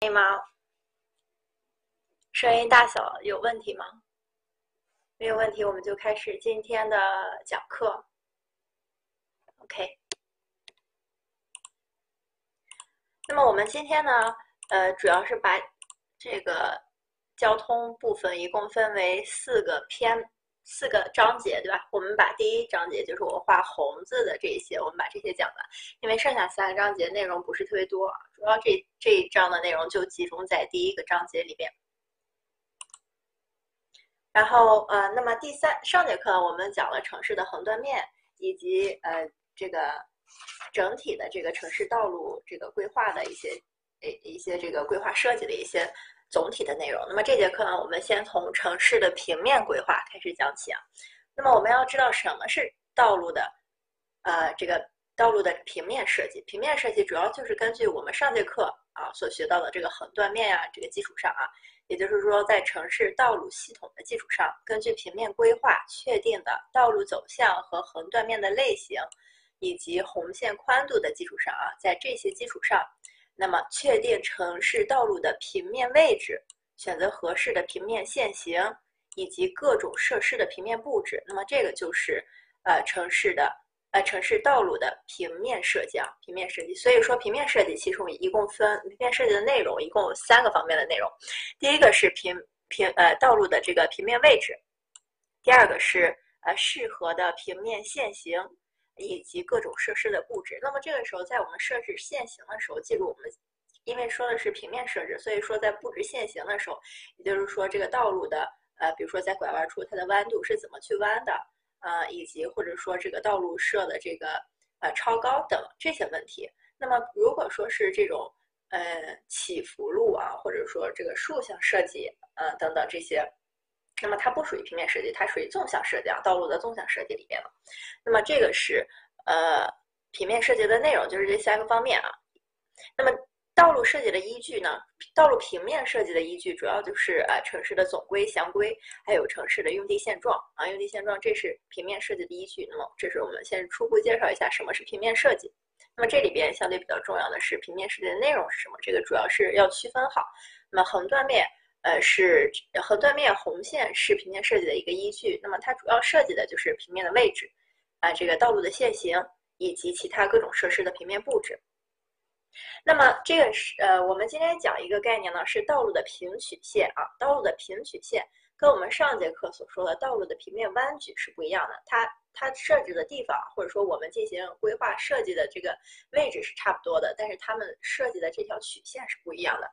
可以吗？声音大小有问题吗？没有问题，我们就开始今天的讲课。OK。那么我们今天呢，呃，主要是把这个交通部分一共分为四个篇。四个章节，对吧？我们把第一章节，就是我画红字的这些，我们把这些讲完。因为剩下三个章节内容不是特别多，主要这这一章的内容就集中在第一个章节里面。然后，呃，那么第三上节课我们讲了城市的横断面，以及呃这个整体的这个城市道路这个规划的一些诶一些这个规划设计的一些。总体的内容。那么这节课呢，我们先从城市的平面规划开始讲起啊。那么我们要知道什么是道路的，呃，这个道路的平面设计。平面设计主要就是根据我们上节课啊所学到的这个横断面呀这个基础上啊，也就是说在城市道路系统的基础上，根据平面规划确定的道路走向和横断面的类型，以及红线宽度的基础上啊，在这些基础上。那么，确定城市道路的平面位置，选择合适的平面线型，以及各种设施的平面布置。那么，这个就是呃城市的呃城市道路的平面设计啊，平面设计。所以说，平面设计其实我们一共分平面设计的内容一共有三个方面的内容。第一个是平平呃道路的这个平面位置，第二个是呃适合的平面线型。以及各种设施的布置。那么这个时候，在我们设置线型的时候，记住我们，因为说的是平面设置，所以说在布置线型的时候，也就是说这个道路的，呃，比如说在拐弯处它的弯度是怎么去弯的，呃，以及或者说这个道路设的这个呃超高等这些问题。那么如果说是这种呃起伏路啊，或者说这个竖向设计，呃等等这些。那么它不属于平面设计，它属于纵向设计啊，道路的纵向设计里面了。那么这个是呃平面设计的内容，就是这三个方面啊。那么道路设计的依据呢？道路平面设计的依据主要就是呃城市的总规详规，还有城市的用地现状啊，用地现状这是平面设计的依据。那么这是我们先初步介绍一下什么是平面设计。那么这里边相对比较重要的是平面设计的内容是什么？这个主要是要区分好。那么横断面。呃，是横断面红线是平面设计的一个依据。那么它主要设计的就是平面的位置，啊，这个道路的线型以及其他各种设施的平面布置。那么这个是呃，我们今天讲一个概念呢，是道路的平曲线啊，道路的平曲线跟我们上节课所说的道路的平面弯曲是不一样的，它。它设置的地方，或者说我们进行规划设计的这个位置是差不多的，但是他们设计的这条曲线是不一样的。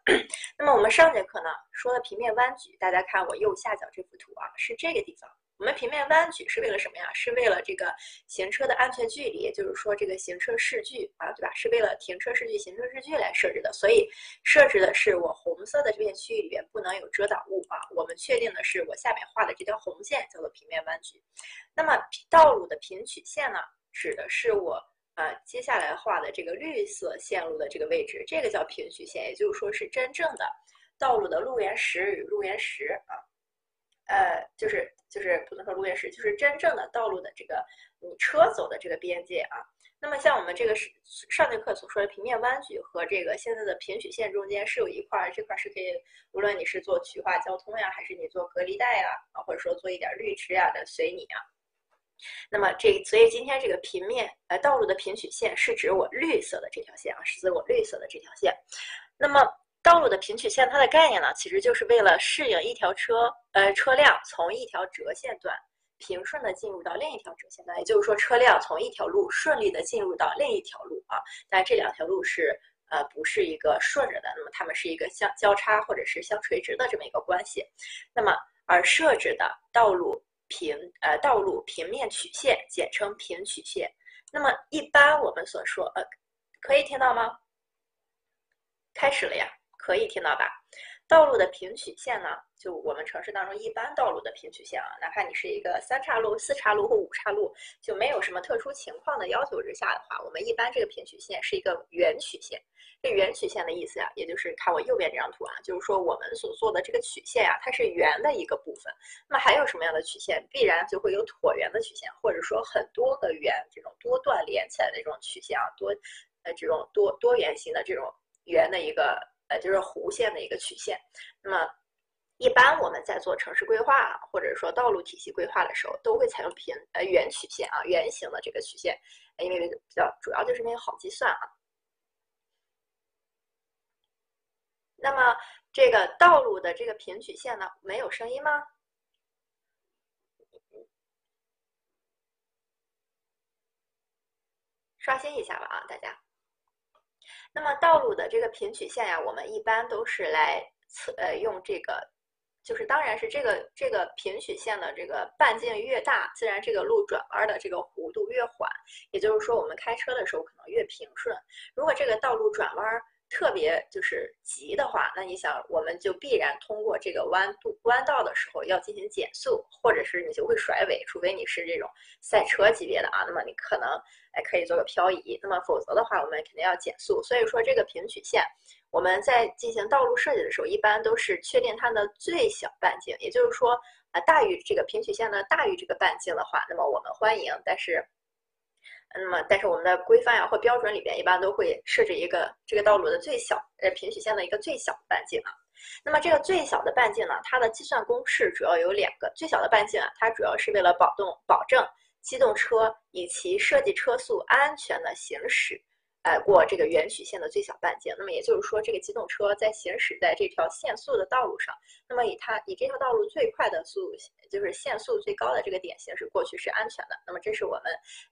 那么我们上节课呢说了平面弯曲，大家看我右下角这幅图啊，是这个地方。我们平面弯曲是为了什么呀？是为了这个行车的安全距离，就是说这个行车视距啊，对吧？是为了停车视距、行车视距来设置的。所以设置的是我红色的这片区域里边不能有遮挡物啊。我们确定的是我下面画的这条红线叫做平面弯曲。那么道路的平曲线呢，指的是我呃接下来画的这个绿色线路的这个位置，这个叫平曲线，也就是说是真正的道路的路缘石与路缘石啊。呃，就是就是不能说路面石，就是真正的道路的这个你车走的这个边界啊。那么像我们这个是上节课所说的平面弯曲和这个现在的平曲线中间是有一块儿，这块是可以，无论你是做曲化交通呀，还是你做隔离带呀，啊，或者说做一点绿植呀的随你啊。那么这所以今天这个平面呃道路的平曲线是指我绿色的这条线啊，是指我绿色的这条线。那么。道路的平曲线，它的概念呢，其实就是为了适应一条车，呃，车辆从一条折线段平顺的进入到另一条折线段，也就是说，车辆从一条路顺利的进入到另一条路啊。但这两条路是，呃，不是一个顺着的，那么它们是一个相交叉或者是相垂直的这么一个关系。那么而设置的道路平，呃，道路平面曲线，简称平曲线。那么一般我们所说，呃，可以听到吗？开始了呀。可以听到吧？道路的平曲线呢，就我们城市当中一般道路的平曲线啊，哪怕你是一个三岔路、四岔路或五岔路，就没有什么特殊情况的要求之下的话，我们一般这个平曲线是一个圆曲线。这圆曲线的意思呀，也就是看我右边这张图啊，就是说我们所做的这个曲线呀，它是圆的一个部分。那么还有什么样的曲线？必然就会有椭圆的曲线，或者说很多个圆这种多段连起来的这种曲线啊，多呃这种多多圆形的这种圆的一个。呃就是弧线的一个曲线。那么一般我们在做城市规划或者说道路体系规划的时候，都会采用平呃圆曲线啊，圆形的这个曲线，因为比较主要就是因为好计算啊。那么这个道路的这个平曲线呢，没有声音吗？刷新一下吧啊，大家。那么道路的这个平曲线呀，我们一般都是来测呃用这个。就是当然是这个这个平曲线的这个半径越大，自然这个路转弯的这个弧度越缓。也就是说，我们开车的时候可能越平顺。如果这个道路转弯特别就是急的话，那你想，我们就必然通过这个弯度弯道的时候要进行减速，或者是你就会甩尾，除非你是这种赛车级别的啊，那么你可能哎可以做个漂移。那么否则的话，我们肯定要减速。所以说这个平曲线。我们在进行道路设计的时候，一般都是确定它的最小半径，也就是说，啊，大于这个平曲线呢大于这个半径的话，那么我们欢迎。但是，那么但是我们的规范呀或标准里边一般都会设置一个这个道路的最小呃平曲线的一个最小半径啊。那么这个最小的半径呢，它的计算公式主要有两个。最小的半径啊，它主要是为了保动保证机动车以其设计车速安全的行驶。呃，过这个圆曲线的最小半径，那么也就是说，这个机动车在行驶在这条限速的道路上，那么以它以这条道路最快的速度，就是限速最高的这个点行驶过去是安全的。那么这是我们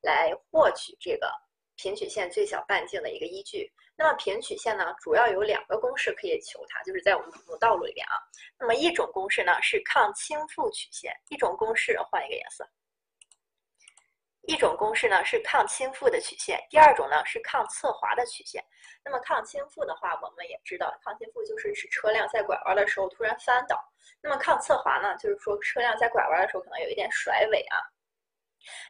来获取这个平曲线最小半径的一个依据。那么平曲线呢，主要有两个公式可以求它，就是在我们普通道路里边啊。那么一种公式呢是抗倾覆曲线，一种公式换一个颜色。一种公式呢是抗倾覆的曲线，第二种呢是抗侧滑的曲线。那么抗倾覆的话，我们也知道，抗倾覆就是使车辆在拐弯的时候突然翻倒。那么抗侧滑呢，就是说车辆在拐弯的时候可能有一点甩尾啊。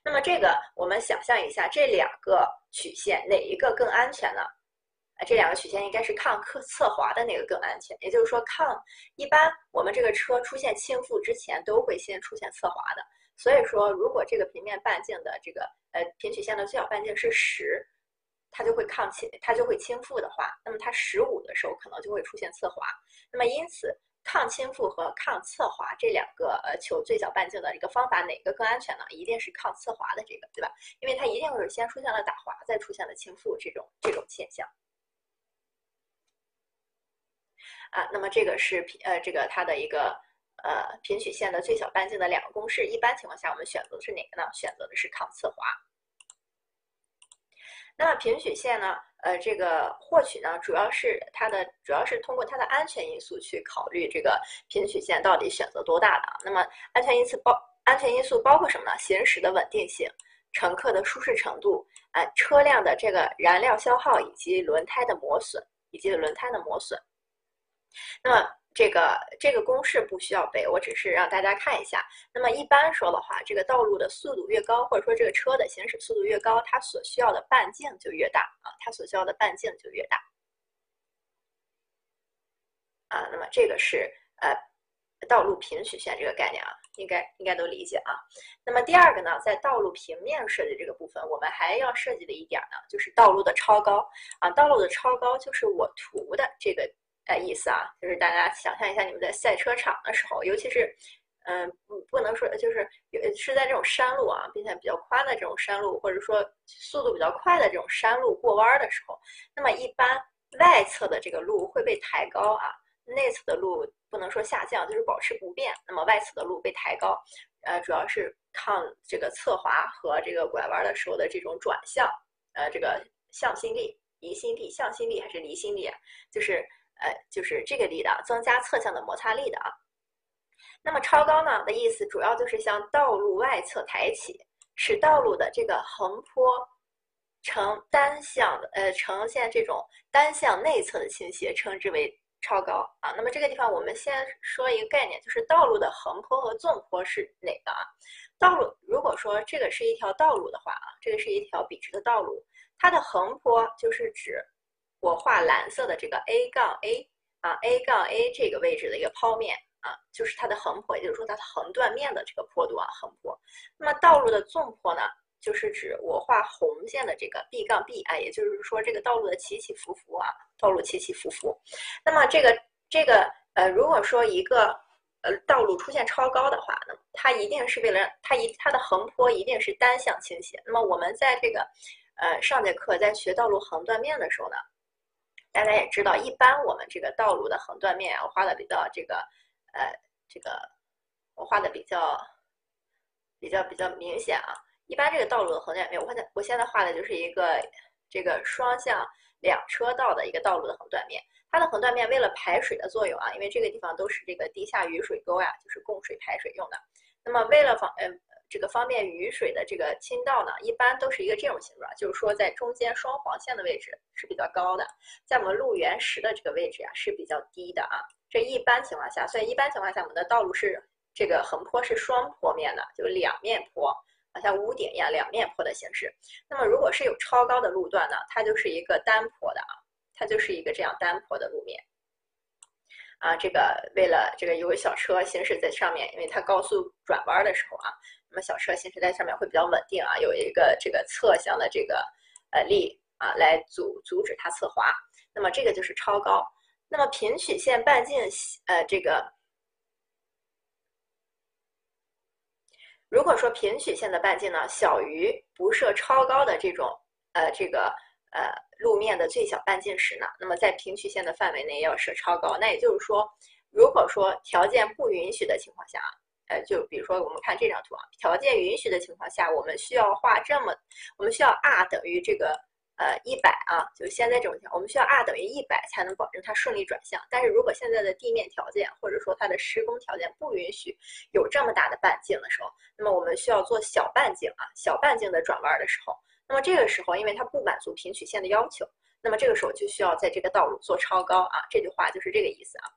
那么这个我们想象一下，这两个曲线哪一个更安全呢？啊，这两个曲线应该是抗侧侧滑的那个更安全。也就是说，抗一般我们这个车出现倾覆之前都会先出现侧滑的。所以说，如果这个平面半径的这个呃平曲线的最小半径是十，它就会抗倾，它就会倾覆的话，那么它十五的时候可能就会出现侧滑。那么因此，抗倾覆和抗侧滑这两个呃求最小半径的一个方法，哪个更安全呢？一定是抗侧滑的这个，对吧？因为它一定是先出现了打滑，再出现了倾覆这种这种现象。啊，那么这个是呃这个它的一个。呃，平曲线的最小半径的两个公式，一般情况下我们选择的是哪个呢？选择的是抗侧滑。那么平曲线呢？呃，这个获取呢，主要是它的主要是通过它的安全因素去考虑这个平曲线到底选择多大的。那么安全因素包安全因素包括什么呢？行驶的稳定性、乘客的舒适程度、啊车辆的这个燃料消耗以及轮胎的磨损以及轮胎的磨损。那么这个这个公式不需要背，我只是让大家看一下。那么一般说的话，这个道路的速度越高，或者说这个车的行驶速度越高，它所需要的半径就越大啊，它所需要的半径就越大。啊，那么这个是呃道路平曲线这个概念啊，应该应该都理解啊。那么第二个呢，在道路平面设计这个部分，我们还要设计的一点呢，就是道路的超高啊，道路的超高就是我图的这个。呃，意思啊，就是大家想象一下，你们在赛车场的时候，尤其是，嗯，不不能说，就是是在这种山路啊，并且比较宽的这种山路，或者说速度比较快的这种山路过弯的时候，那么一般外侧的这个路会被抬高啊，内侧的路不能说下降，就是保持不变。那么外侧的路被抬高，呃，主要是抗这个侧滑和这个拐弯的时候的这种转向，呃，这个向心力、离心力、向心力还是离心力，就是。呃，就是这个力的，增加侧向的摩擦力的啊。那么超高呢的意思，主要就是向道路外侧抬起，使道路的这个横坡呈单向的，呃，呈现这种单向内侧的倾斜，称之为超高啊。那么这个地方我们先说一个概念，就是道路的横坡和纵坡是哪个啊？道路如果说这个是一条道路的话啊，这个是一条笔直的道路，它的横坡就是指。我画蓝色的这个 A 杠 A 啊，A 杠 A 这个位置的一个剖面啊，就是它的横坡，也就是说它的横断面的这个坡度啊，横坡。那么道路的纵坡呢，就是指我画红线的这个 B 杠 B 啊，也就是说这个道路的起起伏伏啊，道路起起伏伏。那么这个这个呃，如果说一个呃道路出现超高的话，那么它一定是为了它一它的横坡一定是单向倾斜。那么我们在这个呃上节课在学道路横断面的时候呢，大家也知道，一般我们这个道路的横断面啊，画的比较这个呃这个我画的比较比较比较明显啊。一般这个道路的横断面，我现在我现在画的就是一个这个双向两车道的一个道路的横断面。它的横断面为了排水的作用啊，因为这个地方都是这个地下雨水沟呀，就是供水排水用的。那么为了防嗯这个方便雨水的这个倾倒呢，一般都是一个这种形状，就是说在中间双黄线的位置是比较高的，在我们路缘石的这个位置呀是比较低的啊。这一般情况下，所以一般情况下我们的道路是这个横坡是双坡面的，就两面坡。好像屋顶一样两面坡的形式。那么如果是有超高的路段呢，它就是一个单坡的啊，它就是一个这样单坡的路面。啊，这个为了这个有小车行驶在上面，因为它高速转弯的时候啊，那么小车行驶在上面会比较稳定啊，有一个这个侧向的这个呃力啊来阻阻止它侧滑。那么这个就是超高。那么平曲线半径呃这个。如果说平曲线的半径呢小于不设超高的这种呃这个呃路面的最小半径时呢，那么在平曲线的范围内要设超高。那也就是说，如果说条件不允许的情况下啊，呃，就比如说我们看这张图啊，条件允许的情况下，我们需要画这么，我们需要 r 等于这个。呃，一百啊，就现在这种情况，我们需要 r 等于一百才能保证它顺利转向。但是如果现在的地面条件或者说它的施工条件不允许有这么大的半径的时候，那么我们需要做小半径啊，小半径的转弯的时候，那么这个时候因为它不满足平曲线的要求，那么这个时候就需要在这个道路做超高啊。这句话就是这个意思啊。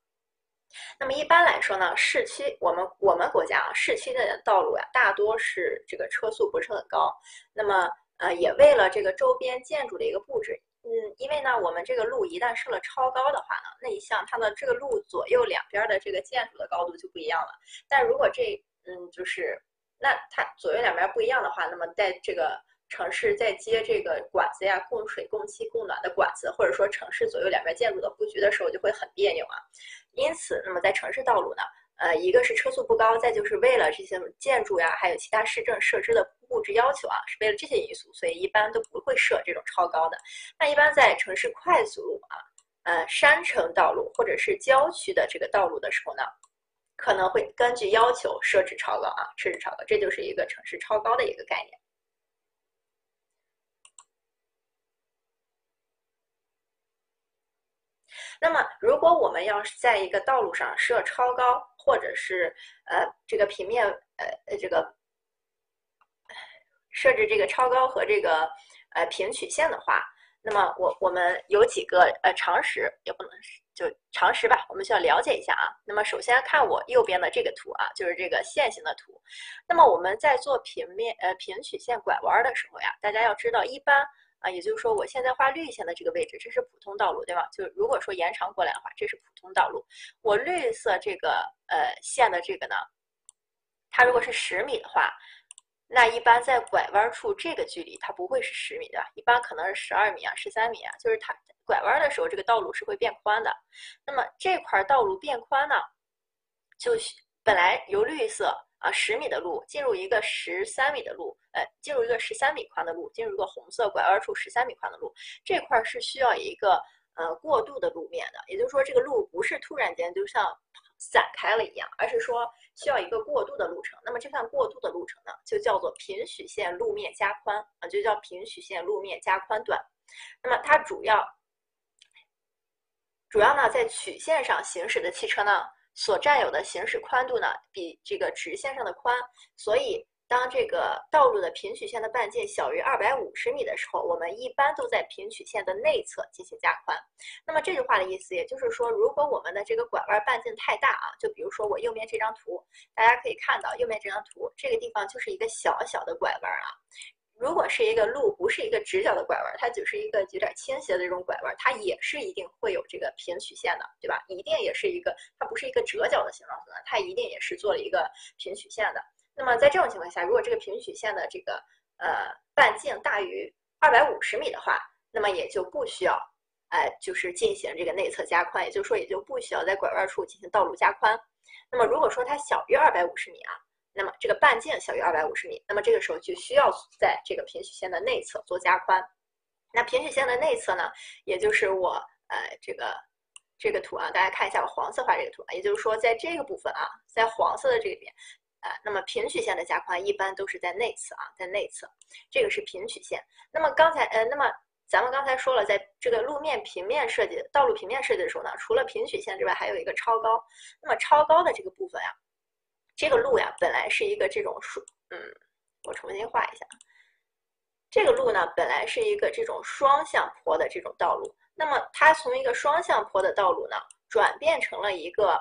那么一般来说呢，市区我们我们国家啊，市区的道路呀，大多是这个车速不是很高，那么。呃，也为了这个周边建筑的一个布置，嗯，因为呢，我们这个路一旦设了超高的话呢，那一项它的这个路左右两边的这个建筑的高度就不一样了。但如果这，嗯，就是那它左右两边不一样的话，那么在这个城市在接这个管子呀，供水、供气、供暖的管子，或者说城市左右两边建筑的布局的时候，就会很别扭啊。因此，那么在城市道路呢？呃，一个是车速不高，再就是为了这些建筑呀，还有其他市政设施的布置要求啊，是为了这些因素，所以一般都不会设这种超高的。那一般在城市快速路啊，呃，山城道路或者是郊区的这个道路的时候呢，可能会根据要求设置超高啊，设置超高，这就是一个城市超高的一个概念。那么，如果我们要是在一个道路上设超高，或者是呃这个平面呃呃这个设置这个超高和这个呃平曲线的话，那么我我们有几个呃常识，也不能就常识吧，我们需要了解一下啊。那么首先看我右边的这个图啊，就是这个线形的图。那么我们在做平面呃平曲线拐弯的时候呀，大家要知道一般。啊，也就是说，我现在画绿线的这个位置，这是普通道路，对吧？就如果说延长过来的话，这是普通道路。我绿色这个呃线的这个呢，它如果是十米的话，那一般在拐弯处这个距离它不会是十米，对吧？一般可能是十二米啊、十三米啊，就是它拐弯的时候这个道路是会变宽的。那么这块道路变宽呢，就本来由绿色。啊，十米的路进入一个十三米的路，呃，进入一个十三米宽的路，进入一个红色拐弯处十三米宽的路，这块是需要一个呃过渡的路面的，也就是说这个路不是突然间就像散开了一样，而是说需要一个过渡的路程。那么这段过渡的路程呢，就叫做平曲线路面加宽啊，就叫平曲线路面加宽段。那么它主要主要呢在曲线上行驶的汽车呢。所占有的行驶宽度呢，比这个直线上的宽，所以当这个道路的平曲线的半径小于二百五十米的时候，我们一般都在平曲线的内侧进行加宽。那么这句话的意思，也就是说，如果我们的这个拐弯半径太大啊，就比如说我右边这张图，大家可以看到右边这张图，这个地方就是一个小小的拐弯啊。如果是一个路，不是一个直角的拐弯，它只是一个有点倾斜的这种拐弯，它也是一定会有这个平曲线的，对吧？一定也是一个，它不是一个折角的形状它一定也是做了一个平曲线的。那么在这种情况下，如果这个平曲线的这个呃半径大于二百五十米的话，那么也就不需要，哎，就是进行这个内侧加宽，也就是说也就不需要在拐弯处进行道路加宽。那么如果说它小于二百五十米啊，那么这个半径小于二百五十米，那么这个时候就需要在这个平曲线的内侧做加宽。那平曲线的内侧呢，也就是我呃这个这个图啊，大家看一下我黄色画这个图啊，也就是说在这个部分啊，在黄色的这边，呃，那么平曲线的加宽一般都是在内侧啊，在内侧，这个是平曲线。那么刚才呃，那么咱们刚才说了，在这个路面平面设计、道路平面设计的时候呢，除了平曲线之外，还有一个超高。那么超高的这个部分呀，这个路呀，本来是一个这种竖，嗯，我重新画一下。这个路呢，本来是一个这种双向坡的这种道路，那么它从一个双向坡的道路呢，转变成了一个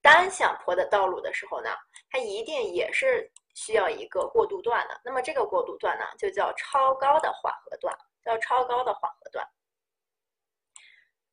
单向坡的道路的时候呢，它一定也是需要一个过渡段的。那么这个过渡段呢，就叫超高的缓和段，叫超高的缓和段。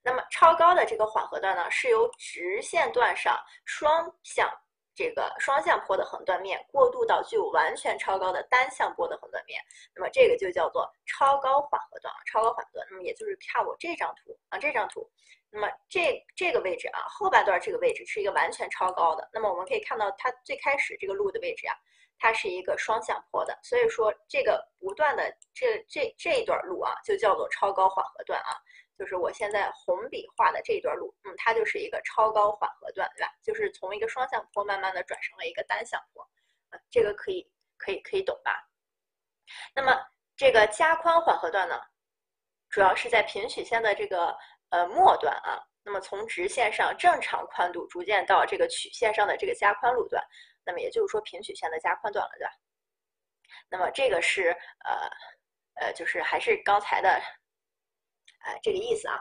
那么超高的这个缓和段呢，是由直线段上双向。这个双向坡的横断面过渡到具有完全超高的单向坡的横断面，那么这个就叫做超高缓和段啊，超高缓和段。那么也就是看我这张图啊，这张图，那么这这个位置啊，后半段这个位置是一个完全超高的。那么我们可以看到它最开始这个路的位置啊，它是一个双向坡的，所以说这个不断的这这这一段路啊，就叫做超高缓和段啊。就是我现在红笔画的这一段路，嗯，它就是一个超高缓和段，对吧？就是从一个双向坡慢慢的转成了一个单向坡，啊，这个可以可以可以懂吧？那么这个加宽缓和段呢，主要是在平曲线的这个呃末端啊，那么从直线上正常宽度逐渐到这个曲线上的这个加宽路段，那么也就是说平曲线的加宽段了，对吧？那么这个是呃呃，就是还是刚才的。哎，这个意思啊。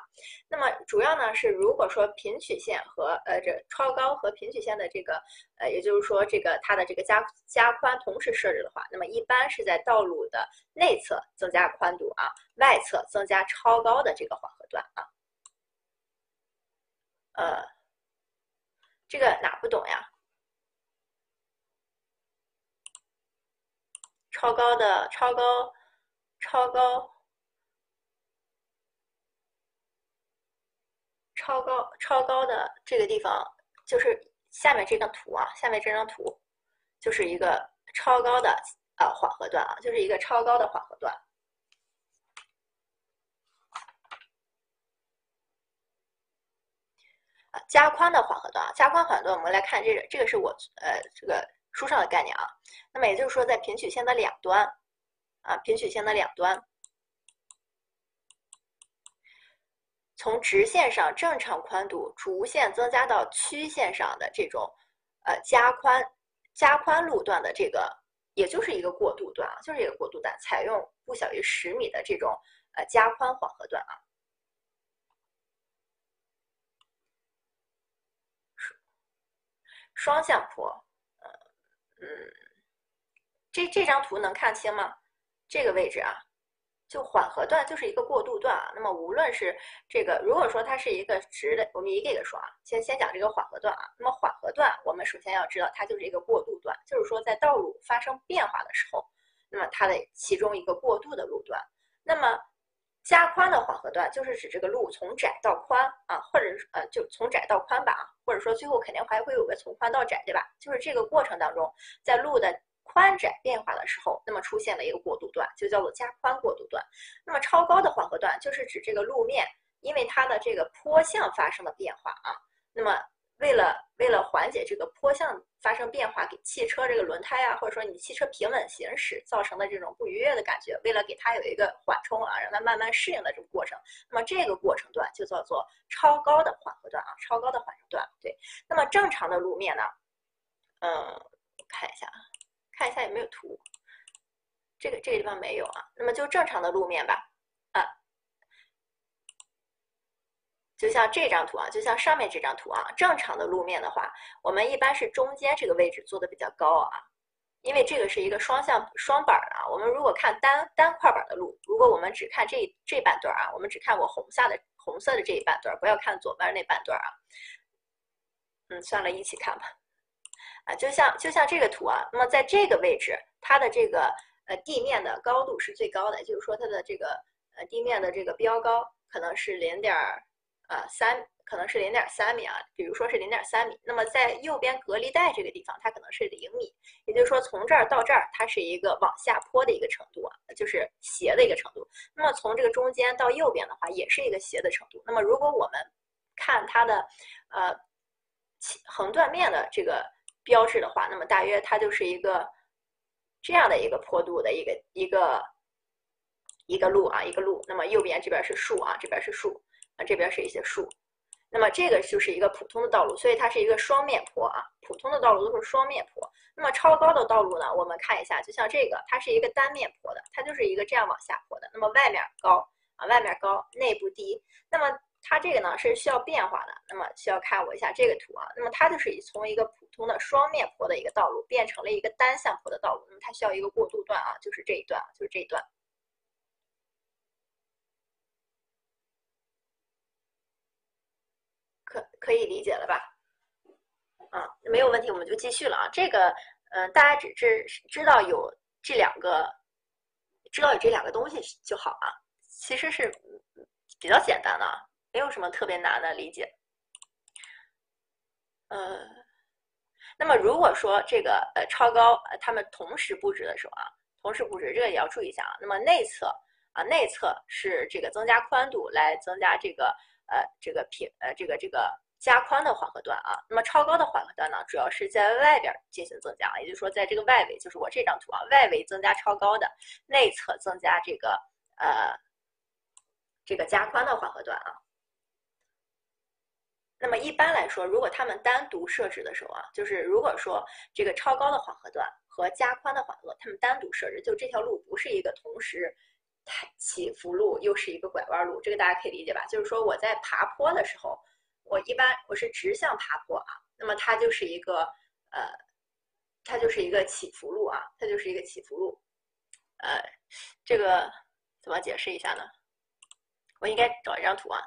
那么主要呢是，如果说平曲线和呃这超高和平曲线的这个呃，也就是说这个它的这个加加宽同时设置的话，那么一般是在道路的内侧增加宽度啊，外侧增加超高的这个缓和段啊。呃，这个哪不懂呀？超高的超高超高。超高超高的这个地方就是下面这张图啊，下面这张图就是一个超高的呃缓和段啊，就是一个超高的缓和段。啊，加宽的缓和段啊，加宽缓和段，我们来看这个，这个是我呃这个书上的概念啊。那么也就是说，在平曲线的两端啊，平曲线的两端。从直线上正常宽度逐渐增加到曲线上的这种，呃加宽加宽路段的这个，也就是一个过渡段啊，就是一个过渡段，采用不小于十米的这种呃加宽缓和段啊。双向坡，呃嗯，这这张图能看清吗？这个位置啊。就缓和段就是一个过渡段啊，那么无论是这个，如果说它是一个直的，我们一个一个说啊，先先讲这个缓和段啊。那么缓和段，我们首先要知道它就是一个过渡段，就是说在道路发生变化的时候，那么它的其中一个过渡的路段。那么加宽的缓和段就是指这个路从窄到宽啊，或者是呃就从窄到宽吧啊，或者说最后肯定还会有个从宽到窄，对吧？就是这个过程当中，在路的。宽窄变化的时候，那么出现了一个过渡段，就叫做加宽过渡段。那么超高的缓和段就是指这个路面因为它的这个坡向发生了变化啊。那么为了为了缓解这个坡向发生变化给汽车这个轮胎啊，或者说你汽车平稳行驶造成的这种不愉悦的感觉，为了给它有一个缓冲啊，让它慢慢适应的这个过程，那么这个过程段就叫做超高的缓和段啊，超高的缓和段。对，那么正常的路面呢，嗯，看一下啊。看一下有没有图，这个这个地方没有啊，那么就正常的路面吧，啊，就像这张图啊，就像上面这张图啊，正常的路面的话，我们一般是中间这个位置做的比较高啊，因为这个是一个双向双板啊，我们如果看单单块板的路，如果我们只看这这半段啊，我们只看我红色的红色的这一半段，不要看左边那半段啊，嗯，算了，一起看吧。啊，就像就像这个图啊，那么在这个位置，它的这个呃地面的高度是最高的，就是说它的这个呃地面的这个标高可能是零点呃三。可能是零点三米啊，比如说是零点三米，那么在右边隔离带这个地方，它可能是零米，也就是说从这儿到这儿，它是一个往下坡的一个程度啊，就是斜的一个程度。那么从这个中间到右边的话，也是一个斜的程度。那么如果我们看它的呃横断面的这个标志的话，那么大约它就是一个这样的一个坡度的一个一个一个路啊，一个路。那么右边这边是树啊，这边是树啊，这边是一些树。那么这个就是一个普通的道路，所以它是一个双面坡啊。普通的道路都是双面坡。那么超高的道路呢？我们看一下，就像这个，它是一个单面坡的，它就是一个这样往下坡的。那么外面高啊，外面高，内部低。那么它这个呢是需要变化的。那么需要看我一下这个图啊。那么它就是从一个普通的双面坡的一个道路变成了一个单向坡的道路。那么它需要一个过渡段啊，就是这一段，就是这一段。可可以理解了吧？啊，没有问题，我们就继续了啊。这个，嗯，大家只知知道有这两个，知道有这两个东西就好啊。其实是比较简单的啊，没有什么特别难的理解。呃，那么如果说这个呃超高，呃他们同时布置的时候啊，同时布置这个也要注意一下啊。那么内侧啊，内侧是这个增加宽度来增加这个。呃，这个平呃，这个这个加宽的缓和段啊，那么超高的缓和段呢，主要是在外边进行增加，也就是说，在这个外围，就是我这张图啊，外围增加超高的，内侧增加这个呃这个加宽的缓和段啊。那么一般来说，如果他们单独设置的时候啊，就是如果说这个超高的缓和段和加宽的缓和，他们单独设置，就这条路不是一个同时。起伏路又是一个拐弯路，这个大家可以理解吧？就是说我在爬坡的时候，我一般我是直向爬坡啊，那么它就是一个呃，它就是一个起伏路啊，它就是一个起伏路。呃，这个怎么解释一下呢？我应该找一张图啊。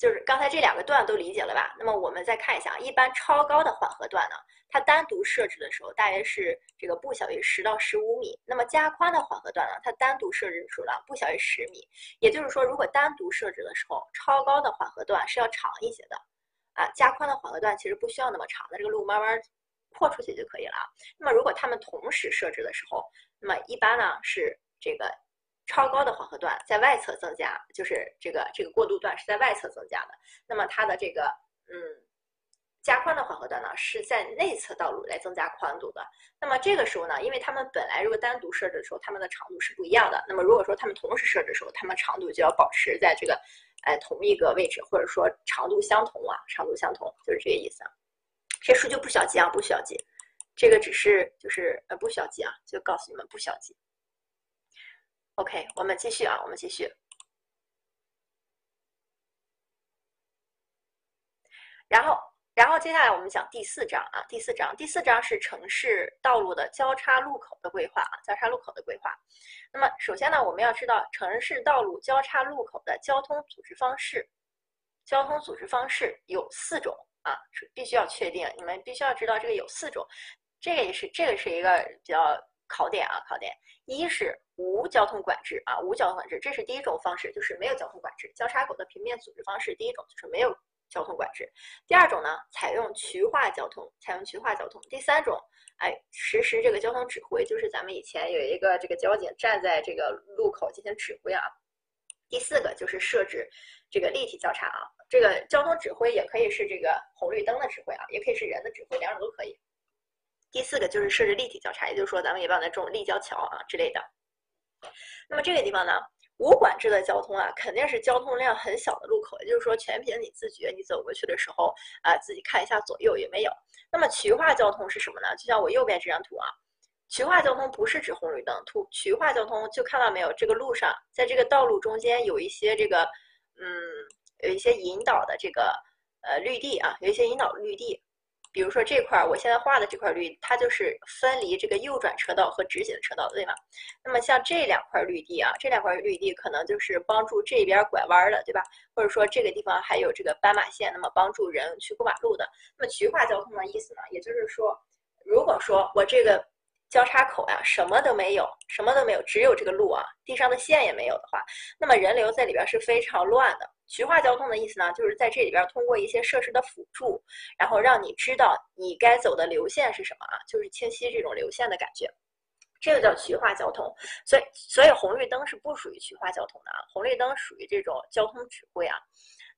就是刚才这两个段都理解了吧？那么我们再看一下，一般超高的缓和段呢，它单独设置的时候大约是这个不小于十到十五米。那么加宽的缓和段呢，它单独设置的时候呢不小于十米。也就是说，如果单独设置的时候，超高的缓和段是要长一些的，啊，加宽的缓和段其实不需要那么长的，这个路慢慢扩出去就可以了。那么如果它们同时设置的时候，那么一般呢是这个。超高的缓和段在外侧增加，就是这个这个过渡段是在外侧增加的。那么它的这个嗯加宽的缓和段呢是在内侧道路来增加宽度的。那么这个时候呢，因为它们本来如果单独设置的时候，它们的长度是不一样的。那么如果说它们同时设置的时候，它们长度就要保持在这个哎同一个位置，或者说长度相同啊，长度相同就是这个意思。这数据不需要记啊，不需要记。这个只是就是呃不需要记啊，就告诉你们不需要记。OK，我们继续啊，我们继续。然后，然后接下来我们讲第四章啊，第四章，第四章是城市道路的交叉路口的规划啊，交叉路口的规划。那么，首先呢，我们要知道城市道路交叉路口的交通组织方式，交通组织方式有四种啊，是必须要确定，你们必须要知道这个有四种，这个也是这个是一个比较考点啊，考点。一是无交通管制啊，无交通管制，这是第一种方式，就是没有交通管制。交叉口的平面组织方式，第一种就是没有交通管制。第二种呢，采用渠化交通，采用渠化交通。第三种，哎，实施这个交通指挥，就是咱们以前有一个这个交警站在这个路口进行指挥啊。第四个就是设置这个立体交叉啊，这个交通指挥也可以是这个红绿灯的指挥啊，也可以是人的指挥，两种都可以。第四个就是设置立体交叉，也就是说咱们一般的这种立交桥啊之类的。那么这个地方呢，无管制的交通啊，肯定是交通量很小的路口，也就是说全凭你自觉，你走过去的时候啊，自己看一下左右有没有。那么渠化交通是什么呢？就像我右边这张图啊，渠化交通不是指红绿灯，图渠化交通就看到没有，这个路上，在这个道路中间有一些这个，嗯，有一些引导的这个呃绿地啊，有一些引导绿地。比如说这块儿，我现在画的这块绿，它就是分离这个右转车道和直行车道，对吗？那么像这两块绿地啊，这两块绿地可能就是帮助这边拐弯的，对吧？或者说这个地方还有这个斑马线，那么帮助人去过马路的。那么渠化交通的意思呢，也就是说，如果说我这个交叉口呀，什么都没有，什么都没有，只有这个路啊，地上的线也没有的话，那么人流在里边是非常乱的。渠化交通的意思呢，就是在这里边通过一些设施的辅助，然后让你知道你该走的流线是什么啊，就是清晰这种流线的感觉，这个叫渠化交通。所以，所以红绿灯是不属于渠化交通的啊，红绿灯属于这种交通指挥啊。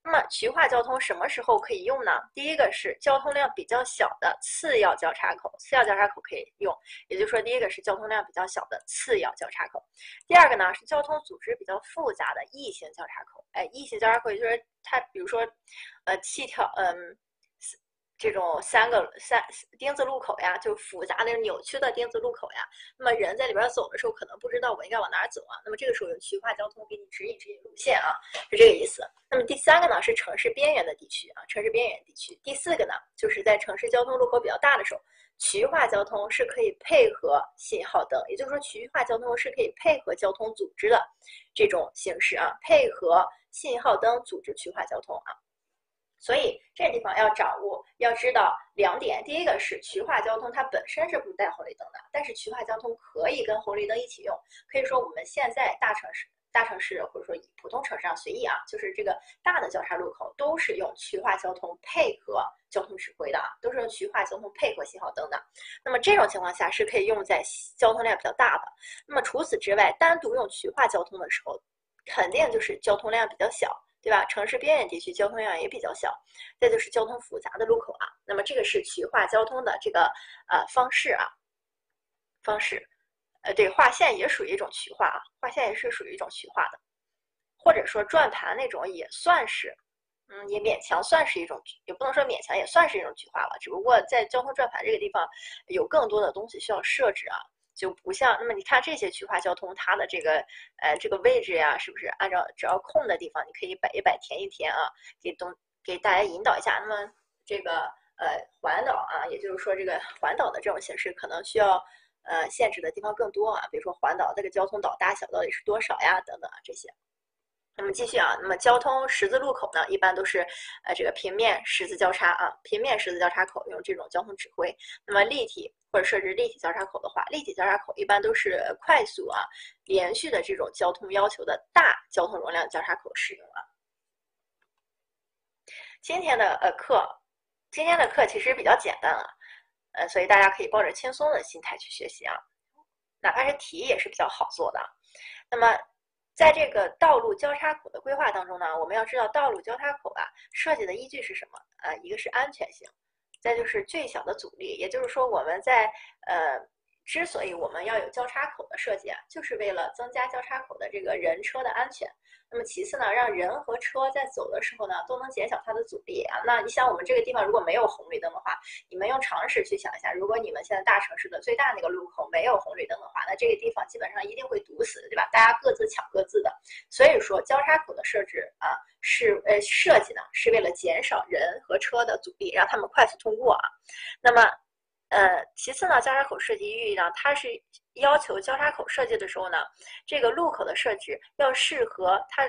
那么渠化交通什么时候可以用呢？第一个是交通量比较小的次要交叉口，次要交叉口可以用，也就是说，第一个是交通量比较小的次要交叉口，第二个呢是交通组织比较复杂的异形交叉口。哎，异形交叉口就是它，比如说，呃，七条，嗯。这种三个三丁字路口呀，就复杂的扭曲的丁字路口呀。那么人在里边走的时候，可能不知道我应该往哪走啊。那么这个时候用渠化交通给你指引指引路线啊，是这个意思。那么第三个呢是城市边缘的地区啊，城市边缘地区。第四个呢就是在城市交通路口比较大的时候，渠化交通是可以配合信号灯，也就是说渠化交通是可以配合交通组织的这种形式啊，配合信号灯组织渠化交通啊。所以这地方要掌握，要知道两点。第一个是渠化交通，它本身是不带红绿灯的，但是渠化交通可以跟红绿灯一起用。可以说我们现在大城市、大城市或者说普通城市上随意啊，就是这个大的交叉路口都是用渠化交通配合交通指挥的啊，都是用渠化交通配合信号灯的。那么这种情况下是可以用在交通量比较大的。那么除此之外，单独用渠化交通的时候，肯定就是交通量比较小。对吧？城市边缘地区交通量也比较小，再就是交通复杂的路口啊。那么这个是渠化交通的这个呃方式啊，方式，呃，对，划线也属于一种渠化啊，划线也是属于一种渠化的，或者说转盘那种也算是，嗯，也勉强算是一种，也不能说勉强，也算是一种渠化了。只不过在交通转盘这个地方有更多的东西需要设置啊。就不像那么你看这些渠化交通，它的这个呃这个位置呀，是不是按照只要空的地方你可以摆一摆填一填啊？给东给大家引导一下。那么这个呃环岛啊，也就是说这个环岛的这种形式，可能需要呃限制的地方更多啊。比如说环岛这个交通岛大小到底是多少呀？等等啊这些。那么继续啊，那么交通十字路口呢，一般都是呃这个平面十字交叉啊，平面十字交叉口用这种交通指挥。那么立体。或者设置立体交叉口的话，立体交叉口一般都是快速啊、连续的这种交通要求的大交通容量交叉口使用啊。今天的呃课，今天的课其实比较简单啊，呃，所以大家可以抱着轻松的心态去学习啊，哪怕是题也是比较好做的。那么，在这个道路交叉口的规划当中呢，我们要知道道路交叉口啊设计的依据是什么？呃，一个是安全性。再就是最小的阻力，也就是说我们在呃，之所以我们要有交叉口的设计啊，就是为了增加交叉口的这个人车的安全。那么其次呢，让人和车在走的时候呢，都能减小它的阻力啊。那你想我们这个地方如果没有红绿灯的话，你们用常识去想一下，如果你们现在大城市的最大那个路口没有红绿灯的话，那这个地方基本上一定会堵死，对吧？大家各自抢各自的。所以说交叉口的设置啊，是呃设计呢，是为了减少人和车的阻力，让他们快速通过啊。那么。呃，其次呢，交叉口设计意呢，它是要求交叉口设计的时候呢，这个路口的设置要适合它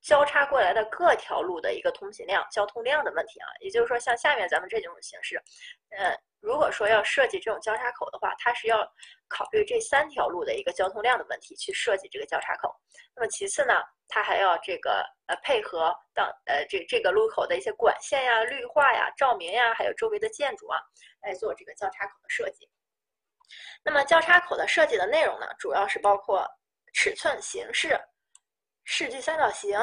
交叉过来的各条路的一个通行量、交通量的问题啊。也就是说，像下面咱们这种形式，呃，如果说要设计这种交叉口的话，它是要考虑这三条路的一个交通量的问题去设计这个交叉口。那么其次呢？它还要这个呃配合当呃这这个路口的一些管线呀、绿化呀、照明呀，还有周围的建筑啊，来做这个交叉口的设计。那么交叉口的设计的内容呢，主要是包括尺寸、形式、视距三角形、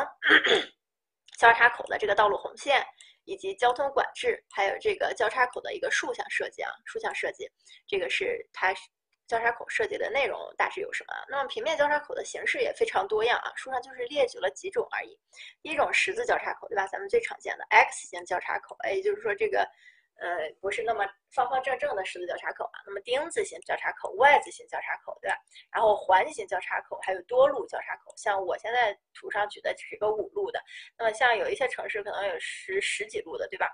交叉口的这个道路红线，以及交通管制，还有这个交叉口的一个竖向设计啊，竖向设计，这个是它。交叉口设计的内容大致有什么？那么平面交叉口的形式也非常多样啊，书上就是列举了几种而已。第一种十字交叉口，对吧？咱们最常见的 X 型交叉口，哎，也就是说这个呃不是那么方方正正的十字交叉口啊。那么丁字形交叉口、Y 字形交叉口，对吧？然后环形交叉口，还有多路交叉口。像我现在图上举的是一个五路的，那么像有一些城市可能有十十几路的，对吧？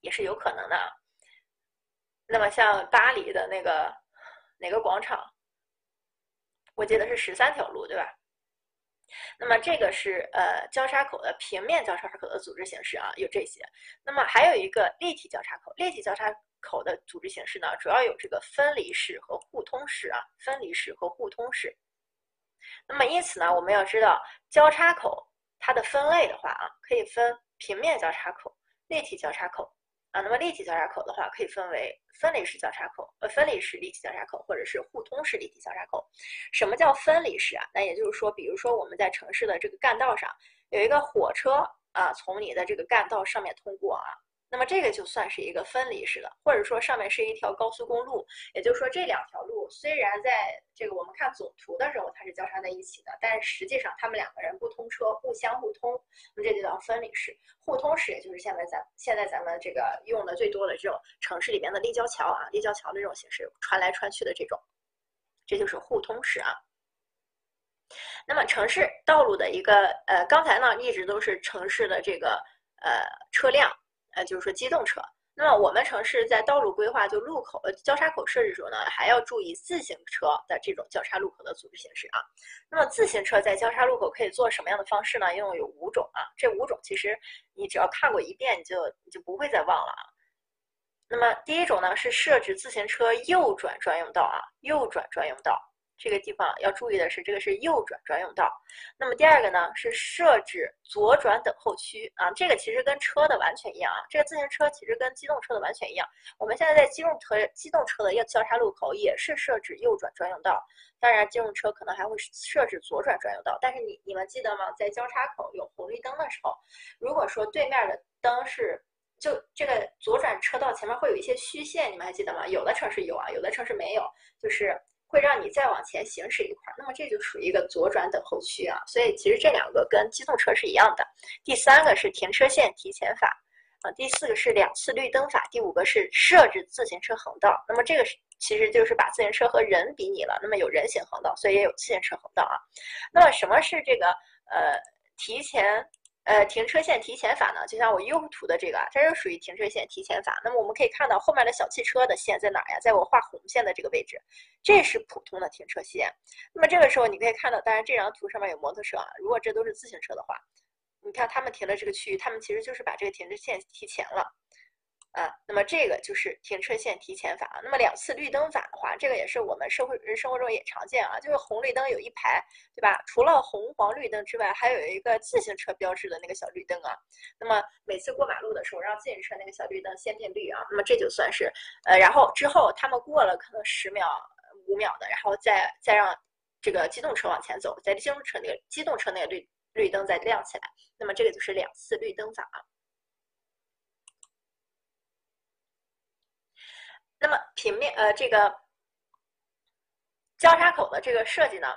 也是有可能的。那么像巴黎的那个。哪个广场？我记得是十三条路，对吧？那么这个是呃交叉口的平面交叉口的组织形式啊，有这些。那么还有一个立体交叉口，立体交叉口的组织形式呢，主要有这个分离式和互通式啊，分离式和互通式。那么因此呢，我们要知道交叉口它的分类的话啊，可以分平面交叉口、立体交叉口啊。那么立体交叉口的话，可以分为分离式交叉口、呃分离式立体交叉口，或者是互通式立体交叉口。什么叫分离式啊？那也就是说，比如说我们在城市的这个干道上有一个火车啊，从你的这个干道上面通过啊。那么这个就算是一个分离式的，或者说上面是一条高速公路，也就是说这两条路虽然在这个我们看总图的时候它是交叉在一起的，但实际上他们两个人不通车，不相互通，那么这就叫分离式。互通式也就是现在咱现在咱们这个用的最多的这种城市里边的立交桥啊，立交桥的这种形式穿来穿去的这种，这就是互通式啊。那么城市道路的一个呃，刚才呢一直都是城市的这个呃车辆。呃，就是说机动车。那么我们城市在道路规划就路口呃交叉口设置时候呢，还要注意自行车的这种交叉路口的组织形式啊。那么自行车在交叉路口可以做什么样的方式呢？一共有五种啊。这五种其实你只要看过一遍，你就你就不会再忘了啊。那么第一种呢是设置自行车右转专用道啊，右转专用道。这个地方要注意的是，这个是右转专用道。那么第二个呢，是设置左转等候区啊。这个其实跟车的完全一样啊。这个自行车其实跟机动车的完全一样。我们现在在机动车机动车的要交叉路口也是设置右转专用道。当然，机动车可能还会设置左转专用道。但是你你们记得吗？在交叉口有红绿灯的时候，如果说对面的灯是就这个左转车道前面会有一些虚线，你们还记得吗？有的城市有啊，有的城市没有，就是。会让你再往前行驶一块，那么这就属于一个左转等候区啊。所以其实这两个跟机动车是一样的。第三个是停车线提前法啊，第四个是两次绿灯法，第五个是设置自行车横道。那么这个是其实就是把自行车和人比拟了。那么有人行横道，所以也有自行车横道啊。那么什么是这个呃提前？呃，停车线提前法呢，就像我右图的这个，啊，它是属于停车线提前法。那么我们可以看到后面的小汽车的线在哪儿呀？在我画红线的这个位置，这是普通的停车线。那么这个时候你可以看到，当然这张图上面有摩托车啊，如果这都是自行车的话，你看他们停的这个区域，他们其实就是把这个停车线提前了。啊，那么这个就是停车线提前法。那么两次绿灯法的话，这个也是我们社会生活中也常见啊，就是红绿灯有一排，对吧？除了红黄绿灯之外，还有一个自行车标志的那个小绿灯啊。那么每次过马路的时候，让自行车那个小绿灯先变绿啊。那么这就算是，呃，然后之后他们过了可能十秒、五秒的，然后再再让这个机动车往前走，在机动车那个机动车那个绿绿灯再亮起来。那么这个就是两次绿灯法啊。那么平面呃这个交叉口的这个设计呢，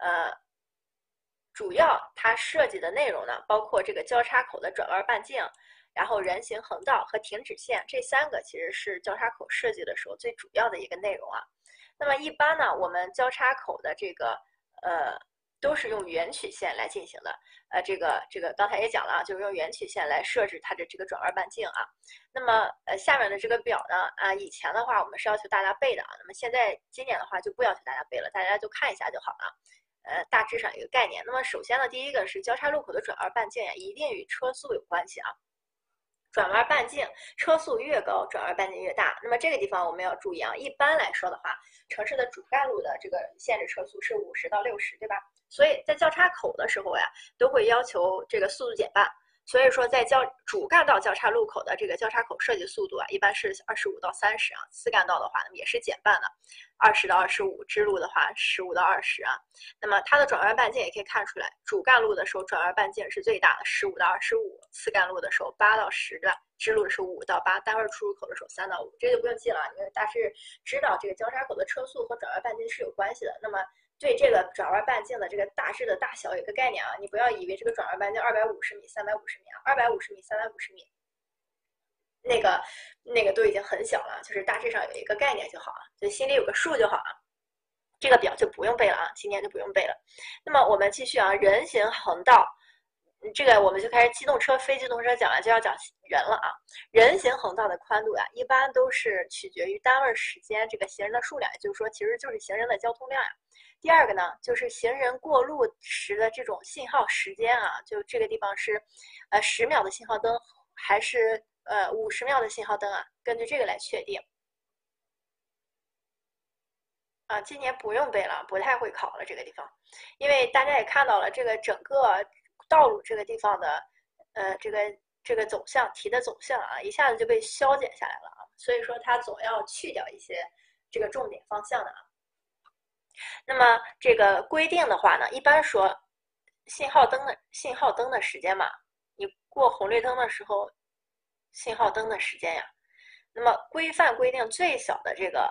呃，主要它设计的内容呢，包括这个交叉口的转弯半径，然后人行横道和停止线这三个，其实是交叉口设计的时候最主要的一个内容啊。那么一般呢，我们交叉口的这个呃。都是用圆曲线来进行的，呃，这个这个刚才也讲了啊，就是用圆曲线来设置它的这个转弯半径啊。那么呃下面的这个表呢，啊以前的话我们是要求大家背的啊，那么现在今年的话就不要求大家背了，大家就看一下就好了，呃大致上一个概念。那么首先呢，第一个是交叉路口的转弯半径呀，一定与车速有关系啊。转弯半径，车速越高，转弯半径越大。那么这个地方我们要注意啊，一般来说的话，城市的主干路的这个限制车速是五十到六十，对吧？所以在交叉口的时候呀，都会要求这个速度减半。所以说，在交主干道交叉路口的这个交叉口设计速度啊，一般是二十五到三十啊。次干道的话，也是减半的，二十到二十五。支路的话，十五到二十啊。那么它的转弯半径也可以看出来，主干路的时候转弯半径是最大的，十五到二十五；次干路的时候八到十的，支路是五到八，单位出入口的时候三到五。这就不用记了，因为大致知道这个交叉口的车速和转弯半径是有关系的。那么对这个转弯半径的这个大致的大小有个概念啊，你不要以为这个转弯半径二百五十米、三百五十米啊，二百五十米、三百五十米，那个那个都已经很小了，就是大致上有一个概念就好了，就心里有个数就好了。这个表就不用背了啊，今年就不用背了。那么我们继续啊，人行横道，这个我们就开始机动车、非机动车讲完就要讲人了啊。人行横道的宽度呀，一般都是取决于单位时间这个行人的数量，也就是说，其实就是行人的交通量呀。第二个呢，就是行人过路时的这种信号时间啊，就这个地方是，呃，十秒的信号灯还是呃五十秒的信号灯啊？根据这个来确定。啊，今年不用背了，不太会考了这个地方，因为大家也看到了这个整个道路这个地方的，呃，这个这个走向题的走向啊，一下子就被消减下来了啊，所以说它总要去掉一些这个重点方向的啊。那么这个规定的话呢，一般说信号灯的信号灯的时间嘛，你过红绿灯的时候，信号灯的时间呀，那么规范规定最小的这个。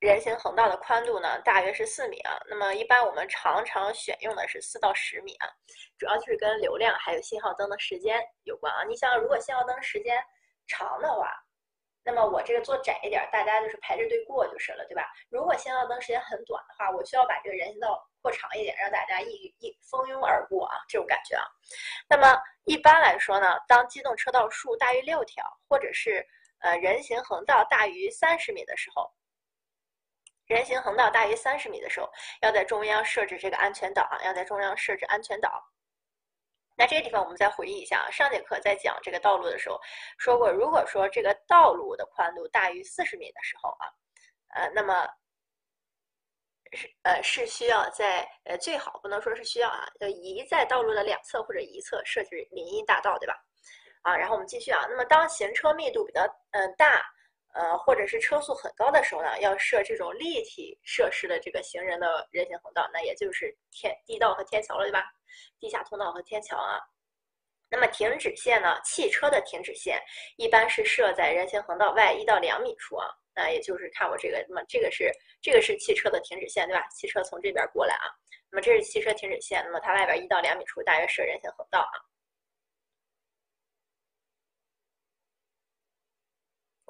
人行横道的宽度呢，大约是四米啊。那么一般我们常常选用的是四到十米啊，主要就是跟流量还有信号灯的时间有关啊。你想，如果信号灯时间长的话，那么我这个做窄一点，大家就是排着队过就是了，对吧？如果信号灯时间很短的话，我需要把这个人行道扩长一点，让大家一一蜂拥而过啊，这种感觉啊。那么一般来说呢，当机动车道数大于六条，或者是呃人行横道大于三十米的时候。人行横道大于三十米的时候，要在中央设置这个安全岛啊，要在中央设置安全岛。那这个地方我们再回忆一下啊，上节课在讲这个道路的时候说过，如果说这个道路的宽度大于四十米的时候啊，呃，那么是呃是需要在呃最好不能说是需要啊，要移在道路的两侧或者一侧设置林荫大道，对吧？啊，然后我们继续啊，那么当行车密度比较嗯大。呃，或者是车速很高的时候呢，要设这种立体设施的这个行人的人行横道，那也就是天地道和天桥了，对吧？地下通道和天桥啊。那么停止线呢？汽车的停止线一般是设在人行横道外一到两米处啊。那也就是看我这个，那么这个是这个是汽车的停止线，对吧？汽车从这边过来啊，那么这是汽车停止线，那么它外边一到两米处大约设人行横道啊。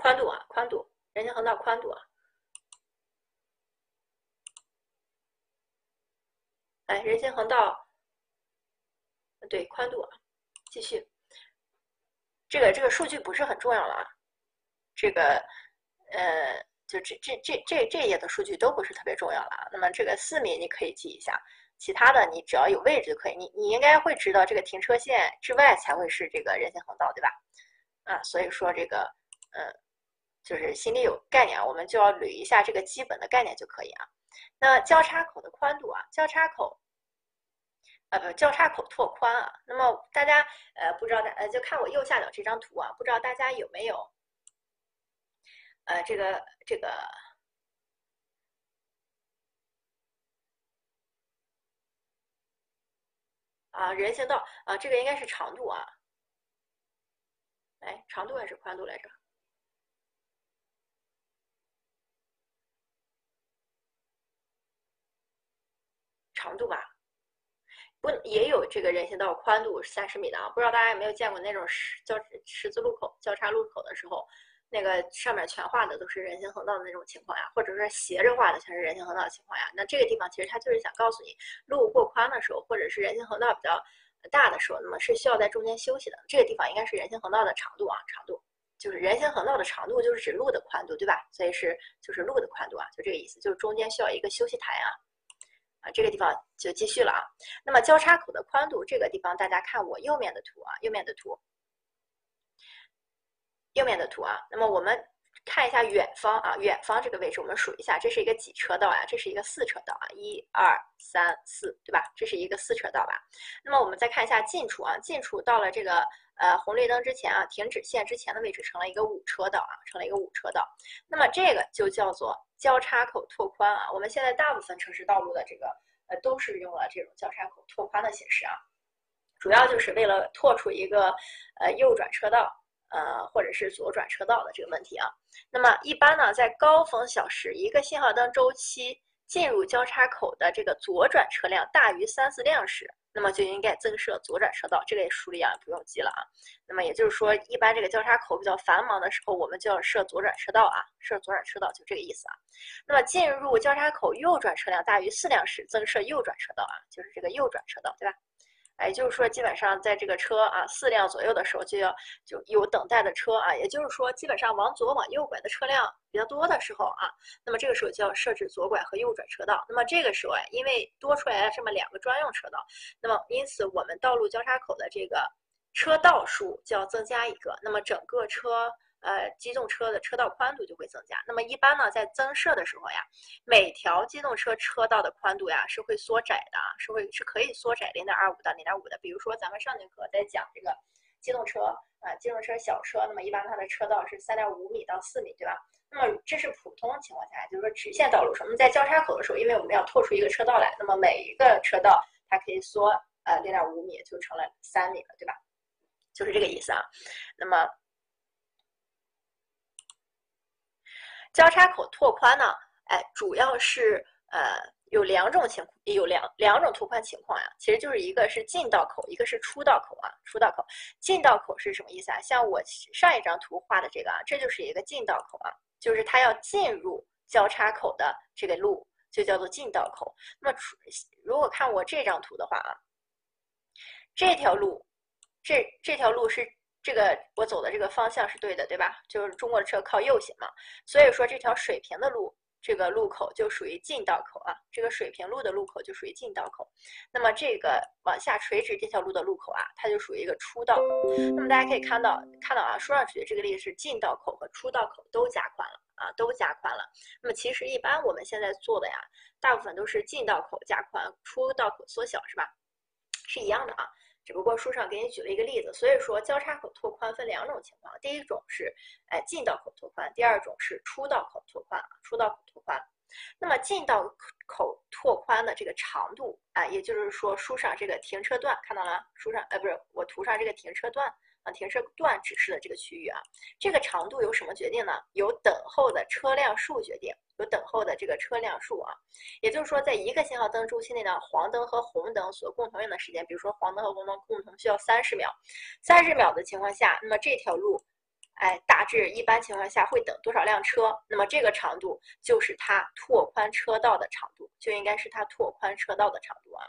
宽度啊，宽度，人行横道宽度啊，哎，人行横道，对，宽度啊，继续，这个这个数据不是很重要了啊，这个呃，就这这这这这页的数据都不是特别重要了啊。那么这个四米你可以记一下，其他的你只要有位置就可以。你你应该会知道，这个停车线之外才会是这个人行横道，对吧？啊，所以说这个，嗯。就是心里有概念啊，我们就要捋一下这个基本的概念就可以啊。那交叉口的宽度啊，交叉口，呃不，交叉口拓宽啊。那么大家呃不知道大呃就看我右下角这张图啊，不知道大家有没有呃这个这个啊人行道啊，这个应该是长度啊，哎，长度还是宽度来着？长度吧，不也有这个人行道宽度三十米的啊？不知道大家有没有见过那种十交十字路口交叉路口的时候，那个上面全画的都是人行横道的那种情况呀，或者说斜着画的全是人行横道的情况呀？那这个地方其实它就是想告诉你，路过宽的时候，或者是人行横道比较大的时候，那么是需要在中间休息的。这个地方应该是人行横道的长度啊，长度就是人行横道的长度就是指路的宽度，对吧？所以是就是路的宽度啊，就这个意思，就是中间需要一个休息台啊。啊，这个地方就继续了啊。那么交叉口的宽度，这个地方大家看我右面的图啊，右面的图，右面的图啊。那么我们看一下远方啊，远方这个位置我们数一下，这是一个几车道呀？这是一个四车道啊，一二三四，对吧？这是一个四车道吧？那么我们再看一下近处啊，近处到了这个呃红绿灯之前啊，停止线之前的位置成了一个五车道啊，成了一个五车道。那么这个就叫做。交叉口拓宽啊，我们现在大部分城市道路的这个呃都是用了这种交叉口拓宽的形式啊，主要就是为了拓出一个呃右转车道呃或者是左转车道的这个问题啊。那么一般呢，在高峰小时，一个信号灯周期进入交叉口的这个左转车辆大于三四辆时。那么就应该增设左转车道，这个也梳理啊不用记了啊。那么也就是说，一般这个交叉口比较繁忙的时候，我们就要设左转车道啊，设左转车道就这个意思啊。那么进入交叉口右转车辆大于四辆时，增设右转车道啊，就是这个右转车道，对吧？也就是说，基本上在这个车啊四辆左右的时候，就要就有等待的车啊。也就是说，基本上往左往右拐的车辆比较多的时候啊，那么这个时候就要设置左拐和右转车道。那么这个时候啊，因为多出来了这么两个专用车道，那么因此我们道路交叉口的这个车道数就要增加一个。那么整个车呃机动车的车道宽度就会增加。那么一般呢，在增设的时候呀，每条机动车车道的宽度呀是会缩窄的，是会是可以缩窄零点二五到零点五的。比如说咱们上节课在讲这个机动车啊，机动车小车，那么一般它的车道是三点五米到四米，对吧？那么这是普通情况下，就是说直线道路上，我们在交叉口的时候，因为我们要拓出一个车道来，那么每一个车道它可以缩呃零点五米，就成了三米了，对吧？就是这个意思啊。那么交叉口拓宽呢，哎，主要是呃有两种情况，有两两种拓宽情况呀。其实就是一个是进道口，一个是出道口啊。出道口，进道口是什么意思啊？像我上一张图画的这个啊，这就是一个进道口啊。就是它要进入交叉口的这个路就叫做进道口。那么，如果看我这张图的话啊，这条路，这这条路是这个我走的这个方向是对的，对吧？就是中国的车靠右行嘛，所以说这条水平的路。这个路口就属于进道口啊，这个水平路的路口就属于进道口。那么这个往下垂直这条路的路口啊，它就属于一个出道。那么大家可以看到，看到啊，书上举的这个例子是进道口和出道口都加宽了啊，都加宽了。那么其实一般我们现在做的呀，大部分都是进道口加宽，出道口缩小，是吧？是一样的啊。只不过书上给你举了一个例子，所以说交叉口拓宽分两种情况，第一种是哎进道口拓宽，第二种是出道口拓宽啊，出道口拓宽。那么进道口拓宽的这个长度啊，也就是说书上这个停车段看到了，书上呃不是我图上这个停车段。啊，停车段指示的这个区域啊，这个长度由什么决定呢？由等候的车辆数决定，由等候的这个车辆数啊，也就是说，在一个信号灯周期内呢，黄灯和红灯所共同用的时间，比如说黄灯和红灯共同需要三十秒，三十秒的情况下，那么这条路，哎，大致一般情况下会等多少辆车？那么这个长度就是它拓宽车道的长度，就应该是它拓宽车道的长度啊。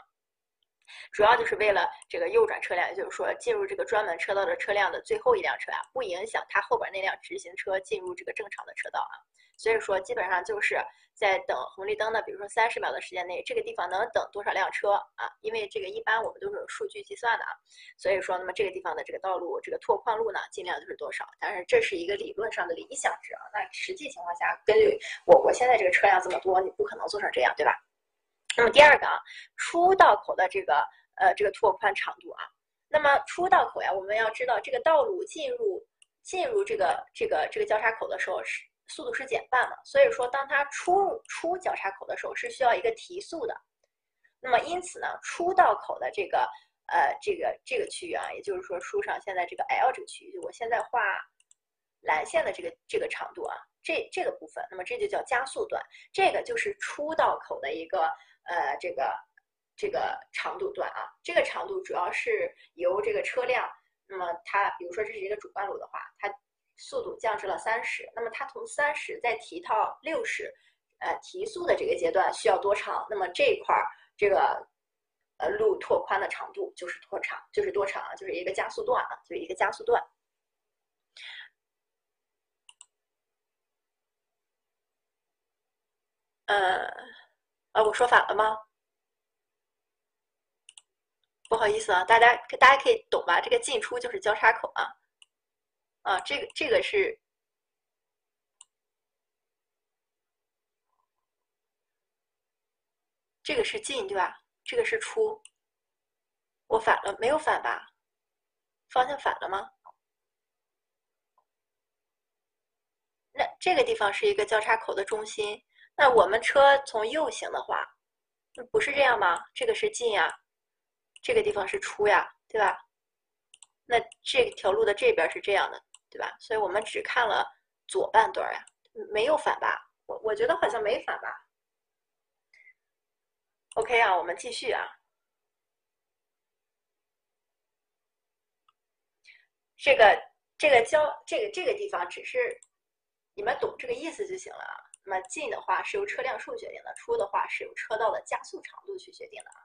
主要就是为了这个右转车辆，也就是说进入这个专门车道的车辆的最后一辆车啊，不影响它后边那辆直行车进入这个正常的车道啊。所以说基本上就是在等红绿灯的，比如说三十秒的时间内，这个地方能等多少辆车啊？因为这个一般我们都是有数据计算的啊。所以说，那么这个地方的这个道路这个拓宽路呢，尽量就是多少？但是这是一个理论上的理想值啊。那实际情况下，根据我国现在这个车辆这么多，你不可能做成这样，对吧？那么第二个啊，出道口的这个呃这个拓宽长度啊，那么出道口呀，我们要知道这个道路进入进入这个这个这个交叉口的时候是速度是减半嘛，所以说当它出入出交叉口的时候是需要一个提速的。那么因此呢，出道口的这个呃这个这个区域啊，也就是说书上现在这个 L 这个区域，就我现在画蓝线的这个这个长度啊，这这个部分，那么这就叫加速段，这个就是出道口的一个。呃，这个这个长度段啊，这个长度主要是由这个车辆，那么它比如说这是一个主干路的话，它速度降至了三十，那么它从三十再提到六十，呃，提速的这个阶段需要多长？那么这一块儿这个呃路拓宽的长度就是多长，就是多长啊，就是一个加速段啊，就是一个加速段。呃。啊，我说反了吗？不好意思啊，大家大家可以懂吧？这个进出就是交叉口啊，啊，这个这个是，这个是进对吧？这个是出，我反了没有反吧？方向反了吗？那这个地方是一个交叉口的中心。那我们车从右行的话，不是这样吗？这个是进呀，这个地方是出呀，对吧？那这条路的这边是这样的，对吧？所以我们只看了左半段呀，没有反吧？我我觉得好像没反吧。OK 啊，我们继续啊。这个这个交这个这个地方只是你们懂这个意思就行了啊。那么进的话是由车辆数决定的，出的话是由车道的加速长度去决定的啊。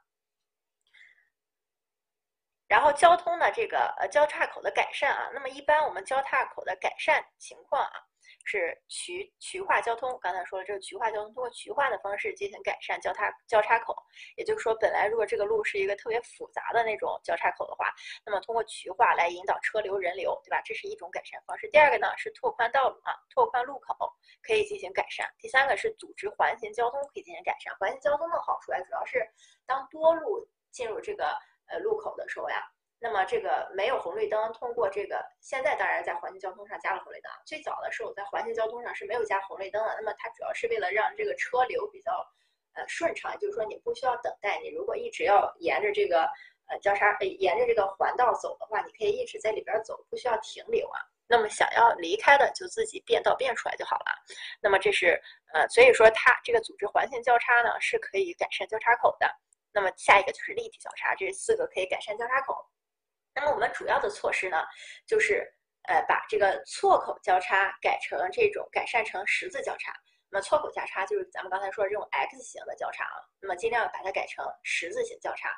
然后交通的这个呃交叉口的改善啊，那么一般我们交叉口的改善情况啊。是渠渠化交通，刚才说了，这个渠化交通通过渠化的方式进行改善交叉交叉口，也就是说，本来如果这个路是一个特别复杂的那种交叉口的话，那么通过渠化来引导车流人流，对吧？这是一种改善方式。第二个呢是拓宽道路啊，拓宽路口可以进行改善。第三个是组织环形交通可以进行改善。环形交通的好处啊，主要是当多路进入这个呃路口的时候呀。那么这个没有红绿灯，通过这个现在当然在环形交通上加了红绿灯。最早的时候在环形交通上是没有加红绿灯的。那么它主要是为了让这个车流比较呃顺畅，就是说你不需要等待。你如果一直要沿着这个呃交叉沿着这个环道走的话，你可以一直在里边走，不需要停留啊。那么想要离开的就自己变道变出来就好了。那么这是呃所以说它这个组织环形交叉呢是可以改善交叉口的。那么下一个就是立体交叉，这四个可以改善交叉口。那么我们主要的措施呢，就是呃把这个错口交叉改成这种改善成十字交叉。那么错口交叉就是咱们刚才说这种 X 型的交叉啊，那么尽量把它改成十字形交叉。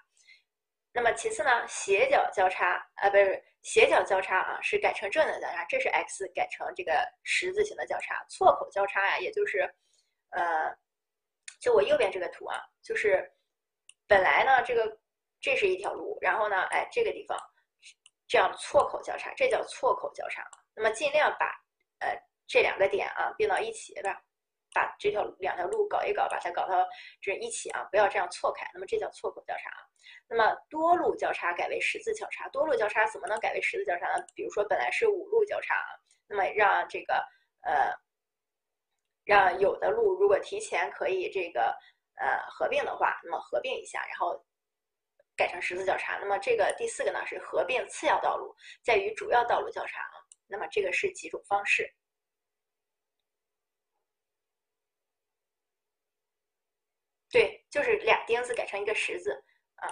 那么其次呢，斜角交叉啊不是斜角交叉啊，是改成正的交叉，这是 X 改成这个十字形的交叉。错口交叉呀，也就是呃，就我右边这个图啊，就是本来呢这个这是一条路，然后呢，哎这个地方。这样错口交叉，这叫错口交叉。那么尽量把呃这两个点啊并到一起，对吧？把这条两条路搞一搞，把它搞到这一起啊，不要这样错开。那么这叫错口交叉。那么多路交叉改为十字交叉，多路交叉怎么能改为十字交叉呢？比如说本来是五路交叉啊，那么让这个呃让有的路如果提前可以这个呃合并的话，那么合并一下，然后。改成十字交叉，那么这个第四个呢是合并次要道路，在与主要道路交叉啊。那么这个是几种方式？对，就是俩钉子改成一个十字啊，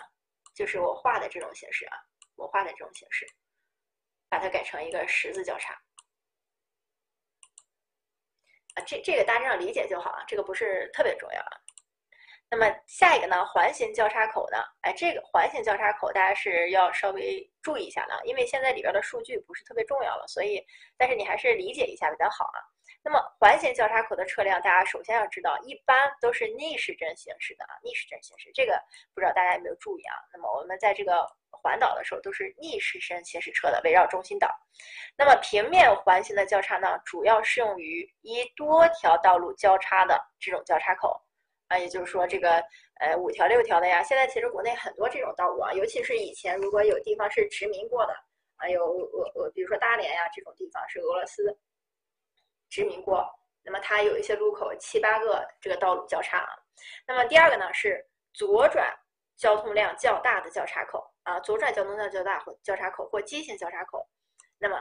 就是我画的这种形式啊，我画的这种形式，把它改成一个十字交叉啊。这这个大致上理解就好啊，这个不是特别重要啊。那么下一个呢，环形交叉口呢？哎，这个环形交叉口大家是要稍微注意一下的，因为现在里边的数据不是特别重要了，所以，但是你还是理解一下比较好啊。那么环形交叉口的车辆，大家首先要知道，一般都是逆时针行驶的啊，逆时针行驶，这个不知道大家有没有注意啊？那么我们在这个环岛的时候都是逆时针行驶车的，围绕中心岛。那么平面环形的交叉呢，主要适用于一多条道路交叉的这种交叉口。啊，也就是说，这个呃五条六条的呀，现在其实国内很多这种道路啊，尤其是以前如果有地方是殖民过的，啊有俄俄，比如说大连呀这种地方是俄罗斯殖民过，那么它有一些路口七八个这个道路交叉啊。那么第二个呢是左转交通量较大的交叉口啊，左转交通量较大或交叉口或畸形交叉口，那么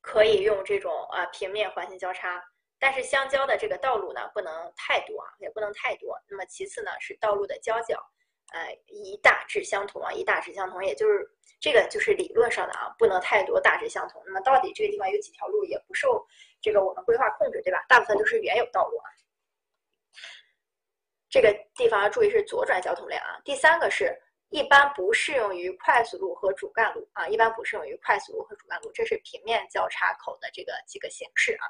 可以用这种啊平面环形交叉。但是相交的这个道路呢，不能太多啊，也不能太多。那么其次呢，是道路的交角，呃，一大致相同啊，一大致相同，也就是这个就是理论上的啊，不能太多，大致相同。那么到底这个地方有几条路，也不受这个我们规划控制，对吧？大部分都是原有道路啊。这个地方要注意是左转交通量啊。第三个是一般不适用于快速路和主干路啊，一般不适用于快速路和主干路，这是平面交叉口的这个几个形式啊。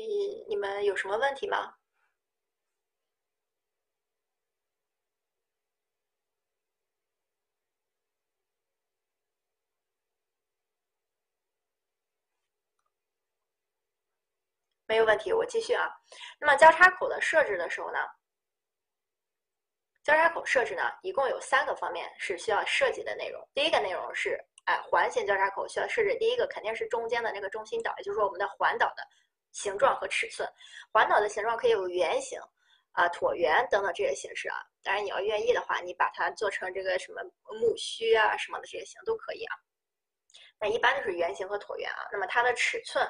你你们有什么问题吗？没有问题，我继续啊。那么交叉口的设置的时候呢，交叉口设置呢，一共有三个方面是需要设计的内容。第一个内容是，哎，环形交叉口需要设置第一个肯定是中间的那个中心岛，也就是说我们的环岛的。形状和尺寸，环岛的形状可以有圆形、啊椭圆等等这些形式啊。当然，你要愿意的话，你把它做成这个什么木须啊什么的这些形都可以啊。那一般都是圆形和椭圆啊。那么它的尺寸，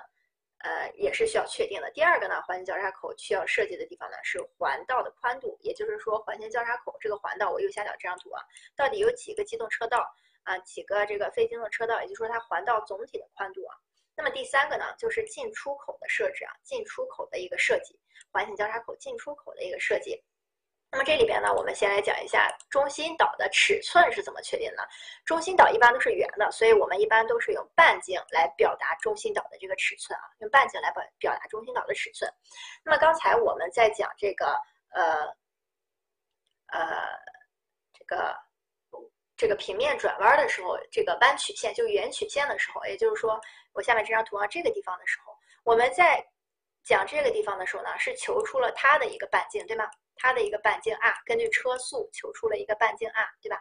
呃，也是需要确定的。第二个呢，环形交叉口需要设计的地方呢是环道的宽度，也就是说环形交叉口这个环道，我右下角这张图啊，到底有几个机动车道啊，几个这个非机动车道，也就是说它环道总体的宽度啊。那么第三个呢，就是进出口的设置啊，进出口的一个设计，环形交叉口进出口的一个设计。那么这里边呢，我们先来讲一下中心岛的尺寸是怎么确定的。中心岛一般都是圆的，所以我们一般都是用半径来表达中心岛的这个尺寸啊，用半径来表表达中心岛的尺寸。那么刚才我们在讲这个呃呃这个这个平面转弯的时候，这个弯曲线就圆曲线的时候，也就是说我下面这张图啊这个地方的时候，我们在讲这个地方的时候呢，是求出了它的一个半径，对吗？它的一个半径 r，根据车速求出了一个半径 r，对吧？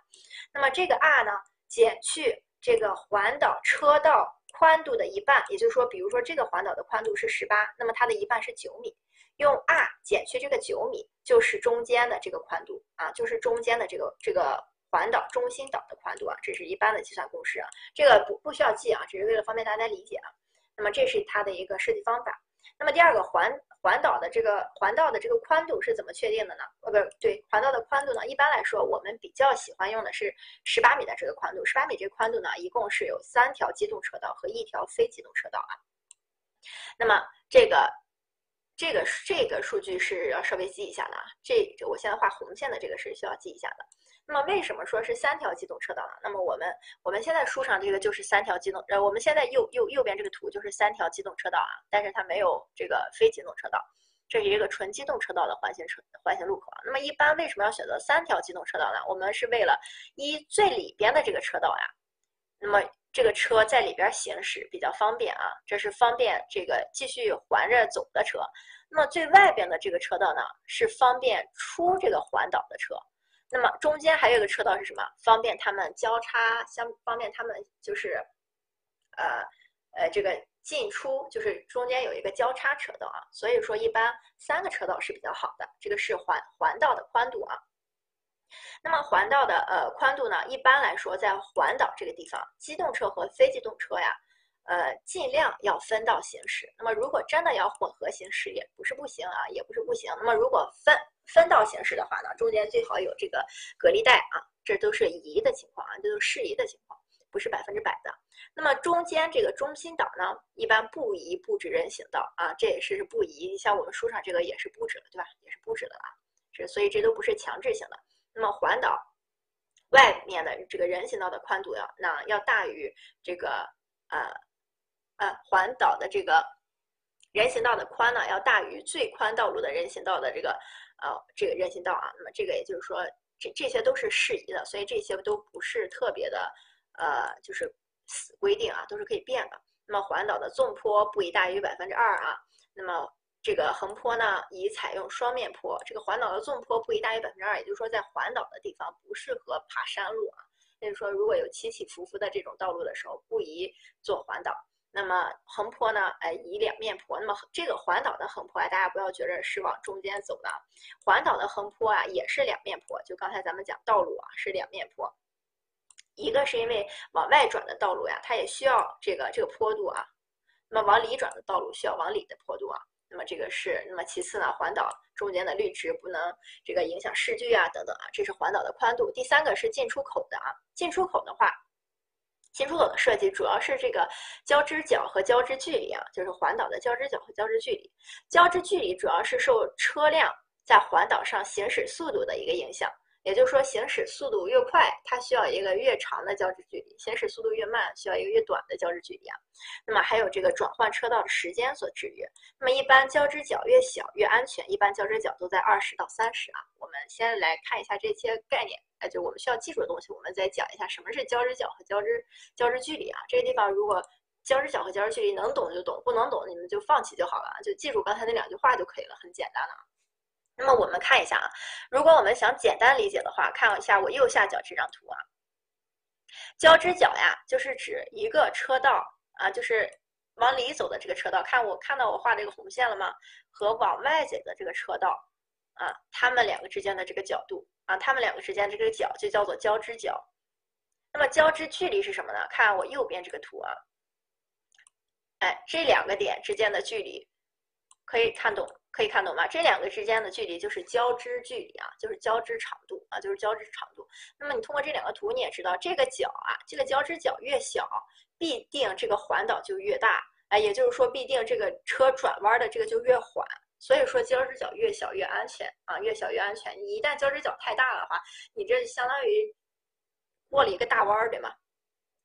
那么这个 r 呢，减去这个环岛车道宽度的一半，也就是说，比如说这个环岛的宽度是十八，那么它的一半是九米，用 r 减去这个九米，就是中间的这个宽度啊，就是中间的这个这个环岛中心岛的宽度啊，这是一般的计算公式啊，这个不不需要记啊，只是为了方便大家理解啊。那么这是它的一个设计方法。那么第二个环环岛的这个环道的这个宽度是怎么确定的呢？呃，不对，环道的宽度呢，一般来说我们比较喜欢用的是十八米的这个宽度。十八米这个宽度呢，一共是有三条机动车道和一条非机动车道啊。那么这个这个这个数据是要稍微记一下的啊。这我现在画红线的这个是需要记一下的。那么为什么说是三条机动车道呢？那么我们我们现在书上这个就是三条机动，呃，我们现在右右右边这个图就是三条机动车道啊，但是它没有这个非机动车道，这是一个纯机动车道的环形车环形路口啊。那么一般为什么要选择三条机动车道呢？我们是为了一最里边的这个车道呀，那么这个车在里边行驶比较方便啊，这是方便这个继续环着走的车。那么最外边的这个车道呢，是方便出这个环岛的车。那么中间还有一个车道是什么？方便他们交叉，相方便他们就是，呃，呃，这个进出就是中间有一个交叉车道啊。所以说一般三个车道是比较好的。这个是环环道的宽度啊。那么环道的呃宽度呢，一般来说在环岛这个地方，机动车和非机动车呀。呃，尽量要分道行驶。那么，如果真的要混合行驶，也不是不行啊，也不是不行。那么，如果分分道行驶的话呢，中间最好有这个隔离带啊，这都是宜的情况啊，这都是适宜的情况，不是百分之百的。那么，中间这个中心岛呢，一般不宜布置人行道啊，这也是不宜。像我们书上这个也是布置了，对吧？也是布置的啊，这所以这都不是强制性的。那么，环岛外面的这个人行道的宽度要那要大于这个呃。呃，环岛的这个人行道的宽呢，要大于最宽道路的人行道的这个呃这个人行道啊。那么这个也就是说，这这些都是适宜的，所以这些都不是特别的呃就是死规定啊，都是可以变的。那么环岛的纵坡不宜大于百分之二啊。那么这个横坡呢，宜采用双面坡。这个环岛的纵坡不宜大于百分之二，也就是说在环岛的地方不适合爬山路啊。所以说，如果有起起伏伏的这种道路的时候，不宜做环岛。那么横坡呢？哎，以两面坡。那么这个环岛的横坡啊，大家不要觉着是往中间走的，环岛的横坡啊也是两面坡。就刚才咱们讲道路啊是两面坡，一个是因为往外转的道路呀，它也需要这个这个坡度啊。那么往里转的道路需要往里的坡度啊。那么这个是，那么其次呢，环岛中间的绿植不能这个影响视距啊等等啊，这是环岛的宽度。第三个是进出口的啊，进出口的话。进出口的设计主要是这个交织角和交织距离啊，就是环岛的交织角和交织距离。交织距离主要是受车辆在环岛上行驶速度的一个影响。也就是说，行驶速度越快，它需要一个越长的交织距离；行驶速度越慢，需要一个越短的交织距离啊。那么还有这个转换车道的时间所制约。那么一般交织角越小越安全，一般交织角都在二十到三十啊。我们先来看一下这些概念，哎，就我们需要记住的东西，我们再讲一下什么是交织角和交织交织距离啊。这个地方如果交织角和交织距离能懂就懂，不能懂你们就放弃就好了，就记住刚才那两句话就可以了，很简单的。那么我们看一下啊，如果我们想简单理解的话，看一下我右下角这张图啊。交织角呀，就是指一个车道啊，就是往里走的这个车道。看我看到我画这个红线了吗？和往外走的这个车道啊，它们两个之间的这个角度啊，它们两个之间这个角就叫做交织角。那么交织距离是什么呢？看我右边这个图啊，哎，这两个点之间的距离可以看懂。可以看懂吗？这两个之间的距离就是交织距离啊，就是交织长度啊，就是交织长度。那么你通过这两个图，你也知道这个角啊，这个交织角越小，必定这个环岛就越大。啊，也就是说必定这个车转弯的这个就越缓。所以说交织角越小越安全啊，越小越安全。你一旦交织角太大的话，你这相当于过了一个大弯儿，对吗？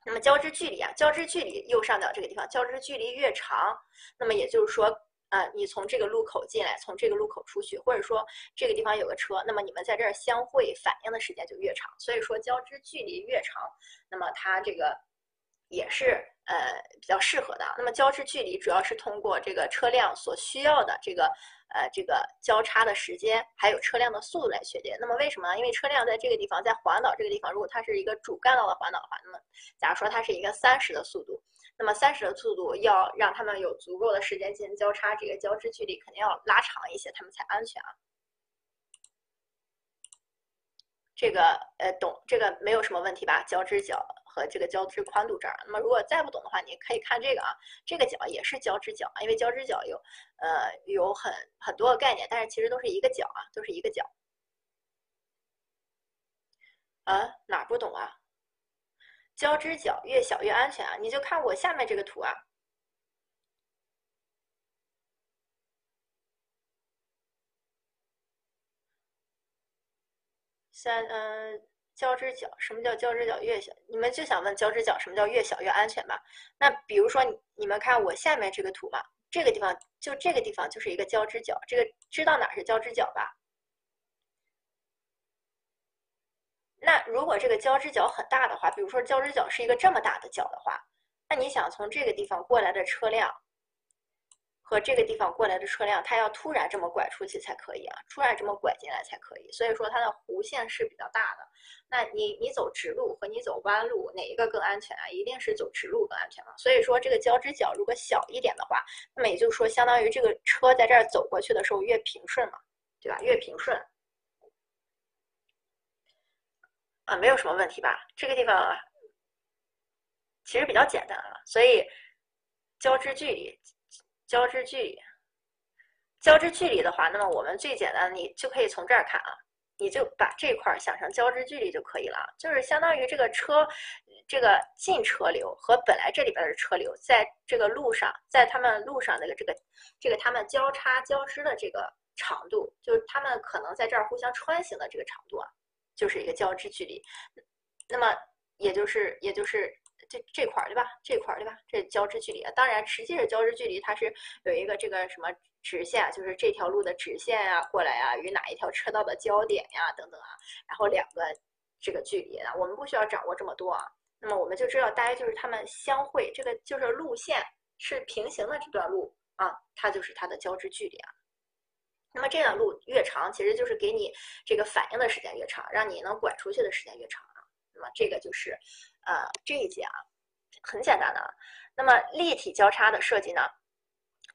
那么交织距离啊，交织距离右上角这个地方，交织距离越长，那么也就是说，呃，你从这个路口进来，从这个路口出去，或者说这个地方有个车，那么你们在这儿相会反应的时间就越长。所以说交织距离越长，那么它这个。也是呃比较适合的。那么交织距离主要是通过这个车辆所需要的这个呃这个交叉的时间，还有车辆的速度来确定。那么为什么呢？因为车辆在这个地方，在环岛这个地方，如果它是一个主干道的环岛的话，那么假如说它是一个三十的速度，那么三十的速度要让他们有足够的时间进行交叉，这个交织距离肯定要拉长一些，他们才安全啊。这个呃懂，这个没有什么问题吧？交织角。和这个交织宽度这儿，那么如果再不懂的话，你可以看这个啊，这个角也是交织角，因为交织角有呃有很很多个概念，但是其实都是一个角啊，都是一个角。啊，哪不懂啊？交织角越小越安全啊，你就看我下面这个图啊。三嗯。交织角，什么叫交织角越小？你们就想问交织角什么叫越小越安全吧？那比如说你你们看我下面这个图嘛，这个地方就这个地方就是一个交织角，这个知道哪是交织角吧？那如果这个交织角很大的话，比如说交织角是一个这么大的角的话，那你想从这个地方过来的车辆。和这个地方过来的车辆，它要突然这么拐出去才可以啊，突然这么拐进来才可以。所以说它的弧线是比较大的。那你你走直路和你走弯路哪一个更安全啊？一定是走直路更安全嘛。所以说这个交织角如果小一点的话，那么也就是说相当于这个车在这儿走过去的时候越平顺嘛，对吧？越平顺啊，没有什么问题吧？这个地方其实比较简单啊，所以交织距离。交织距离，交织距离的话，那么我们最简单，你就可以从这儿看啊，你就把这块想成交织距离就可以了，就是相当于这个车，这个进车流和本来这里边的车流，在这个路上，在他们路上那个这个这个他们交叉交织的这个长度，就是他们可能在这儿互相穿行的这个长度啊，就是一个交织距离。那么也就是也就是。这这块儿对吧？这块儿对吧？这交织距离啊，当然实际的交织距离它是有一个这个什么直线，就是这条路的直线啊，过来啊，与哪一条车道的交点呀，等等啊，然后两个这个距离啊，我们不需要掌握这么多啊。那么我们就知道，大概就是它们相会，这个就是路线是平行的这段路啊，它就是它的交织距离啊。那么这段路越长，其实就是给你这个反应的时间越长，让你能拐出去的时间越长啊。那么这个就是。呃，这一节啊，很简单的啊。那么立体交叉的设计呢，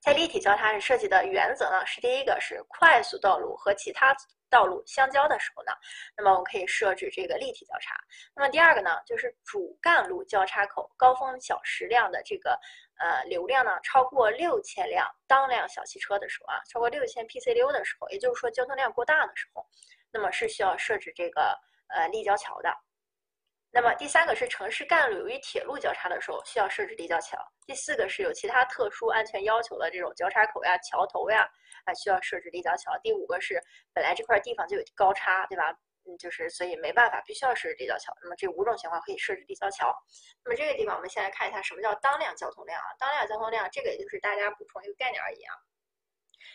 在立体交叉的设计的原则呢，是第一个是快速道路和其他道路相交的时候呢，那么我们可以设置这个立体交叉。那么第二个呢，就是主干路交叉口高峰小时量的这个呃流量呢超过六千辆当辆小汽车的时候啊，超过六千 PCU 的时候，也就是说交通量过大的时候，那么是需要设置这个呃立交桥的。那么第三个是城市干路与铁路交叉的时候需要设置立交桥。第四个是有其他特殊安全要求的这种交叉口呀、桥头呀，啊需要设置立交桥。第五个是本来这块地方就有高差，对吧？嗯，就是所以没办法，必须要设置立交桥。那么这五种情况可以设置立交桥。那么这个地方我们先来看一下什么叫当量交通量啊？当量交通量这个也就是大家补充一个概念而已啊。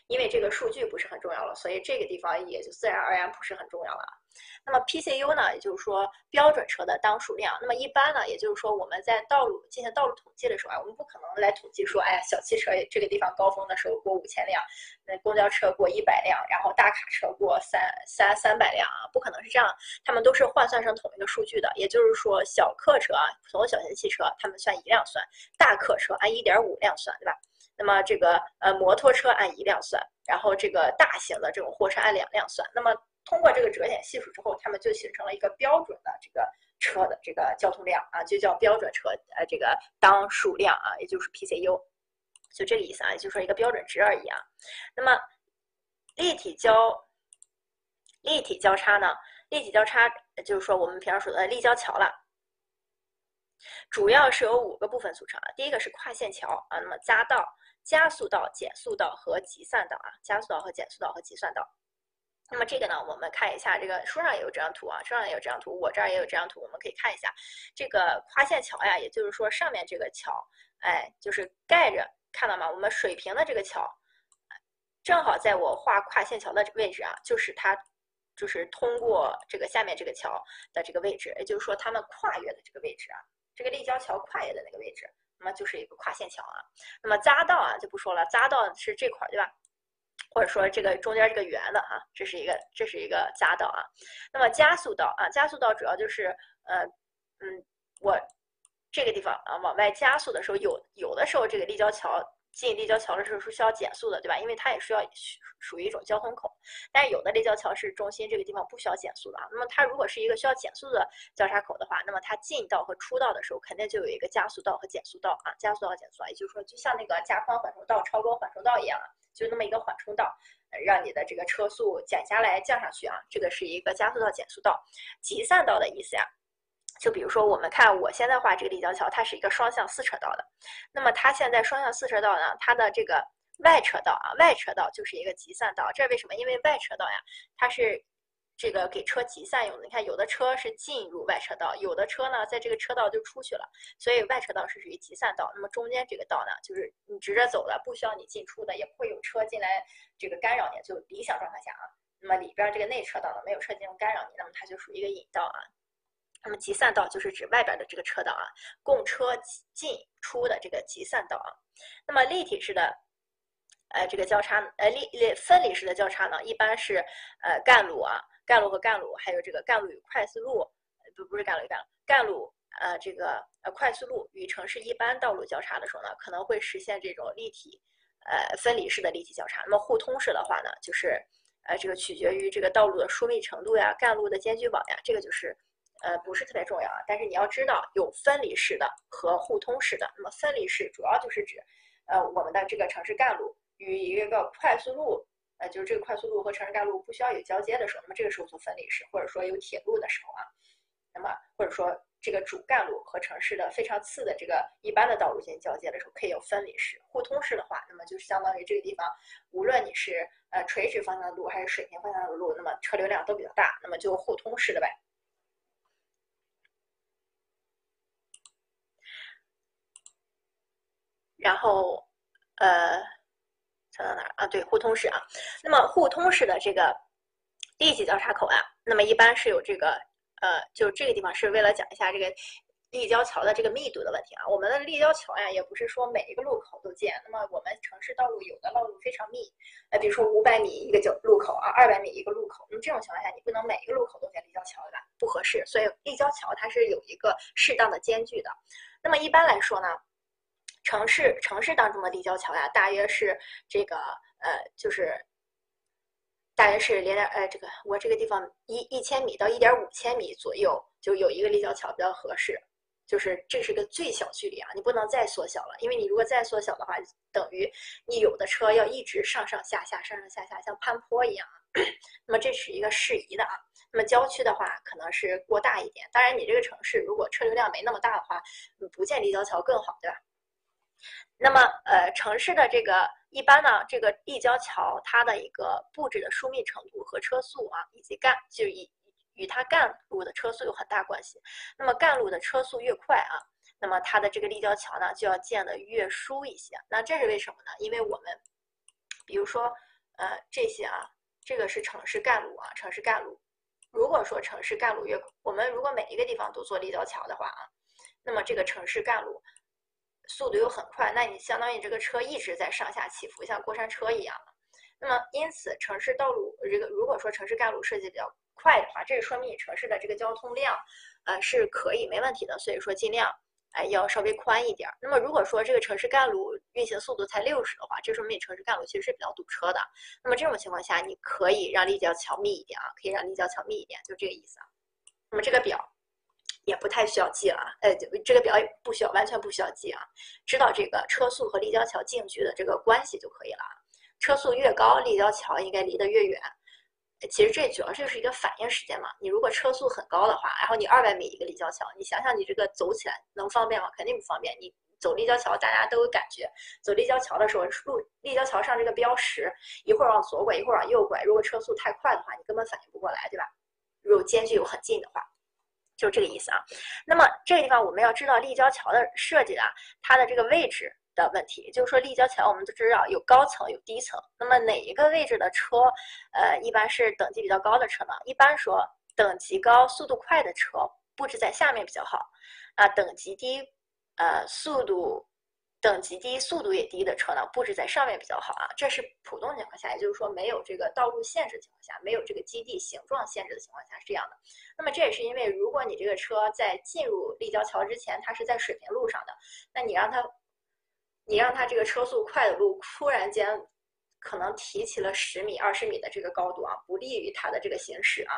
因为这个数据不是很重要了，所以这个地方也就自然而然不是很重要了。那么 PCU 呢，也就是说标准车的当数量。那么一般呢，也就是说我们在道路进行道路统计的时候啊，我们不可能来统计说，哎呀，小汽车这个地方高峰的时候过五千辆，那公交车过一百辆，然后大卡车过三三三百辆啊，不可能是这样。他们都是换算成同一个数据的。也就是说，小客车啊，普通小型汽车，他们算一辆算；大客车按一点五辆算，对吧？那么这个呃摩托车按一辆算，然后这个大型的这种货车按两辆算。那么通过这个折减系数之后，他们就形成了一个标准的这个车的这个交通量啊，就叫标准车呃这个当数量啊，也就是 PCU，就这个意思啊，也就是说一个标准值而已啊。那么立体交立体交叉呢？立体交叉就是说我们平常说的立交桥了。主要是由五个部分组成啊。第一个是跨线桥啊，那么匝道、加速道、减速道和集散道啊，加速道和减速道和集散道。那么这个呢，我们看一下，这个书上也有这张图啊，书上也有这张图，我这儿也有这张图，我们可以看一下这个跨线桥呀，也就是说上面这个桥，哎，就是盖着，看到吗？我们水平的这个桥，正好在我画跨线桥的位置啊，就是它，就是通过这个下面这个桥的这个位置，也就是说它们跨越的这个位置啊，这个立交桥跨越的那个位置，那么就是一个跨线桥啊。那么匝道啊就不说了，匝道是这块儿，对吧？或者说这个中间这个圆的啊，这是一个这是一个匝道啊。那么加速道啊，加速道主要就是呃嗯，我这个地方啊往外加速的时候，有有的时候这个立交桥进立交桥的时候是需要减速的，对吧？因为它也需要属于一种交通口。但有的立交桥是中心这个地方不需要减速的啊。那么它如果是一个需要减速的交叉口的话，那么它进道和出道的时候肯定就有一个加速道和减速道啊，加速道减速道，也就是说就像那个加宽缓冲道、超高缓冲道一样啊。就那么一个缓冲道，让你的这个车速减下来降上去啊，这个是一个加速道、减速道、集散道的意思呀。就比如说我们看我现在画这个立交桥，它是一个双向四车道的，那么它现在双向四车道呢，它的这个外车道啊，外车道就是一个集散道，这为什么？因为外车道呀，它是。这个给车集散用的，你看有的车是进入外车道，有的车呢在这个车道就出去了，所以外车道是属于集散道。那么中间这个道呢，就是你直着走的，不需要你进出的，也不会有车进来这个干扰你，就理想状态下啊。那么里边这个内车道呢，没有车进入干扰你，那么它就属于一个引道啊。那么集散道就是指外边的这个车道啊，供车进出的这个集散道啊。那么立体式的。呃，这个交叉，呃，立立分离式的交叉呢，一般是呃干路啊，干路和干路，还有这个干路与快速路，不不是干路与干路，干路呃这个呃快速路与城市一般道路交叉的时候呢，可能会实现这种立体呃分离式的立体交叉。那么互通式的话呢，就是呃这个取决于这个道路的疏密程度呀，干路的间距网呀，这个就是呃不是特别重要啊。但是你要知道有分离式的和互通式的。那么分离式主要就是指呃我们的这个城市干路。与一个快速路，呃，就是这个快速路和城市干路不需要有交接的时候，那么这个时候做分离式，或者说有铁路的时候啊，那么或者说这个主干路和城市的非常次的这个一般的道路进行交接的时候，可以有分离式。互通式的话，那么就是相当于这个地方，无论你是呃垂直方向的路还是水平方向的路，那么车流量都比较大，那么就互通式的呗。然后，呃。讲到哪儿啊？对，互通式啊。那么互通式的这个立体交叉口啊，那么一般是有这个呃，就这个地方是为了讲一下这个立交桥的这个密度的问题啊。我们的立交桥呀，也不是说每一个路口都建。那么我们城市道路有的道路非常密，呃，比如说五百米一个交路口啊，二百米一个路口。那么这种情况下，你不能每一个路口都建立交桥对吧？不合适。所以立交桥它是有一个适当的间距的。那么一般来说呢？城市城市当中的立交桥呀，大约是这个呃，就是大约是零点呃，这个我这个地方一一千米到一点五千米左右就有一个立交桥比较合适，就是这是个最小距离啊，你不能再缩小了，因为你如果再缩小的话，等于你有的车要一直上上下下上上下下像攀坡一样，那么这是一个适宜的啊。那么郊区的话可能是过大一点，当然你这个城市如果车流量没那么大的话，不建立交桥更好，对吧？那么，呃，城市的这个一般呢，这个立交桥它的一个布置的疏密程度和车速啊，以及干就以与它干路的车速有很大关系。那么干路的车速越快啊，那么它的这个立交桥呢就要建的越疏一些。那这是为什么呢？因为我们比如说，呃，这些啊，这个是城市干路啊，城市干路。如果说城市干路越，我们如果每一个地方都做立交桥的话啊，那么这个城市干路。速度又很快，那你相当于这个车一直在上下起伏，像过山车一样。那么因此，城市道路这个如果说城市干路设计比较快的话，这说明你城市的这个交通量，呃是可以没问题的。所以说尽量哎要稍微宽一点。那么如果说这个城市干路运行速度才六十的话，这说明你城市干路其实是比较堵车的。那么这种情况下，你可以让立交桥密一点啊，可以让立交桥密一点，就这个意思啊。那么这个表。也不太需要记了，呃，这个表也不需要，完全不需要记啊，知道这个车速和立交桥径距的这个关系就可以了。车速越高，立交桥应该离得越远。其实这主要就是一个反应时间嘛。你如果车速很高的话，然后你二百米一个立交桥，你想想你这个走起来能方便吗？肯定不方便。你走立交桥，大家都有感觉，走立交桥的时候，路立交桥上这个标识一会儿往左拐，一会儿往右拐，如果车速太快的话，你根本反应不过来，对吧？如果间距又很近的话。就这个意思啊，那么这个地方我们要知道立交桥的设计啊，它的这个位置的问题，就是说立交桥我们都知道有高层有低层，那么哪一个位置的车，呃，一般是等级比较高的车呢？一般说等级高、速度快的车布置在下面比较好，啊，等级低，呃，速度。等级低、速度也低的车呢，布置在上面比较好啊。这是普通情况下，也就是说没有这个道路限制情况下，没有这个基地形状限制的情况下是这样的。那么这也是因为，如果你这个车在进入立交桥之前，它是在水平路上的，那你让它，你让它这个车速快的路突然间可能提起了十米、二十米的这个高度啊，不利于它的这个行驶啊。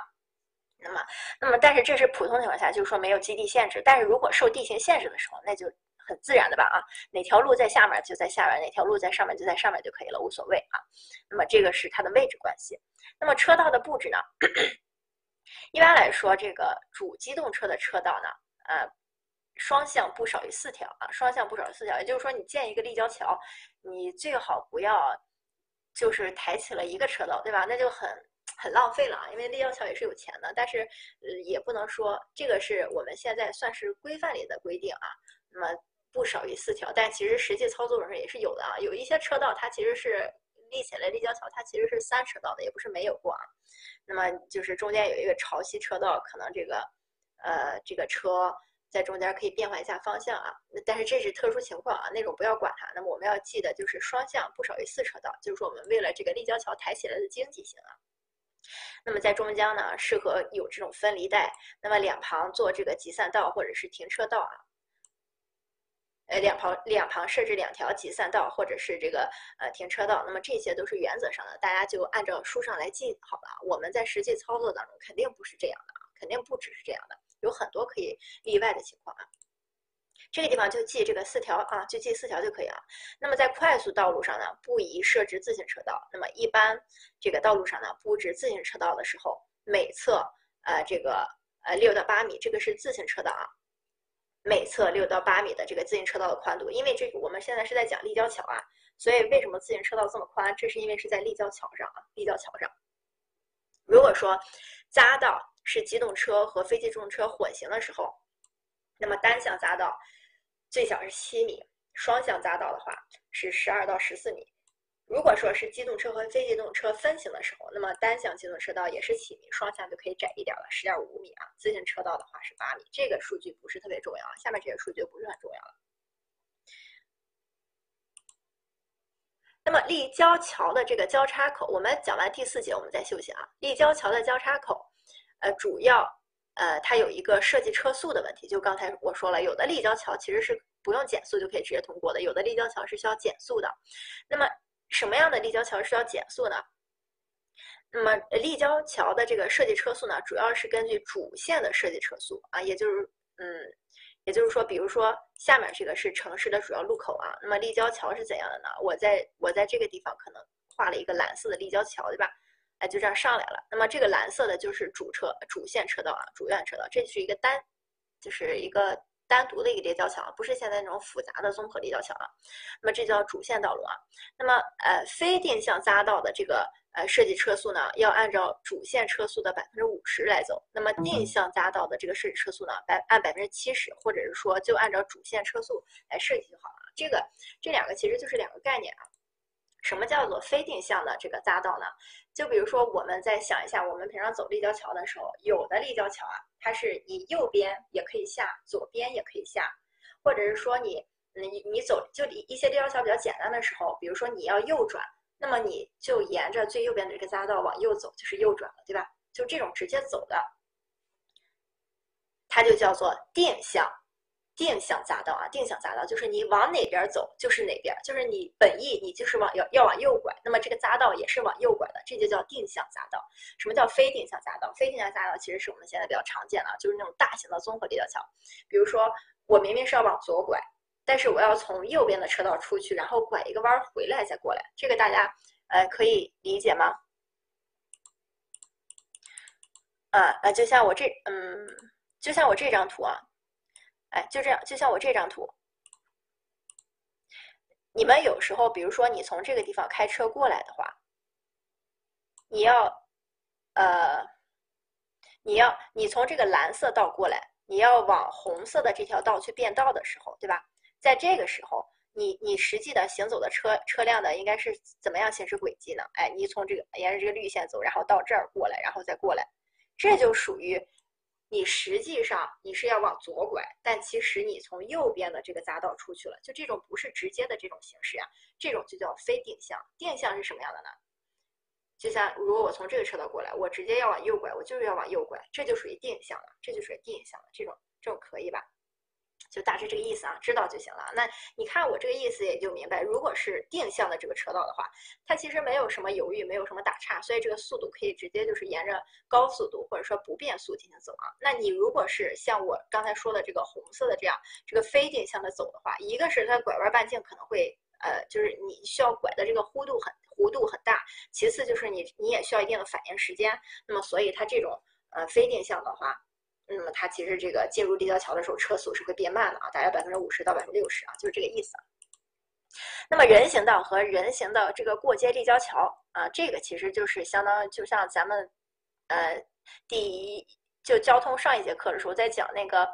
那么，那么但是这是普通情况下，就是说没有基地限制。但是如果受地形限制的时候，那就。很自然的吧啊，哪条路在下面就在下面，哪条路在上面就在上面就可以了，无所谓啊。那么这个是它的位置关系。那么车道的布置呢？一般来说，这个主机动车的车道呢，呃，双向不少于四条啊，双向不少于四条。也就是说，你建一个立交桥，你最好不要就是抬起了一个车道，对吧？那就很很浪费了啊。因为立交桥也是有钱的，但是呃，也不能说这个是我们现在算是规范里的规定啊。那么不少于四条，但其实实际操作上也是有的啊。有一些车道它其实是立起来立交桥，它其实是三车道的，也不是没有过啊。那么就是中间有一个潮汐车道，可能这个呃这个车在中间可以变换一下方向啊。但是这是特殊情况啊，那种不要管它。那么我们要记得就是双向不少于四车道，就是说我们为了这个立交桥抬起来的经济性啊。那么在中间呢，适合有这种分离带，那么两旁做这个集散道或者是停车道啊。呃，两旁两旁设置两条集散道，或者是这个呃停车道，那么这些都是原则上的，大家就按照书上来记好了。我们在实际操作当中肯定不是这样的啊，肯定不只是这样的，有很多可以例外的情况啊。这个地方就记这个四条啊，就记四条就可以了。那么在快速道路上呢，不宜设置自行车道。那么一般这个道路上呢，布置自行车道的时候，每侧呃这个呃六到八米，这个是自行车道啊。每侧六到八米的这个自行车道的宽度，因为这个我们现在是在讲立交桥啊，所以为什么自行车道这么宽？这是因为是在立交桥上啊，立交桥上。如果说匝道是机动车和非机动车混行的时候，那么单向匝道最小是七米，双向匝道的话是十二到十四米。如果说是机动车和非机动车分行的时候，那么单向机动车道也是七米，双向就可以窄一点了，十点五米啊。自行车道的话是八米，这个数据不是特别重要啊。下面这些数据不是很重要了。那么立交桥的这个交叉口，我们讲完第四节，我们再休息啊。立交桥的交叉口，呃，主要呃它有一个设计车速的问题，就刚才我说了，有的立交桥其实是不用减速就可以直接通过的，有的立交桥是需要减速的。那么什么样的立交桥是要减速呢？那么立交桥的这个设计车速呢，主要是根据主线的设计车速啊，也就是嗯，也就是说，比如说下面这个是城市的主要路口啊，那么立交桥是怎样的呢？我在我在这个地方可能画了一个蓝色的立交桥，对吧？哎，就这样上来了。那么这个蓝色的就是主车主线车道啊，主院车道，这是一个单，就是一个。单独的一个立交桥，不是现在那种复杂的综合立交桥啊。那么这叫主线道路啊。那么呃，非定向匝道的这个呃设计车速呢，要按照主线车速的百分之五十来走。那么定向匝道的这个设计车速呢，百按百分之七十，或者是说就按照主线车速来设计就好了。这个这两个其实就是两个概念啊。什么叫做非定向的这个匝道呢？就比如说，我们再想一下，我们平常走立交桥的时候，有的立交桥啊，它是你右边也可以下，左边也可以下，或者是说你，你你走就一些立交桥比较简单的时候，比如说你要右转，那么你就沿着最右边的这个匝道往右走，就是右转了，对吧？就这种直接走的，它就叫做定向。定向匝道啊，定向匝道就是你往哪边走就是哪边，就是你本意你就是往要要往右拐，那么这个匝道也是往右拐的，这就叫定向匝道。什么叫非定向匝道？非定向匝道其实是我们现在比较常见的，就是那种大型的综合立交桥。比如说我明明是要往左拐，但是我要从右边的车道出去，然后拐一个弯回来再过来，这个大家呃可以理解吗？啊啊，就像我这嗯，就像我这张图啊，哎，就这样，就像我这张图。你们有时候，比如说你从这个地方开车过来的话，你要，呃，你要你从这个蓝色道过来，你要往红色的这条道去变道的时候，对吧？在这个时候，你你实际的行走的车车辆的应该是怎么样行驶轨迹呢？哎，你从这个沿着这个绿线走，然后到这儿过来，然后再过来，这就属于。你实际上你是要往左拐，但其实你从右边的这个匝道出去了，就这种不是直接的这种形式呀，这种就叫非定向。定向是什么样的呢？就像如果我从这个车道过来，我直接要往右拐，我就是要往右拐，这就属于定向了，这就属于定向了，这种这种可以吧？就大致这个意思啊，知道就行了。那你看我这个意思也就明白。如果是定向的这个车道的话，它其实没有什么犹豫，没有什么打岔，所以这个速度可以直接就是沿着高速度或者说不变速进行走啊。那你如果是像我刚才说的这个红色的这样这个非定向的走的话，一个是它拐弯半径可能会呃，就是你需要拐的这个弧度很弧度很大，其次就是你你也需要一定的反应时间。那么所以它这种呃非定向的话。那么它其实这个进入立交桥的时候，车速是会变慢的啊，大概百分之五十到百分之六十啊，就是这个意思。那么人行道和人行道这个过街立交桥啊，这个其实就是相当就像咱们呃第一就交通上一节课的时候在讲那个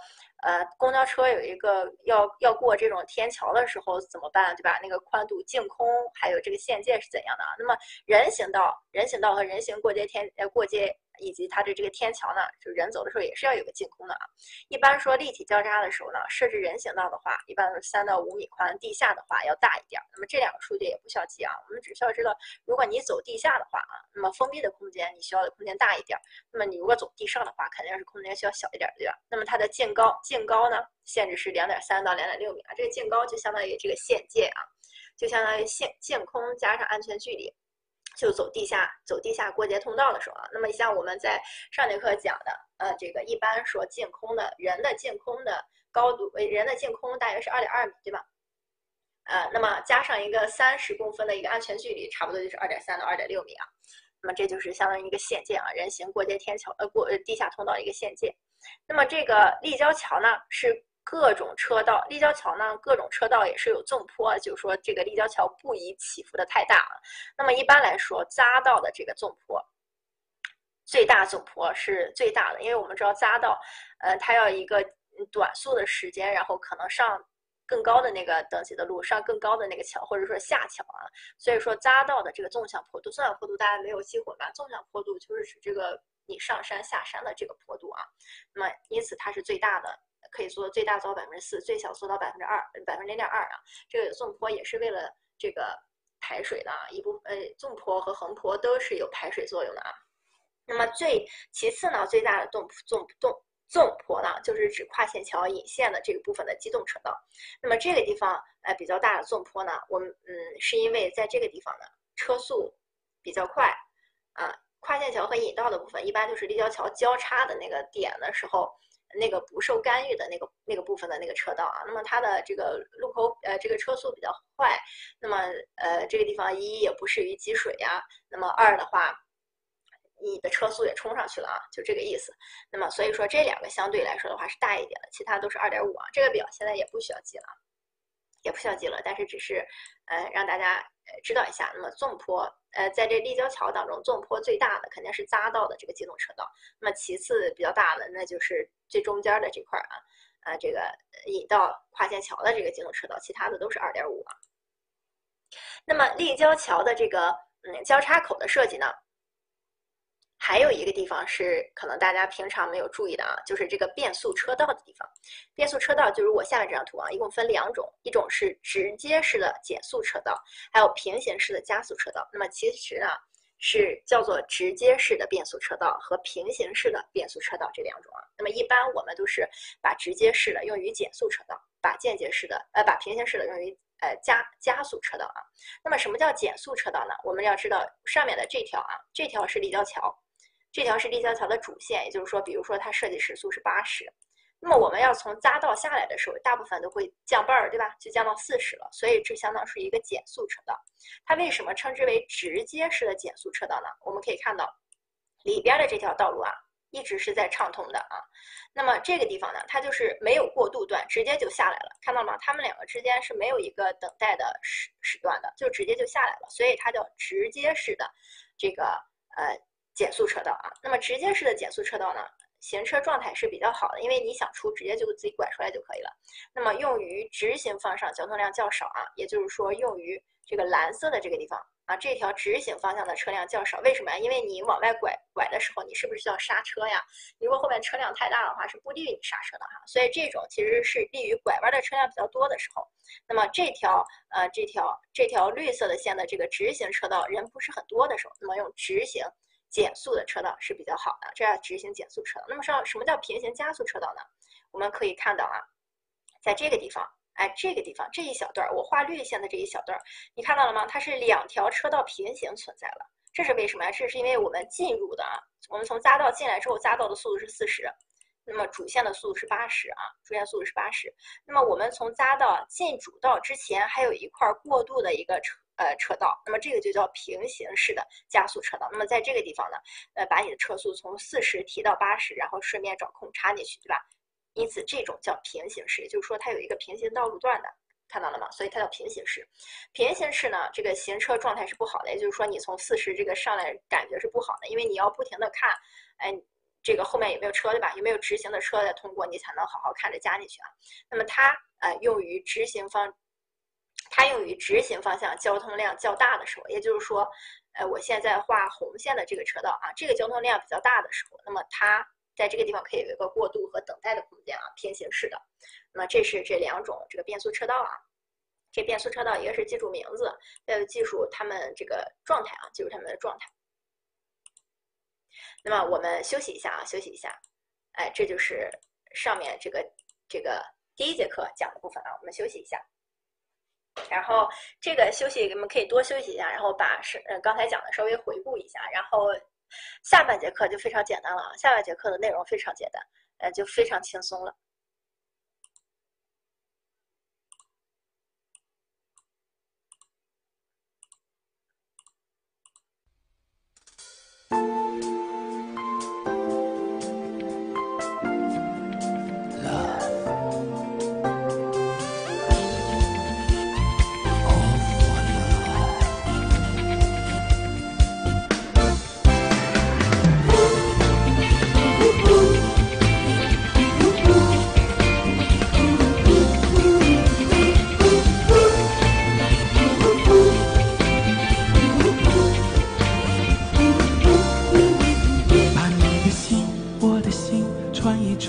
呃公交车有一个要要过这种天桥的时候怎么办，对吧？那个宽度净空还有这个限界是怎样的啊？那么人行道人行道和人行过街天呃过街。以及它的这个天桥呢，就人走的时候也是要有个净空的啊。一般说立体交叉的时候呢，设置人行道的话，一般都是三到五米宽，地下的话要大一点。那么这两个数据也不需要记啊，我们只需要知道，如果你走地下的话啊，那么封闭的空间你需要的空间大一点。那么你如果走地上的话，肯定是空间需要小一点，对吧？那么它的净高净高呢，限制是两点三到两点六米啊。这个净高就相当于这个限界啊，就相当于限净空加上安全距离。就走地下，走地下过街通道的时候啊，那么像我们在上节课讲的，呃，这个一般说净空的人的净空的高度，人的净空大约是二点二米，对吧？呃，那么加上一个三十公分的一个安全距离，差不多就是二点三到二点六米啊。那么这就是相当于一个限界啊，人行过街天桥呃过地下通道一个限界。那么这个立交桥呢是。各种车道，立交桥呢，各种车道也是有纵坡，就是说这个立交桥不宜起伏的太大啊。那么一般来说，匝道的这个纵坡，最大纵坡是最大的，因为我们知道匝道，呃，它要一个短速的时间，然后可能上更高的那个等级的路，上更高的那个桥，或者说下桥啊。所以说匝道的这个纵向坡度，纵向坡度大家没有记混吧？纵向坡度就是指这个你上山下山的这个坡度啊。那么因此它是最大的。可以做最大做到百分之四，最小做到百分之二，百分之零点二啊。这个纵坡也是为了这个排水的啊，一部呃纵坡和横坡都是有排水作用的啊。那么最其次呢，最大的纵纵纵纵坡呢，就是指跨线桥引线的这个部分的机动车道。那么这个地方呃比较大的纵坡呢，我们嗯是因为在这个地方呢车速比较快啊，跨线桥和引道的部分一般就是立交桥交叉的那个点的时候。那个不受干预的那个那个部分的那个车道啊，那么它的这个路口呃这个车速比较快，那么呃这个地方一也不适于积水呀，那么二的话，你的车速也冲上去了啊，就这个意思。那么所以说这两个相对来说的话是大一点的，其他都是二点五啊。这个表现在也不需要记了，也不需要记了，但是只是呃让大家呃知道一下。那么纵坡。呃，在这立交桥当中，纵坡最大的肯定是匝道的这个机动车道。那么其次比较大的，那就是最中间的这块啊，啊，这个引道跨线桥的这个机动车道，其他的都是二点五啊。那么立交桥的这个嗯交叉口的设计呢？还有一个地方是可能大家平常没有注意的啊，就是这个变速车道的地方。变速车道就如我下面这张图啊，一共分两种，一种是直接式的减速车道，还有平行式的加速车道。那么其实呢，是叫做直接式的变速车道和平行式的变速车道这两种啊。那么一般我们都是把直接式的用于减速车道，把间接式的呃把平行式的用于呃加加速车道啊。那么什么叫减速车道呢？我们要知道上面的这条啊，这条是立交桥。这条是立交桥的主线，也就是说，比如说它设计时速是八十，那么我们要从匝道下来的时候，大部分都会降半儿，对吧？就降到四十了，所以这相当于是一个减速车道。它为什么称之为直接式的减速车道呢？我们可以看到里边的这条道路啊，一直是在畅通的啊。那么这个地方呢，它就是没有过渡段，直接就下来了，看到吗？它们两个之间是没有一个等待的时时段的，就直接就下来了，所以它叫直接式的这个呃减速车道啊。那么直接式的减速车道呢，行车状态是比较好的，因为你想出直接就自己拐出来就可以了。那么用于直行方向交通量较少啊，也就是说用于这个蓝色的这个地方。啊，这条直行方向的车辆较少，为什么呀？因为你往外拐拐的时候，你是不是需要刹车呀？如果后面车辆太大的话，是不利于你刹车的哈。所以这种其实是利于拐弯的车辆比较多的时候。那么这条呃这条这条绿色的线的这个直行车道人不是很多的时候，那么用直行减速的车道是比较好的，这叫直行减速车道。那么上什么叫平行加速车道呢？我们可以看到啊，在这个地方。哎，这个地方这一小段儿，我画绿线的这一小段儿，你看到了吗？它是两条车道平行存在了，这是为什么呀？这是因为我们进入的啊，我们从匝道进来之后，匝道的速度是四十，那么主线的速度是八十啊，主线速度是八十。那么我们从匝道进主道之前，还有一块过渡的一个车呃车道，那么这个就叫平行式的加速车道。那么在这个地方呢，呃，把你的车速从四十提到八十，然后顺便找空插进去，对吧？因此，这种叫平行式，也就是说它有一个平行道路段的，看到了吗？所以它叫平行式。平行式呢，这个行车状态是不好的，也就是说你从四十这个上来感觉是不好的，因为你要不停的看，哎，这个后面有没有车，对吧？有没有直行的车在通过，你才能好好看着加进去啊。那么它呃用于直行方，它用于直行方向交通量较大的时候，也就是说，呃，我现在画红线的这个车道啊，这个交通量比较大的时候，那么它。在这个地方可以有一个过渡和等待的空间啊，平行式的。那么这是这两种这个变速车道啊，这变速车道一个是记住名字，再有记住它们这个状态啊，记住它们的状态。那么我们休息一下啊，休息一下。哎，这就是上面这个这个第一节课讲的部分啊，我们休息一下。然后这个休息你们可以多休息一下，然后把是呃刚才讲的稍微回顾一下，然后。下半节课就非常简单了，下半节课的内容非常简单，呃，就非常轻松了。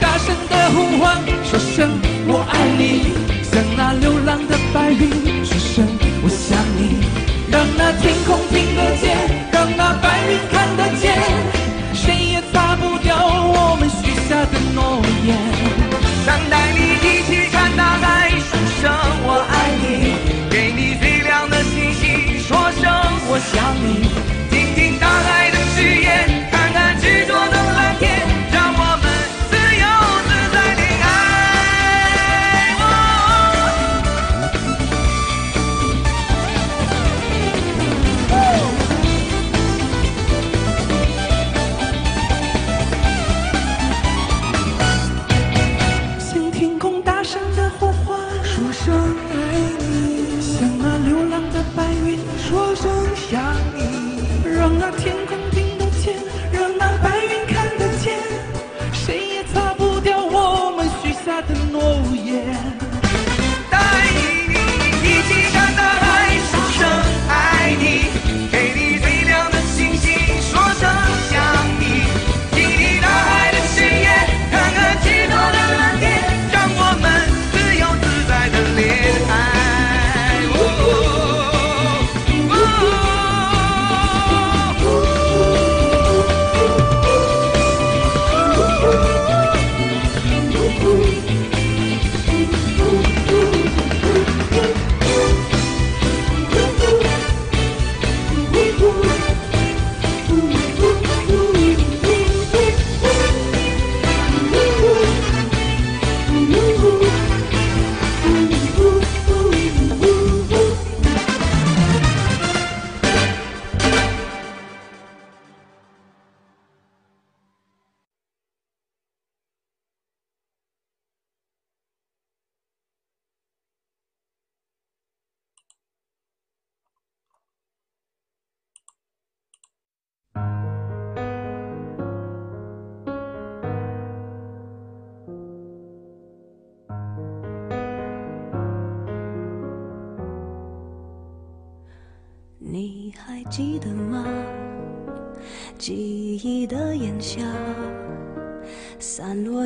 大声的呼唤说声我爱你。向那流浪的白云说声我想你。让那天空听得见让那白云看得见。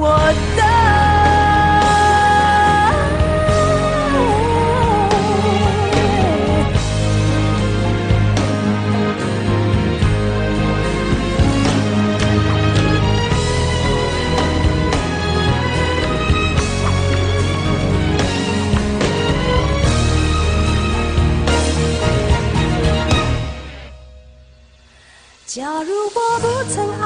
我的。假如我不曾，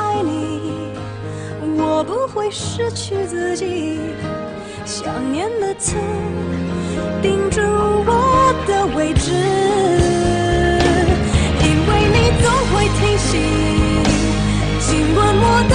会失去自己。想念的刺钉住我的位置，因为你总会提醒，尽管我的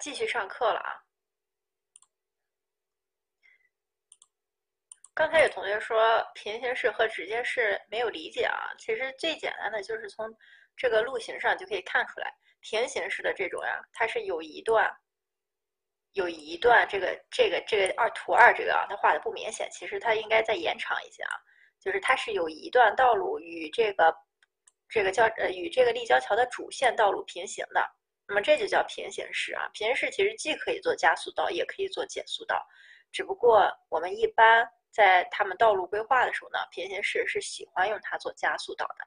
继续上课了啊。刚才有同学说平行式和直接式没有理解啊，其实最简单的就是从这个路型上就可以看出来，平行式的这种呀，它是有一段，有一段这个这个这个二图二这个啊，它画的不明显，其实它应该再延长一些啊，就是它是有一段道路与这个这个交呃与这个立交桥的主线道路平行的。那么这就叫平行式啊，平行式其实既可以做加速道，也可以做减速道，只不过我们一般在他们道路规划的时候呢，平行式是喜欢用它做加速道的。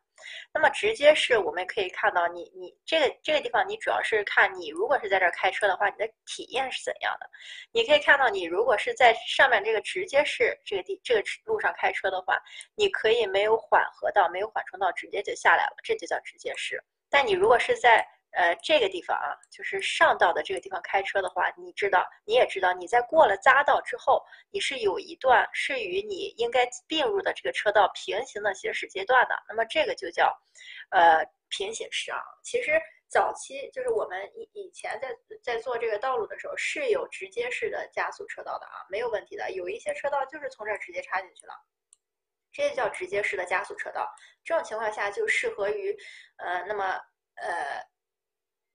那么直接式我们可以看到，你你这个这个地方，你主要是看你如果是在这儿开车的话，你的体验是怎样的。你可以看到，你如果是在上面这个直接式这个地这个路上开车的话，你可以没有缓和道，没有缓冲道，直接就下来了，这就叫直接式。但你如果是在呃，这个地方啊，就是上道的这个地方开车的话，你知道，你也知道，你在过了匝道之后，你是有一段是与你应该并入的这个车道平行的行驶阶段的。那么这个就叫，呃，平行式啊。其实早期就是我们以以前在在做这个道路的时候，是有直接式的加速车道的啊，没有问题的。有一些车道就是从这儿直接插进去了，这就叫直接式的加速车道。这种情况下就适合于，呃，那么呃。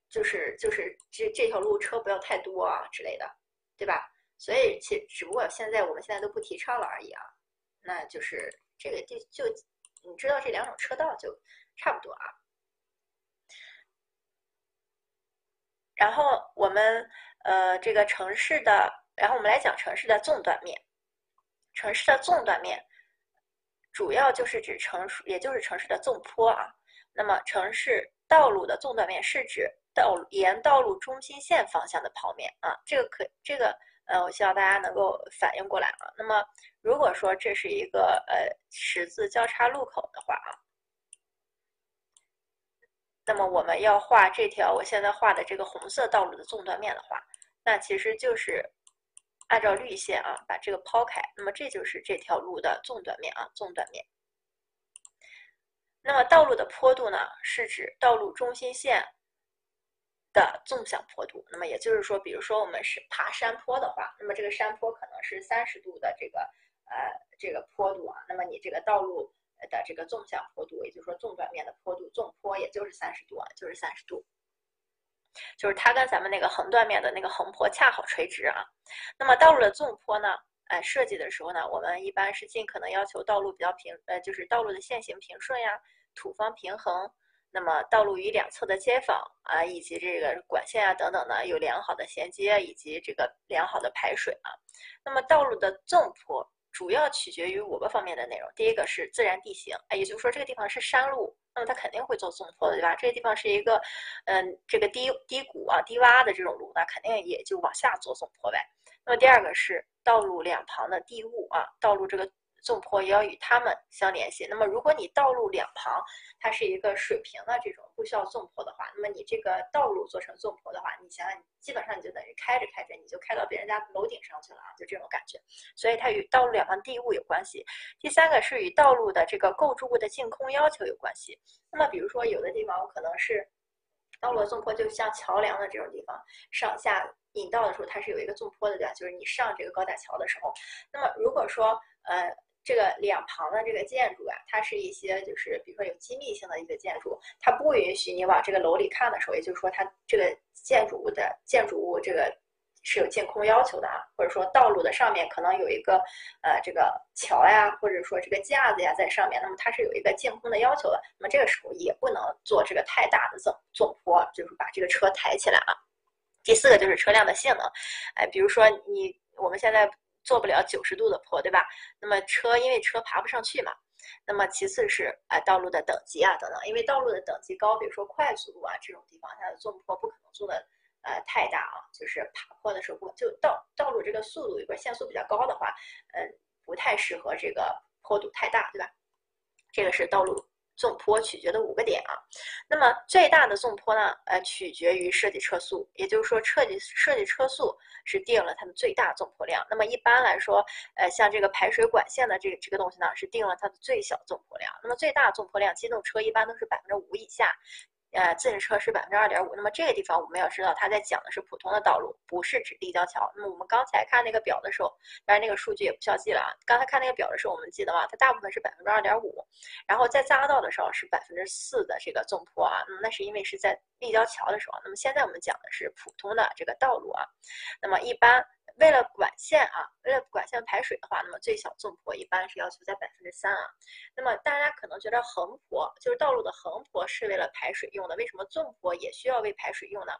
就是就是这这条路车不要太多啊之类的，对吧？所以其只不过现在我们现在都不提倡了而已啊。那就是这个就就你知道这两种车道就差不多啊。然后我们呃这个城市的，然后我们来讲城市的纵断面。城市的纵断面主要就是指城，也就是城市的纵坡啊。那么城市道路的纵断面是指道沿道路中心线方向的剖面啊。这个可这个呃，我希望大家能够反应过来啊。那么如果说这是一个呃十字交叉路口的话啊。那么我们要画这条我现在画的这个红色道路的纵断面的话，那其实就是按照绿线啊把这个抛开，那么这就是这条路的纵断面啊纵断面。那么道路的坡度呢，是指道路中心线的纵向坡度。那么也就是说，比如说我们是爬山坡的话，那么这个山坡可能是三十度的这个呃这个坡度啊，那么你这个道路。的这个纵向坡度，也就是说纵断面的坡度，纵坡也就是三十度啊，就是三十度，就是它跟咱们那个横断面的那个横坡恰好垂直啊。那么道路的纵坡呢，哎，设计的时候呢，我们一般是尽可能要求道路比较平，呃，就是道路的线形平顺呀，土方平衡，那么道路与两侧的街坊啊，以及这个管线啊等等呢，有良好的衔接以及这个良好的排水啊。那么道路的纵坡。主要取决于五个方面的内容。第一个是自然地形，哎，也就是说这个地方是山路，那么它肯定会做纵坡的，对吧？这个地方是一个，嗯，这个低低谷啊、低洼的这种路，那肯定也就往下做纵坡呗。那么第二个是道路两旁的地物啊，道路这个。纵坡也要与它们相联系。那么，如果你道路两旁它是一个水平的这种不需要纵坡的话，那么你这个道路做成纵坡的话，你想想，基本上你就等于开着开着你就开到别人家楼顶上去了啊，就这种感觉。所以它与道路两旁地物有关系。第三个是与道路的这个构筑物的净空要求有关系。那么，比如说有的地方可能是道路纵坡，就像桥梁的这种地方，上下引道的时候它是有一个纵坡的，对吧？就是你上这个高架桥的时候，那么如果说呃。这个两旁的这个建筑啊，它是一些就是比如说有机密性的一个建筑，它不允许你往这个楼里看的时候，也就是说它这个建筑物的建筑物这个是有净空要求的啊，或者说道路的上面可能有一个呃这个桥呀，或者说这个架子呀在上面，那么它是有一个净空的要求的，那么这个时候也不能做这个太大的纵纵坡，就是把这个车抬起来啊。第四个就是车辆的性能，哎，比如说你我们现在。做不了九十度的坡，对吧？那么车因为车爬不上去嘛。那么其次是啊道路的等级啊等等，因为道路的等级高，比如说快速路啊这种地方，它的纵坡不可能做的呃太大啊，就是爬坡的时候不就道道路这个速度里边限速比较高的话，嗯不太适合这个坡度太大，对吧？这个是道路。纵坡取决的五个点啊，那么最大的纵坡呢，呃，取决于设计车速，也就是说设计设计车速是定了它的最大纵坡量。那么一般来说，呃，像这个排水管线的这个这个东西呢，是定了它的最小纵坡量。那么最大纵坡量，机动车一般都是百分之五以下。呃，自行车是百分之二点五。那么这个地方我们要知道，它在讲的是普通的道路，不是指立交桥。那么我们刚才看那个表的时候，当然那个数据也不需要记了啊。刚才看那个表的时候，我们记得吗？它大部分是百分之二点五，然后在匝道的时候是百分之四的这个纵坡啊。那么那是因为是在立交桥的时候。那么现在我们讲的是普通的这个道路啊。那么一般。为了管线啊，为了管线排水的话，那么最小纵坡一般是要求在百分之三啊。那么大家可能觉得横坡就是道路的横坡是为了排水用的，为什么纵坡也需要为排水用呢？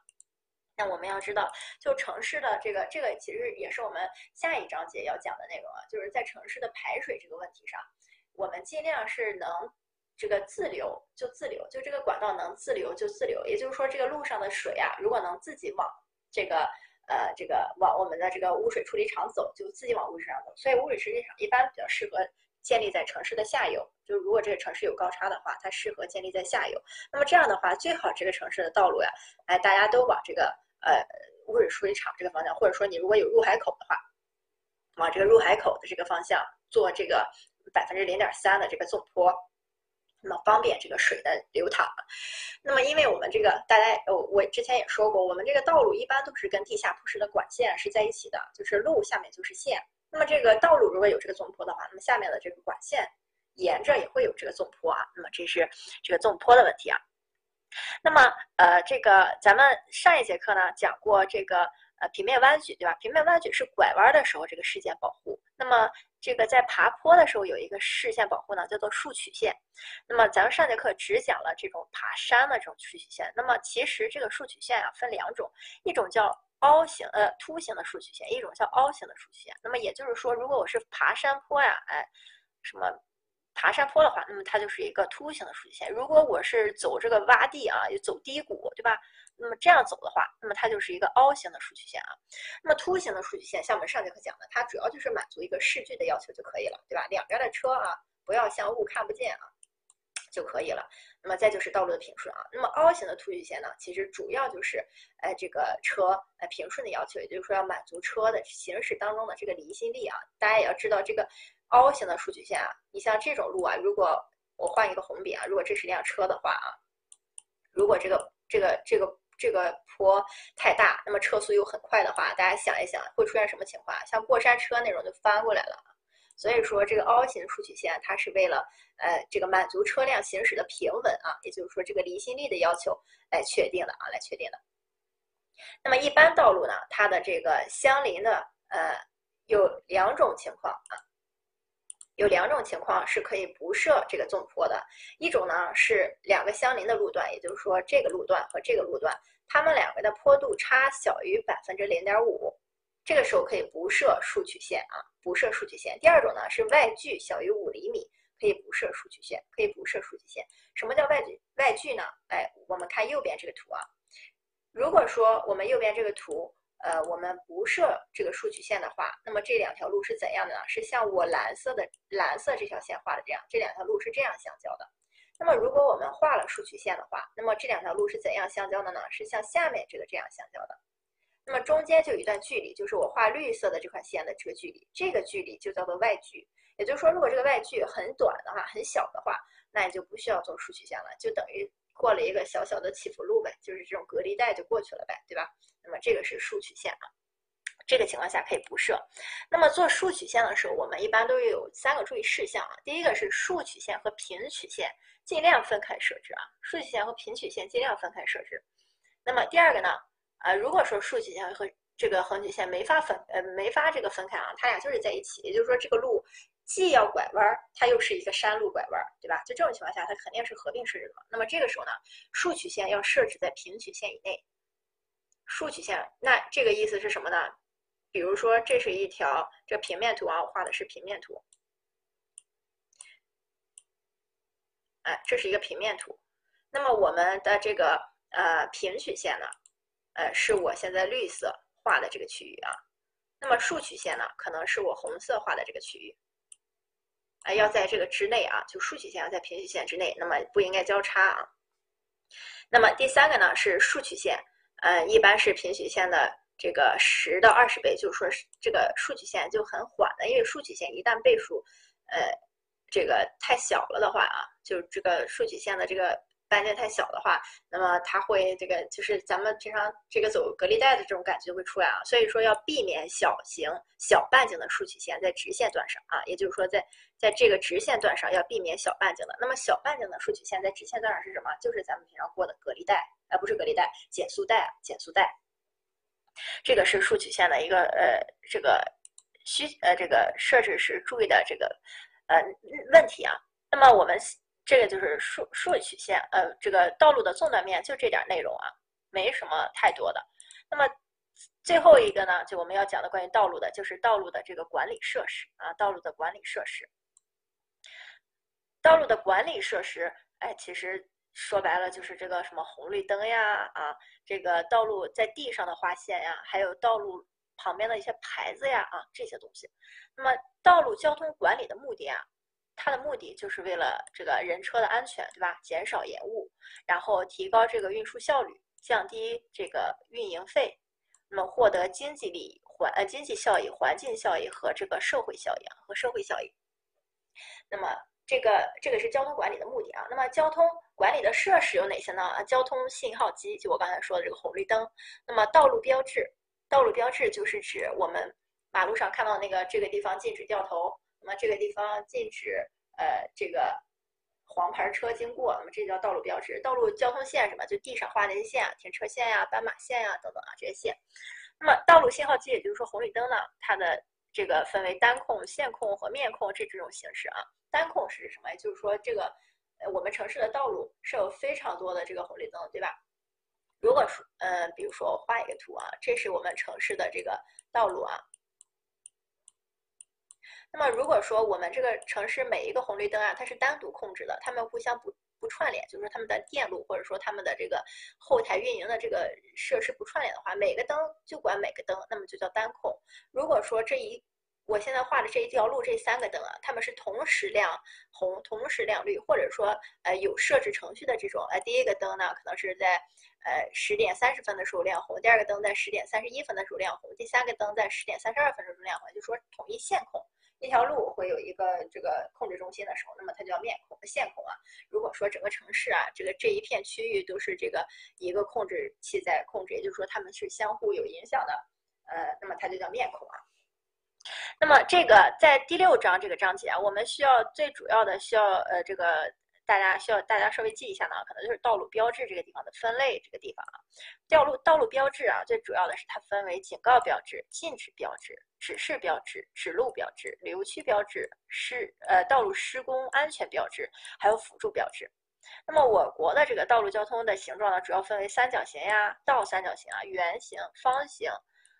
那我们要知道，就城市的这个这个其实也是我们下一章节要讲的内容啊，就是在城市的排水这个问题上，我们尽量是能这个自流就自流，就这个管道能自流就自流，也就是说这个路上的水啊，如果能自己往这个。呃，这个往我们的这个污水处理厂走，就自己往污水厂走。所以污水处理厂一般比较适合建立在城市的下游。就如果这个城市有高差的话，它适合建立在下游。那么这样的话，最好这个城市的道路呀，哎，大家都往这个呃污水处理厂这个方向，或者说你如果有入海口的话，往这个入海口的这个方向做这个百分之零点三的这个纵坡。那么方便这个水的流淌。那么，因为我们这个大家，我我之前也说过，我们这个道路一般都是跟地下铺设的管线是在一起的，就是路下面就是线。那么这个道路如果有这个纵坡的话，那么下面的这个管线沿着也会有这个纵坡啊。那么这是这个纵坡的问题啊。那么呃，这个咱们上一节课呢讲过这个呃平面弯曲，对吧？平面弯曲是拐弯的时候这个视线保护。那么这个在爬坡的时候有一个视线保护呢，叫做竖曲线。那么咱们上节课只讲了这种爬山的这种竖曲线。那么其实这个竖曲线啊分两种，一种叫凹形呃凸形的竖曲线，一种叫凹形的竖曲线。那么也就是说，如果我是爬山坡呀，哎，什么爬山坡的话，那么它就是一个凸形的数据线。如果我是走这个洼地啊，走低谷，对吧？那么这样走的话，那么它就是一个凹形的数据线啊。那么凸形的数据线，像我们上节课讲的，它主要就是满足一个视距的要求就可以了，对吧？两边的车啊，不要相雾看不见啊，就可以了。那么再就是道路的平顺啊。那么凹形的凸曲线呢，其实主要就是，呃，这个车呃平顺的要求，也就是说要满足车的行驶当中的这个离心力啊。大家也要知道这个凹形的竖曲线啊，你像这种路啊，如果我换一个红笔啊，如果这是辆车的话啊，如果这个这个这个。这个坡太大，那么车速又很快的话，大家想一想会出现什么情况？像过山车那种就翻过来了。所以说，这个凹形竖曲线它是为了呃这个满足车辆行驶的平稳啊，也就是说这个离心力的要求来确定的啊，来确定的。那么一般道路呢，它的这个相邻的呃有两种情况啊。有两种情况是可以不设这个纵坡的，一种呢是两个相邻的路段，也就是说这个路段和这个路段，它们两个的坡度差小于百分之零点五，这个时候可以不设竖曲线啊，不设竖曲线。第二种呢是外距小于五厘米，可以不设竖曲线，可以不设竖曲线。什么叫外距？外距呢？哎，我们看右边这个图啊，如果说我们右边这个图。呃，我们不设这个竖曲线的话，那么这两条路是怎样的呢？是像我蓝色的蓝色这条线画的这样，这两条路是这样相交的。那么如果我们画了竖曲线的话，那么这两条路是怎样相交的呢？是像下面这个这样相交的。那么中间就有一段距离，就是我画绿色的这块线的这个距离，这个距离就叫做外距。也就是说，如果这个外距很短的话，很小的话，那你就不需要做竖曲线了，就等于。过了一个小小的起伏路呗，就是这种隔离带就过去了呗，对吧？那么这个是竖曲线啊，这个情况下可以不设。那么做竖曲线的时候，我们一般都有三个注意事项啊。第一个是竖曲线和平曲线尽量分开设置啊，竖曲线和平曲线尽量分开设置。那么第二个呢，呃，如果说竖曲线和这个横曲线没法分，呃，没法这个分开啊，它俩就是在一起，也就是说这个路。既要拐弯儿，它又是一个山路拐弯儿，对吧？就这种情况下，它肯定是合并设置的嘛。那么这个时候呢，竖曲线要设置在平曲线以内。竖曲线，那这个意思是什么呢？比如说，这是一条这平面图啊，我画的是平面图。哎，这是一个平面图。那么我们的这个呃平曲线呢，呃是我现在绿色画的这个区域啊。那么竖曲线呢，可能是我红色画的这个区域。哎，要在这个之内啊，就竖曲线要在平曲线之内，那么不应该交叉啊。那么第三个呢是竖曲线，呃，一般是平曲线的这个十到二十倍，就是说是这个竖曲线就很缓的，因为竖曲线一旦倍数，呃，这个太小了的话啊，就这个竖曲线的这个。半径太小的话，那么它会这个就是咱们平常这个走隔离带的这种感觉会出来啊，所以说要避免小型小半径的竖曲线在直线段上啊，也就是说在在这个直线段上要避免小半径的。那么小半径的竖曲线在直线段上是什么？就是咱们平常过的隔离带，而不是隔离带，减速带啊，减速带。这个是竖曲线的一个呃这个需呃这个设置时注意的这个呃问题啊。那么我们。这个就是竖竖曲线，呃，这个道路的纵断面就这点内容啊，没什么太多的。那么最后一个呢，就我们要讲的关于道路的，就是道路的这个管理设施啊，道路的管理设施。道路的管理设施，哎，其实说白了就是这个什么红绿灯呀，啊，这个道路在地上的划线呀，还有道路旁边的一些牌子呀，啊，这些东西。那么道路交通管理的目的啊。它的目的就是为了这个人车的安全，对吧？减少延误，然后提高这个运输效率，降低这个运营费，那么获得经济利益、环呃经济效益、环境效益和这个社会效益和社会效益。那么这个这个是交通管理的目的啊。那么交通管理的设施有哪些呢？交通信号机，就我刚才说的这个红绿灯。那么道路标志，道路标志就是指我们马路上看到那个这个地方禁止掉头。那么这个地方禁止呃这个黄牌车经过，那么这叫道路标志。道路交通线什么？就地上画那些线啊，停车线呀、斑马线呀等等啊这些线。那么道路信号机，也就是说红绿灯呢，它的这个分为单控、线控和面控这几种形式啊。单控是什么？就是说这个呃我们城市的道路是有非常多的这个红绿灯，对吧？如果说呃，比如说我画一个图啊，这是我们城市的这个道路啊。那么如果说我们这个城市每一个红绿灯啊，它是单独控制的，它们互相不不串联，就是说它们的电路或者说它们的这个后台运营的这个设施不串联的话，每个灯就管每个灯，那么就叫单控。如果说这一我现在画的这一条路这三个灯啊，它们是同时亮红、同时亮绿，或者说呃有设置程序的这种，呃第一个灯呢可能是在呃十点三十分的时候亮红，第二个灯在十点三十一分的时候亮红，第三个灯在十点三十二分的时候亮红，就说统一线控。一条路会有一个这个控制中心的时候，那么它叫面控、线控啊。如果说整个城市啊，这个这一片区域都是这个一个控制器在控制，也就是说它们是相互有影响的，呃，那么它就叫面控啊。那么这个在第六章这个章节啊，我们需要最主要的需要呃这个。大家需要大家稍微记一下呢，可能就是道路标志这个地方的分类这个地方啊。道路道路标志啊，最主要的是它分为警告标志、禁止标志、指示标志、指路标志、旅游区标志、施呃道路施工安全标志，还有辅助标志。那么我国的这个道路交通的形状呢，主要分为三角形呀、倒三角形啊、圆形、方形。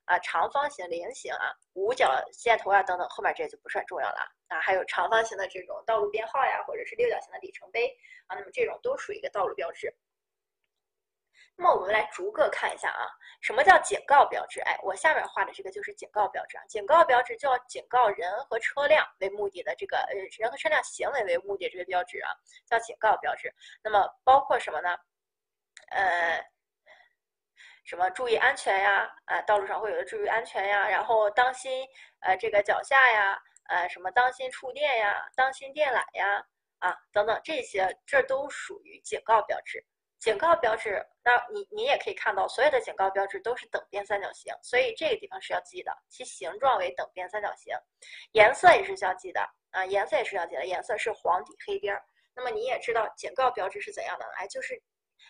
啊，长方形、菱形啊，五角箭头啊等等，后面这些就不是很重要了啊。还有长方形的这种道路编号呀，或者是六角形的里程碑啊，那么这种都属于一个道路标志。那么我们来逐个看一下啊，什么叫警告标志？哎，我下面画的这个就是警告标志啊。警告标志就要警告人和车辆为目的的这个呃人和车辆行为为目的这个标志啊，叫警告标志。那么包括什么呢？呃。什么注意安全呀？啊，道路上会有的注意安全呀，然后当心呃这个脚下呀，呃什么当心触电呀，当心电缆呀，啊等等这些，这都属于警告标志。警告标志，那你你也可以看到，所有的警告标志都是等边三角形，所以这个地方是要记的，其形状为等边三角形，颜色也是需要记的啊，颜色也是要记的，颜色是黄底黑边儿。那么你也知道警告标志是怎样的？哎，就是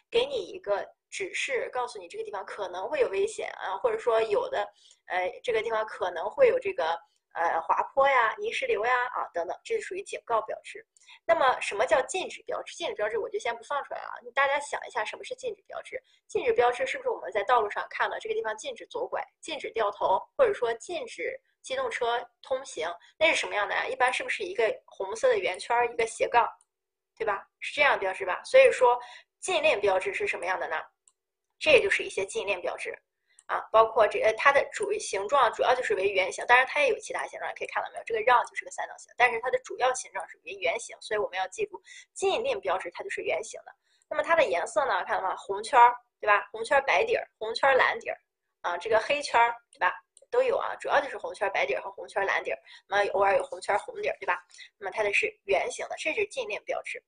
给你一个。指示告诉你这个地方可能会有危险啊，或者说有的，呃，这个地方可能会有这个呃滑坡呀、泥石流呀啊等等，这是属于警告标志。那么什么叫禁止标志？禁止标志我就先不放出来了，大家想一下什么是禁止标志？禁止标志是不是我们在道路上看了这个地方禁止左拐、禁止掉头，或者说禁止机动车通行？那是什么样的呀？一般是不是一个红色的圆圈一个斜杠，对吧？是这样标志吧？所以说禁令标志是什么样的呢？这也就是一些禁令标志，啊，包括这呃它的主形状主要就是为圆形，当然它也有其他形状，可以看到没有？这个让就是个三角形，但是它的主要形状是为圆形，所以我们要记住禁令标志它就是圆形的。那么它的颜色呢？看到吗？红圈儿，对吧？红圈白底儿，红圈蓝底儿，啊，这个黑圈儿，对吧？都有啊，主要就是红圈白底儿和红圈蓝底儿，那么偶尔有红圈红底儿，对吧？那么它的是圆形的，这是禁令标志。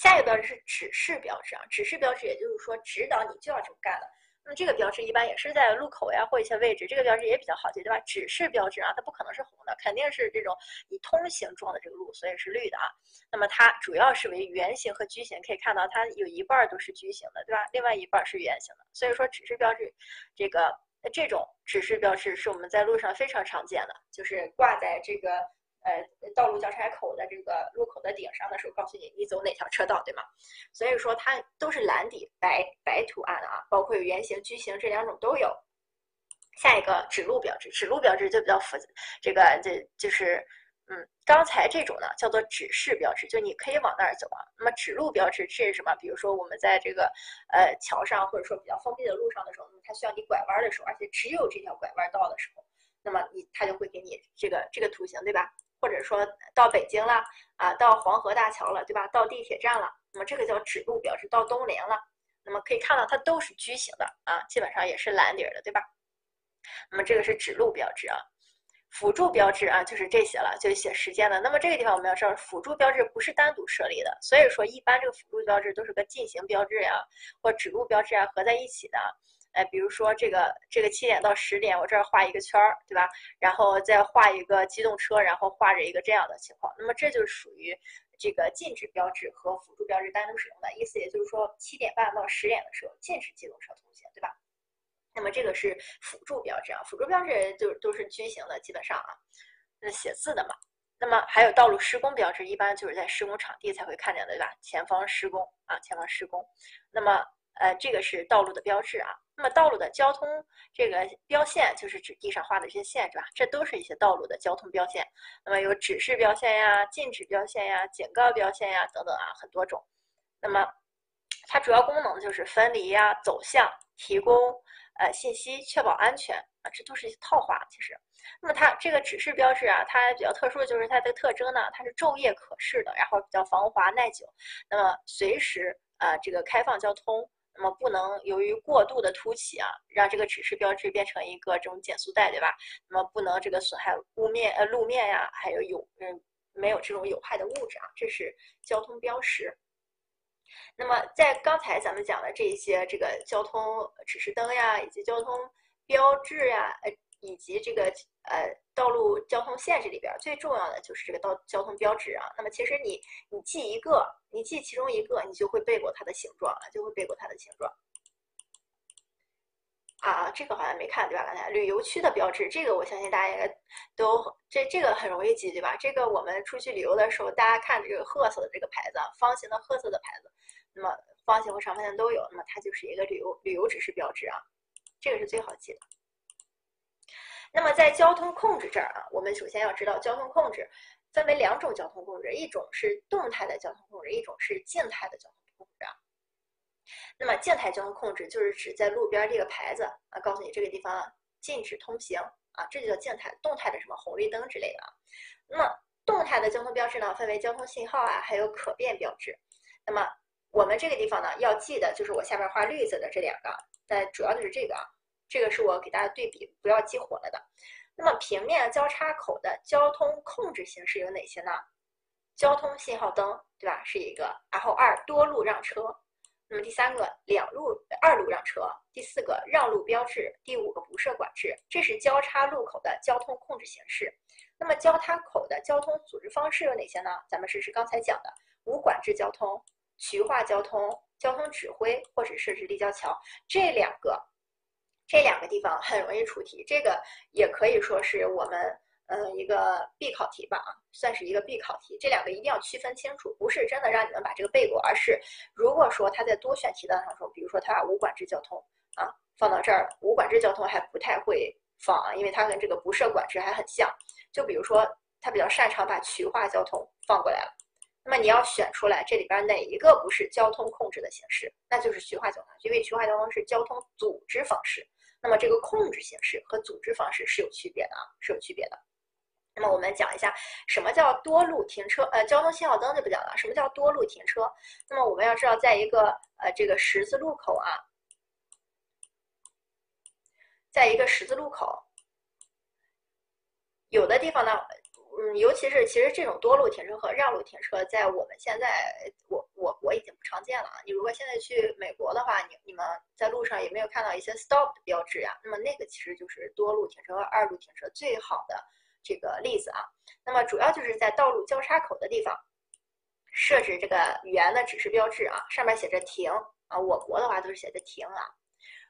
下一个标志是指示标志啊，指示标志也就是说指导你就要这么干了。那么这个标志一般也是在路口呀或一些位置，这个标志也比较好记，对吧？指示标志啊，它不可能是红的，肯定是这种以通行状的这个路，所以是绿的啊。那么它主要是为圆形和矩形，可以看到它有一半都是矩形的，对吧？另外一半是圆形的。所以说指示标志，这个这种指示标志是我们在路上非常常见的，就是挂在这个。呃，道路交叉口的这个路口的顶上的时候，告诉你你走哪条车道，对吗？所以说它都是蓝底白白图案的啊，包括有圆形、矩形这两种都有。下一个指路标志，指路标志就比较复杂，这个这就是，嗯，刚才这种呢叫做指示标志，就你可以往那儿走啊。那么指路标志是什么？比如说我们在这个呃桥上或者说比较封闭的路上的时候，它需要你拐弯的时候，而且只有这条拐弯道的时候，那么你它就会给你这个这个图形，对吧？或者说到北京了啊，到黄河大桥了，对吧？到地铁站了，那么这个叫指路标志。到东陵了，那么可以看到它都是矩形的啊，基本上也是蓝底儿的，对吧？那么这个是指路标志啊，辅助标志啊就是这些了，就写时间的。那么这个地方我们要知道，辅助标志不是单独设立的，所以说一般这个辅助标志都是个进行标志呀或指路标志啊合在一起的。哎，比如说这个这个七点到十点，我这儿画一个圈儿，对吧？然后再画一个机动车，然后画着一个这样的情况。那么这就属于这个禁止标志和辅助标志单独使用的意思，也就是说七点半到十点的时候禁止机动车通行，对吧？那么这个是辅助标志啊，辅助标志就都是矩形的，基本上啊，那写字的嘛。那么还有道路施工标志，一般就是在施工场地才会看见的，对吧？前方施工啊，前方施工。那么呃，这个是道路的标志啊。那么道路的交通这个标线，就是指地上画的这些线，是吧？这都是一些道路的交通标线。那么有指示标线呀、禁止标线呀、警告标线呀等等啊，很多种。那么它主要功能就是分离呀、走向、提供呃信息、确保安全啊，这都是一些套话。其实，那么它这个指示标志啊，它比较特殊的就是它的特征呢，它是昼夜可视的，然后比较防滑耐久，那么随时啊这个开放交通。那么不能由于过度的凸起啊，让这个指示标志变成一个这种减速带，对吧？那么不能这个损害路面呃路面呀，还有有嗯没有这种有害的物质啊，这是交通标识。那么在刚才咱们讲的这些这个交通指示灯呀，以及交通标志呀，呃。以及这个呃道路交通限制里边最重要的就是这个道交通标志啊。那么其实你你记一个，你记其中一个，你就会背过它的形状了，就会背过它的形状。啊，这个好像没看对吧？刚才旅游区的标志，这个我相信大家应该都这这个很容易记对吧？这个我们出去旅游的时候，大家看这个褐色的这个牌子，方形的褐色的牌子，那么方形和长方形都有，那么它就是一个旅游旅游指示标志啊，这个是最好记的。那么在交通控制这儿啊，我们首先要知道交通控制分为两种交通控制，一种是动态的交通控制，一种是静态的交通控制啊。那么静态交通控制就是指在路边立个牌子啊，告诉你这个地方禁止通行啊，这就叫静态。动态的什么红绿灯之类的啊。那么动态的交通标志呢，分为交通信号啊，还有可变标志。那么我们这个地方呢，要记的就是我下面画绿色的这两个，但主要就是这个啊。这个是我给大家对比，不要记混了的。那么平面交叉口的交通控制形式有哪些呢？交通信号灯，对吧？是一个。然后二多路让车。那么第三个两路二路让车。第四个让路标志。第五个不设管制。这是交叉路口的交通控制形式。那么交叉口的交通组织方式有哪些呢？咱们试试刚才讲的无管制交通、渠化交通、交通指挥或者设置立交桥这两个。这两个地方很容易出题，这个也可以说是我们嗯一个必考题吧，算是一个必考题。这两个一定要区分清楚，不是真的让你们把这个背过，而是如果说他在多选题当中，比如说他把无管制交通啊放到这儿，无管制交通还不太会放啊，因为它跟这个不设管制还很像。就比如说他比较擅长把渠化交通放过来了，那么你要选出来这里边哪一个不是交通控制的形式，那就是渠化交通，因为渠化交通是交通组织方式。那么这个控制形式和组织方式是有区别的啊，是有区别的。那么我们讲一下什么叫多路停车，呃，交通信号灯就不讲了。什么叫多路停车？那么我们要知道，在一个呃这个十字路口啊，在一个十字路口，有的地方呢。嗯，尤其是其实这种多路停车和让路停车，在我们现在，我我我已经不常见了啊。你如果现在去美国的话，你你们在路上有没有看到一些 stop 的标志呀？那么那个其实就是多路停车和二路停车最好的这个例子啊。那么主要就是在道路交叉口的地方设置这个圆的指示标志啊，上面写着停啊。我国的话都是写的停啊。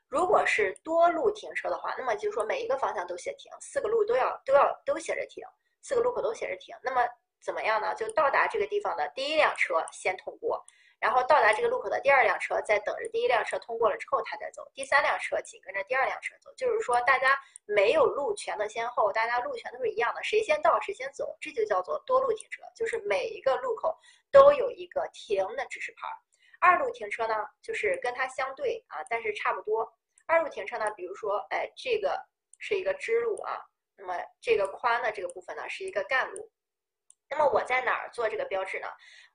如果是多路停车的话，那么就是说每一个方向都写停，四个路都要都要都写着停。四个路口都写着停，那么怎么样呢？就到达这个地方的第一辆车先通过，然后到达这个路口的第二辆车在等着第一辆车通过了之后，他再走，第三辆车紧跟着第二辆车走。就是说，大家没有路权的先后，大家路权都是一样的，谁先到谁先走，这就叫做多路停车，就是每一个路口都有一个停的指示牌。二路停车呢，就是跟它相对啊，但是差不多。二路停车呢，比如说，哎，这个是一个支路啊。那么这个宽的这个部分呢，是一个干路。那么我在哪儿做这个标志呢？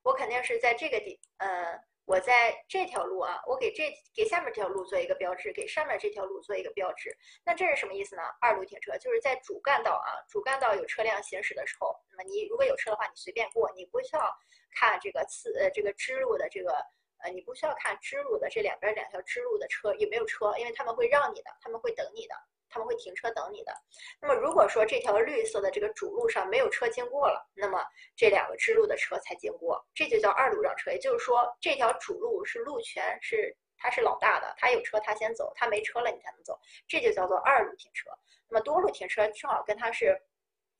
我肯定是在这个地，呃，我在这条路啊，我给这给下面这条路做一个标志，给上面这条路做一个标志。那这是什么意思呢？二路停车就是在主干道啊，主干道有车辆行驶的时候，那么你如果有车的话，你随便过，你不需要看这个次呃这个支路的这个呃，你不需要看支路的这两边两条支路的车有没有车，因为他们会让你的，他们会等你的。他们会停车等你的。那么，如果说这条绿色的这个主路上没有车经过了，那么这两个支路的车才经过，这就叫二路让车。也就是说，这条主路是路权是他是老大的，他有车他先走，他没车了你才能走，这就叫做二路停车。那么多路停车正好跟他是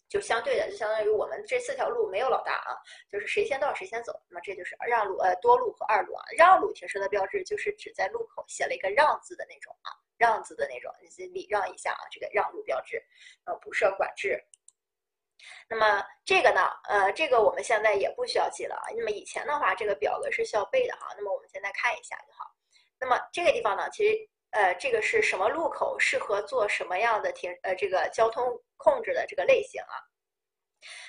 就相对的，就相当于我们这四条路没有老大啊，就是谁先到谁先走。那么这就是让路，呃，多路和二路啊。让路停车的标志就是指在路口写了一个让字的那种啊，让字的那种，你礼让一下啊，这个让路标志，呃，不设管制。那么这个呢，呃，这个我们现在也不需要记了啊。那么以前的话，这个表格是需要背的哈。那么我们现在看一下就好。那么这个地方呢，其实呃，这个是什么路口适合做什么样的停呃这个交通控制的这个类型啊？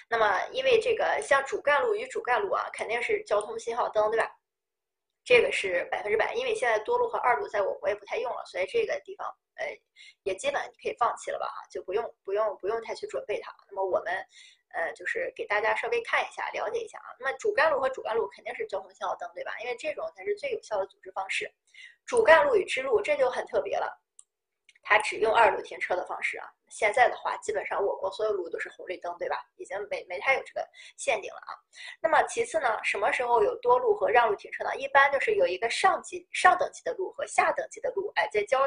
那么因为这个像主干路与主干路啊，肯定是交通信号灯对吧？这个是百分之百，因为现在多路和二路在我国也不太用了，所以这个地方呃也基本可以放弃了吧哈，就不用不用不用太去准备它。那么我们呃就是给大家稍微看一下，了解一下啊。那么主干路和主干路肯定是交通信号灯对吧？因为这种才是最有效的组织方式。主干路与支路这就很特别了。它只用二路停车的方式啊，现在的话，基本上我国所有路都是红绿灯，对吧？已经没没太有这个限定了啊。那么其次呢，什么时候有多路和让路停车呢？一般就是有一个上级上等级的路和下等级的路，哎，在交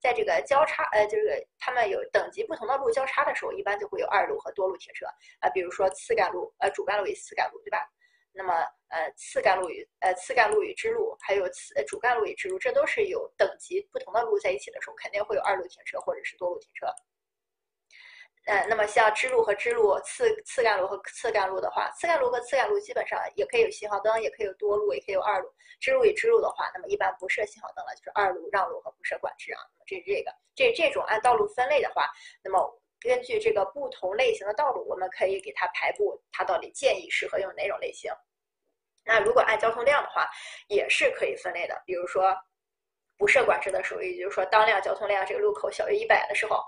在这个交叉，呃，就是他们有等级不同的路交叉的时候，一般就会有二路和多路停车啊。比如说次干路，呃，主干路与次干路，对吧？那么，呃，次干路与呃次干路与支路，还有次主干路与支路，这都是有等级不同的路在一起的时候，肯定会有二路停车或者是多路停车。呃，那么像支路和支路、次次干路和次干路的话，次干路和次干路基本上也可以有信号灯，也可以有多路，也可以有二路。支路与支路的话，那么一般不设信号灯了，就是二路让路和不设管制啊。这是这个，这这种按道路分类的话，那么。根据这个不同类型的道路，我们可以给它排布，它到底建议适合用哪种类型。那如果按交通量的话，也是可以分类的。比如说，不设管制的时候，也就是说当量交通量这个路口小于一百的时候，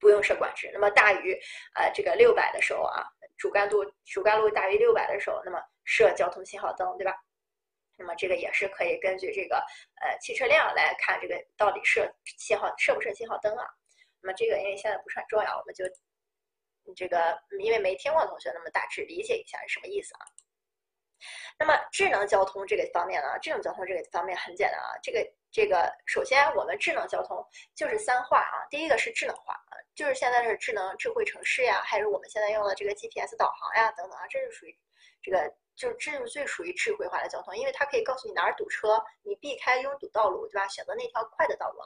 不用设管制。那么大于呃这个六百的时候啊，主干路主干路大于六百的时候，那么设交通信号灯，对吧？那么这个也是可以根据这个呃汽车量来看，这个到底设信号设不设信号灯啊？那么这个因为现在不是很重要，我们就这个因为没听过同学，那么大致理解一下是什么意思啊？那么智能交通这个方面呢，智能交通这个方面很简单啊，这个这个首先我们智能交通就是三化啊，第一个是智能化啊，就是现在是智能智慧城市呀，还是我们现在用的这个 GPS 导航呀等等啊，这是属于这个。就是这最属于智慧化的交通，因为它可以告诉你哪儿堵车，你避开拥堵道路，对吧？选择那条快的道路。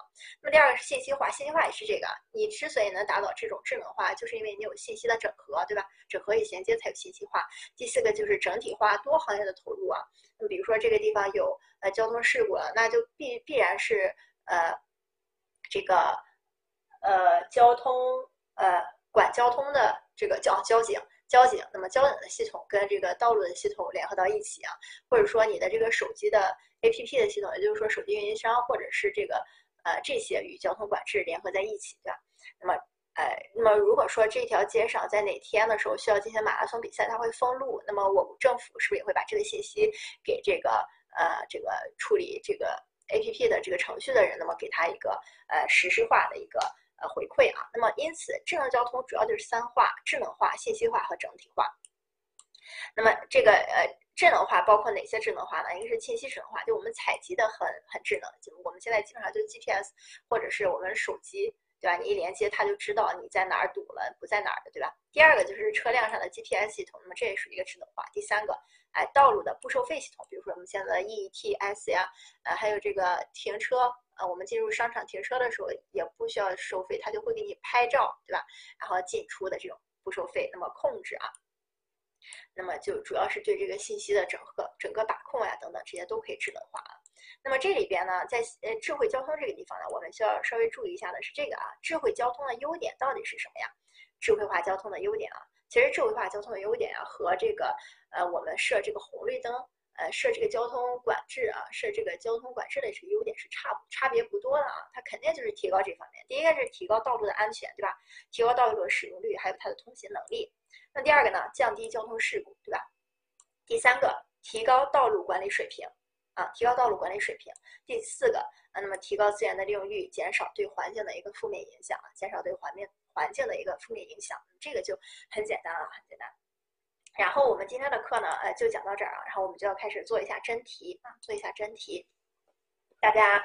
那么第二个是信息化，信息化也是这个。你之所以能达到这种智能化，就是因为你有信息的整合，对吧？整合与衔接才有信息化。第四个就是整体化，多行业的投入啊。那比如说这个地方有呃交通事故了，那就必必然是呃这个呃交通呃管交通的这个交交警。交警，那么交警的系统跟这个道路的系统联合到一起啊，或者说你的这个手机的 APP 的系统，也就是说手机运营商或者是这个呃这些与交通管制联合在一起，对吧？那么，呃，那么如果说这条街上在哪天的时候需要进行马拉松比赛，它会封路，那么我们政府是不是也会把这个信息给这个呃这个处理这个 APP 的这个程序的人，那么给他一个呃实时化的一个。呃，回馈啊，那么因此，智能交通主要就是三化：智能化、信息化和整体化。那么这个呃，智能化包括哪些智能化呢？一个是信息智能化，就我们采集的很很智能，就我们现在基本上就 GPS 或者是我们手机，对吧？你一连接，它就知道你在哪儿堵了，不在哪儿的，对吧？第二个就是车辆上的 GPS 系统，那么这也属于一个智能化。第三个，哎，道路的不收费系统，比如说我们现在的 EETS 呀，呃，还有这个停车。呃，我们进入商场停车的时候也不需要收费，它就会给你拍照，对吧？然后进出的这种不收费。那么控制啊，那么就主要是对这个信息的整合、整个把控呀等等这些都可以智能化啊。那么这里边呢，在呃智慧交通这个地方呢，我们需要稍微注意一下的是这个啊，智慧交通的优点到底是什么呀？智慧化交通的优点啊，其实智慧化交通的优点啊和这个呃我们设这个红绿灯。呃，设这个交通管制啊，设这个交通管制的这个优点是差差别不多的啊，它肯定就是提高这方面。第一个是提高道路的安全，对吧？提高道路的使用率，还有它的通行能力。那第二个呢，降低交通事故，对吧？第三个，提高道路管理水平啊，提高道路管理水平。第四个啊，那么提高资源的利用率，减少对环境的一个负面影响，减少对环境环境的一个负面影响，这个就很简单啊，很简单。然后我们今天的课呢，呃，就讲到这儿啊。然后我们就要开始做一下真题啊，做一下真题。大家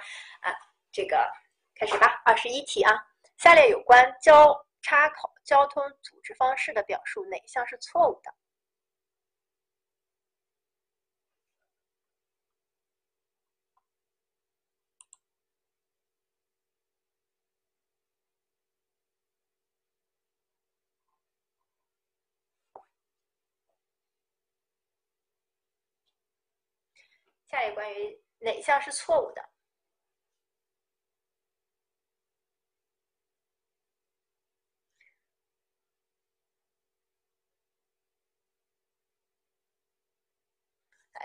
啊，这个开始吧。二十一题啊，下列有关交叉口交通组织方式的表述哪项是错误的？下列关于哪项是错误的？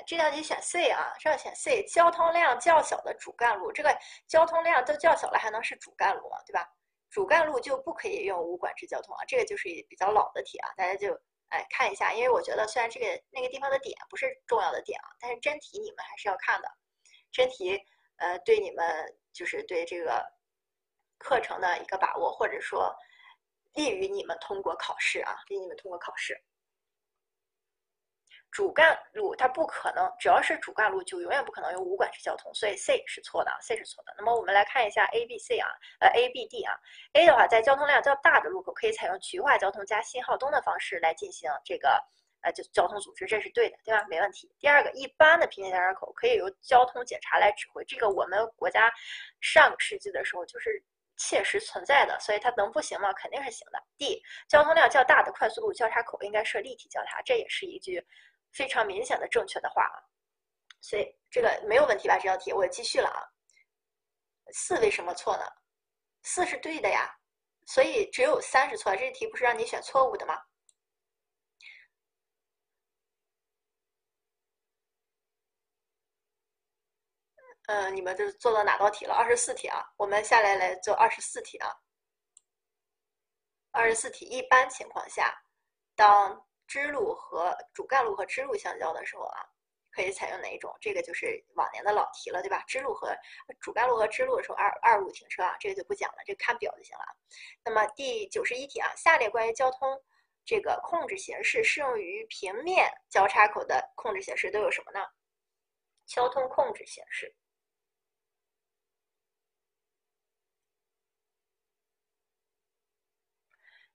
这道题选 C 啊，这道选 C，交通量较小的主干路，这个交通量都较小了，还能是主干路吗？对吧？主干路就不可以用无管制交通啊，这个就是比较老的题啊，大家就来看一下，因为我觉得虽然这个那个地方的点不是重要的点啊，但是真题你们还是要看的，真题呃对你们就是对这个课程的一个把握，或者说利于你们通过考试啊，利于你们通过考试。主干路它不可能，只要是主干路就永远不可能有无管制交通，所以 C 是错的，C 是错的。那么我们来看一下 A、B、C 啊，呃 A、B、D 啊，A 的话在交通量较大的路口可以采用区域化交通加信号灯的方式来进行这个呃就交通组织，这是对的，对吧？没问题。第二个，一般的平行交叉口可以由交通警察来指挥，这个我们国家上个世纪的时候就是切实存在的，所以它能不行吗？肯定是行的。D，交通量较大的快速路交叉口应该设立体交叉，这也是一句。非常明显的正确的话啊，所以这个没有问题吧？这道题我继续了啊。四为什么错呢？四是对的呀，所以只有三是错。这题不是让你选错误的吗？嗯，你们这做到哪道题了？二十四题啊，我们下来来做二十四题啊。二十四题，一般情况下，当支路和主干路和支路相交的时候啊，可以采用哪一种？这个就是往年的老题了，对吧？支路和主干路和支路的时候，二二路停车啊，这个就不讲了，这看表就行了。那么第九十一题啊，下列关于交通这个控制形式适用于平面交叉口的控制形式都有什么呢？交通控制形式。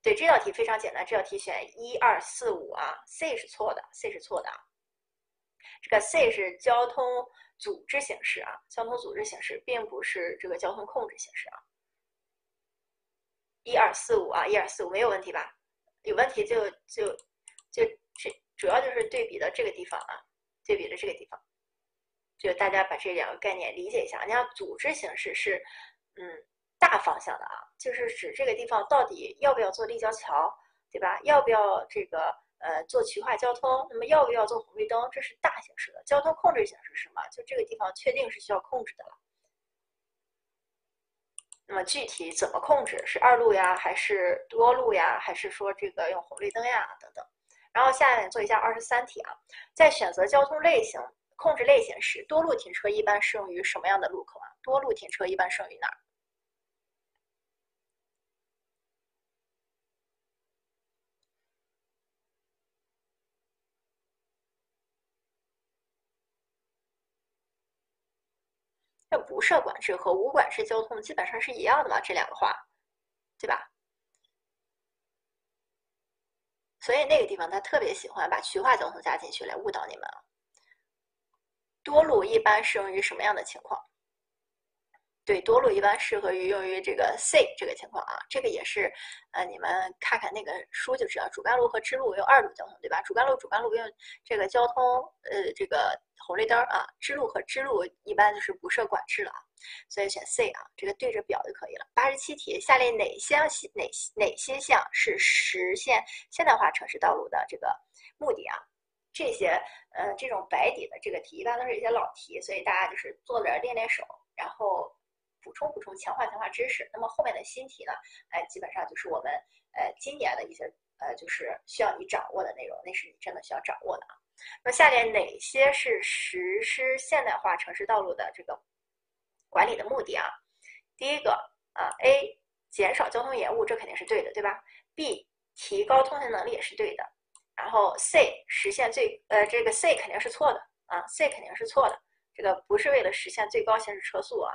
对这道题非常简单，这道题选一二四五啊，C 是错的，C 是错的啊。这个 C 是交通组织形式啊，交通组织形式并不是这个交通控制形式啊。一二四五啊，一二四五没有问题吧？有问题就就就这主要就是对比的这个地方啊，对比的这个地方，就大家把这两个概念理解一下。你看组织形式是嗯大方向的啊。就是指这个地方到底要不要做立交桥，对吧？要不要这个呃做渠化交通？那么要不要做红绿灯？这是大形式的交通控制形式是什么？就这个地方确定是需要控制的了。那么具体怎么控制？是二路呀，还是多路呀，还是说这个用红绿灯呀等等？然后下面做一下二十三题啊，在选择交通类型控制类型时，多路停车一般适用于什么样的路口啊？多路停车一般适用于哪儿？这不设管制和无管制交通基本上是一样的嘛？这两个话，对吧？所以那个地方他特别喜欢把区划交通加进去来误导你们。多路一般适用于什么样的情况？对，多路一般适合于用于这个 C 这个情况啊，这个也是，呃，你们看看那个书就知道，主干路和支路用二路交通，对吧？主干路主干路用这个交通，呃，这个红绿灯啊，支路和支路一般就是不设管制了啊，所以选 C 啊，这个对着表就可以了。八十七题，下列哪些哪哪些项是实现现代化城市道路的这个目的啊？这些呃这种白底的这个题一般都是一些老题，所以大家就是坐着练练手，然后。补充补充，强化强化知识。那么后面的新题呢？哎，基本上就是我们呃今年的一些呃，就是需要你掌握的内容，那是你真的需要掌握的啊。那下列哪些是实施现代化城市道路的这个管理的目的啊？第一个啊，A 减少交通延误，这肯定是对的，对吧？B 提高通行能力也是对的。然后 C 实现最呃这个 C 肯定是错的啊，C 肯定是错的。这个不是为了实现最高行驶车速啊，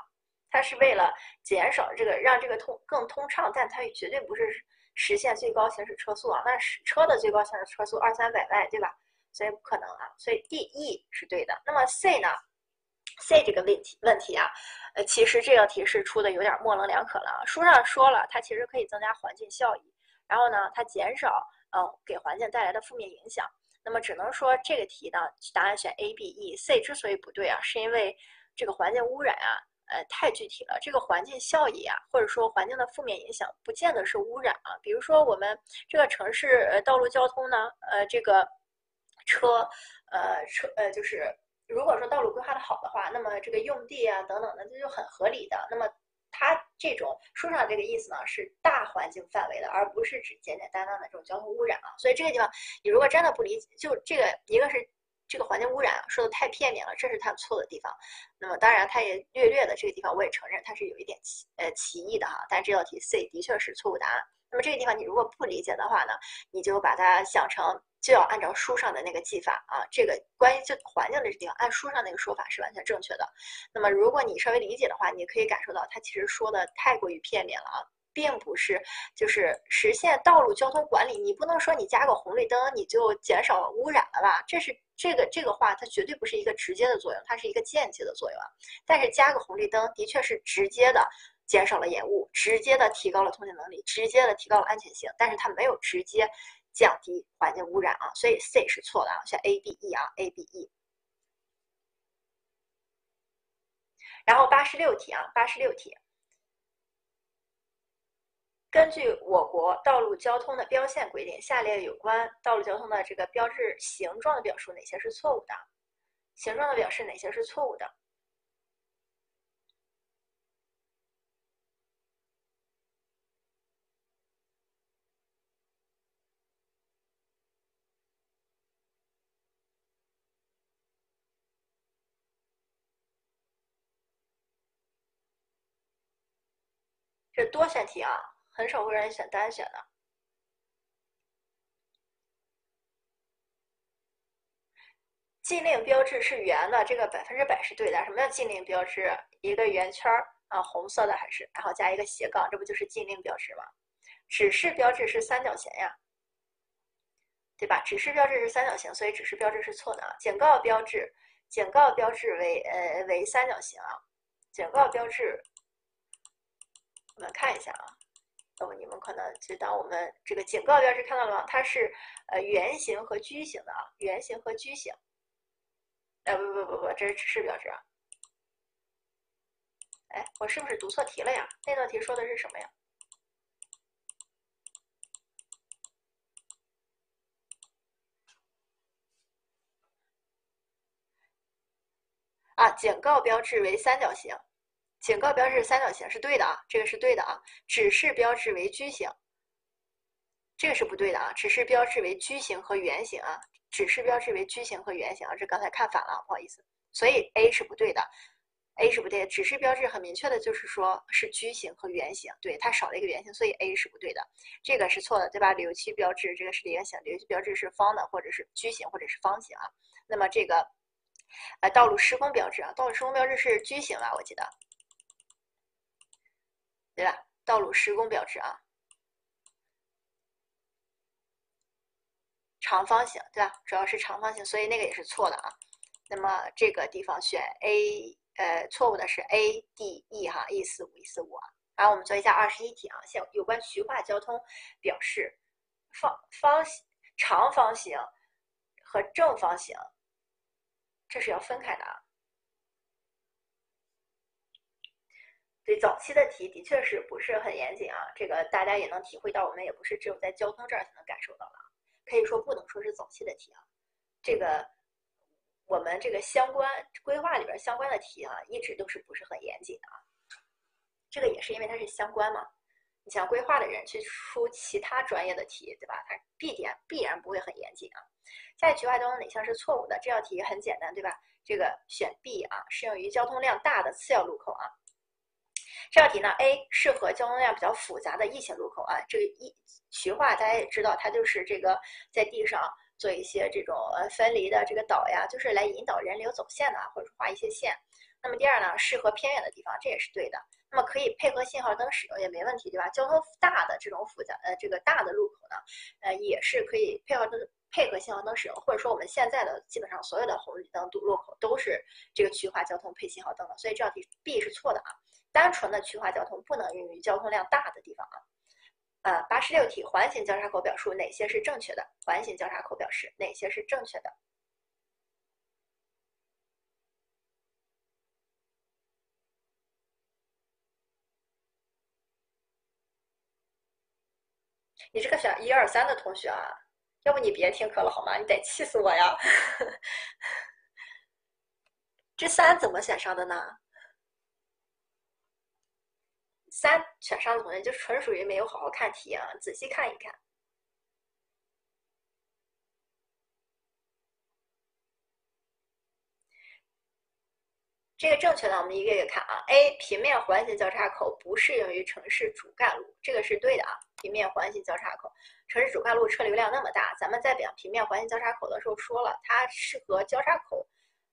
它是为了减少这个让这个通更通畅，但它绝对不是实现最高行驶车速啊。那是车的最高行驶车速二三百迈，对吧？所以不可能啊。所以 D、E 是对的。那么 C 呢？C 这个问题问题啊，呃，其实这道题是出的有点模棱两可了啊。书上说了，它其实可以增加环境效益，然后呢，它减少嗯给环境带来的负面影响。那么只能说这个题呢，答案选 A、B、E、C 之所以不对啊，是因为这个环境污染啊，呃，太具体了。这个环境效益啊，或者说环境的负面影响，不见得是污染啊。比如说我们这个城市呃道路交通呢，呃，这个车，呃车呃就是如果说道路规划的好的话，那么这个用地啊等等的，这就很合理的。那么它这种书上这个意思呢，是大环境范围的，而不是指简简单单的这种交通污染啊。所以这个地方，你如果真的不理解，就这个一个是这个环境污染说的太片面了，这是他错的地方。那么当然，他也略略的这个地方，我也承认它是有一点歧呃歧义的哈。但这道题 C 的确是错误答案。那么这个地方你如果不理解的话呢，你就把它想成。就要按照书上的那个记法啊，这个关于就环境的这地方，按书上那个说法是完全正确的。那么如果你稍微理解的话，你可以感受到它其实说的太过于片面了啊，并不是就是实现道路交通管理。你不能说你加个红绿灯你就减少污染了吧？这是这个这个话，它绝对不是一个直接的作用，它是一个间接的作用啊。但是加个红绿灯的确是直接的减少了延误，直接的提高了通行能力，直接的提高了安全性，但是它没有直接。降低环境污染啊，所以 C 是错的啊，选 A、B、E 啊，A、B、E。然后八十六题啊，八十六题，根据我国道路交通的标线规定，下列有关道路交通的这个标志形状的表述哪些是错误的？形状的表示哪些是错误的？这多选题啊，很少会让你选单选的。禁令标志是圆的，这个百分之百是对的。什么叫禁令标志？一个圆圈儿啊，红色的还是，然后加一个斜杠，这不就是禁令标志吗？指示标志是三角形呀，对吧？指示标志是三角形，所以指示标志是错的啊。警告标志，警告标志为呃为三角形啊，警告标志。我们看一下啊，那么你们可能就当我们这个警告标志看到了吗？它是呃圆形和矩形的啊，圆形和矩形。哎，不不不不，这是指示标志啊。哎，我是不是读错题了呀？那道题说的是什么呀？啊，警告标志为三角形。警告标志三角形是对的啊，这个是对的啊。指示标志为矩形，这个是不对的啊。指示标志为矩形和圆形啊，指示标志为矩形和圆形啊，这刚才看反了，不好意思。所以 A 是不对的，A 是不对的。指示标志很明确的就是说是矩形和圆形，对，它少了一个圆形，所以 A 是不对的。这个是错的，对吧？旅游区标志这个是圆形，旅游区标志是方的，或者是矩形，或者是方形啊。那么这个，呃，道路施工标志啊，道路施工标志是矩形啊，我记得。对吧？道路施工标志啊，长方形，对吧？主要是长方形，所以那个也是错的啊。那么这个地方选 A，呃，错误的是 A、D、E 哈，E 四五、E 四五啊。然后我们做一下二十一题啊，像有关徐化交通表示方方形、长方形和正方形，这是要分开的啊。对早期的题的确是不是很严谨啊？这个大家也能体会到，我们也不是只有在交通这儿才能感受到的，可以说不能说是早期的题啊。这个我们这个相关规划里边相关的题啊，一直都是不是很严谨的啊。这个也是因为它是相关嘛。你像规划的人去出其他专业的题，对吧？它必点必然不会很严谨啊。下列句话中哪项是错误的？这道题很简单，对吧？这个选 B 啊，适用于交通量大的次要路口啊。这道题呢，A 适合交通量比较复杂的异形路口啊。这个一徐化大家也知道，它就是这个在地上做一些这种呃分离的这个岛呀，就是来引导人流走线的，或者画一些线。那么第二呢，适合偏远的地方，这也是对的。那么可以配合信号灯使用也没问题，对吧？交通大的这种复杂呃这个大的路口呢，呃也是可以配合灯配合信号灯使用，或者说我们现在的基本上所有的红绿灯路路口都是这个区划交通配信号灯的，所以这道题 B 是错的啊。单纯的区划交通不能用于交通量大的地方啊。呃，八十六题，环形交叉口表述哪些是正确的？环形交叉口表示哪些是正确的？你这个选一二三的同学啊，要不你别听课了好吗？你得气死我呀！这三怎么选上的呢？三选上的同学就纯属于没有好好看题啊，仔细看一看。这个正确的，我们一个一个看啊。A 平面环形交叉口不适用于城市主干路，这个是对的啊。平面环形交叉口，城市主干路车流量那么大，咱们在讲平面环形交叉口的时候说了，它适合交叉口，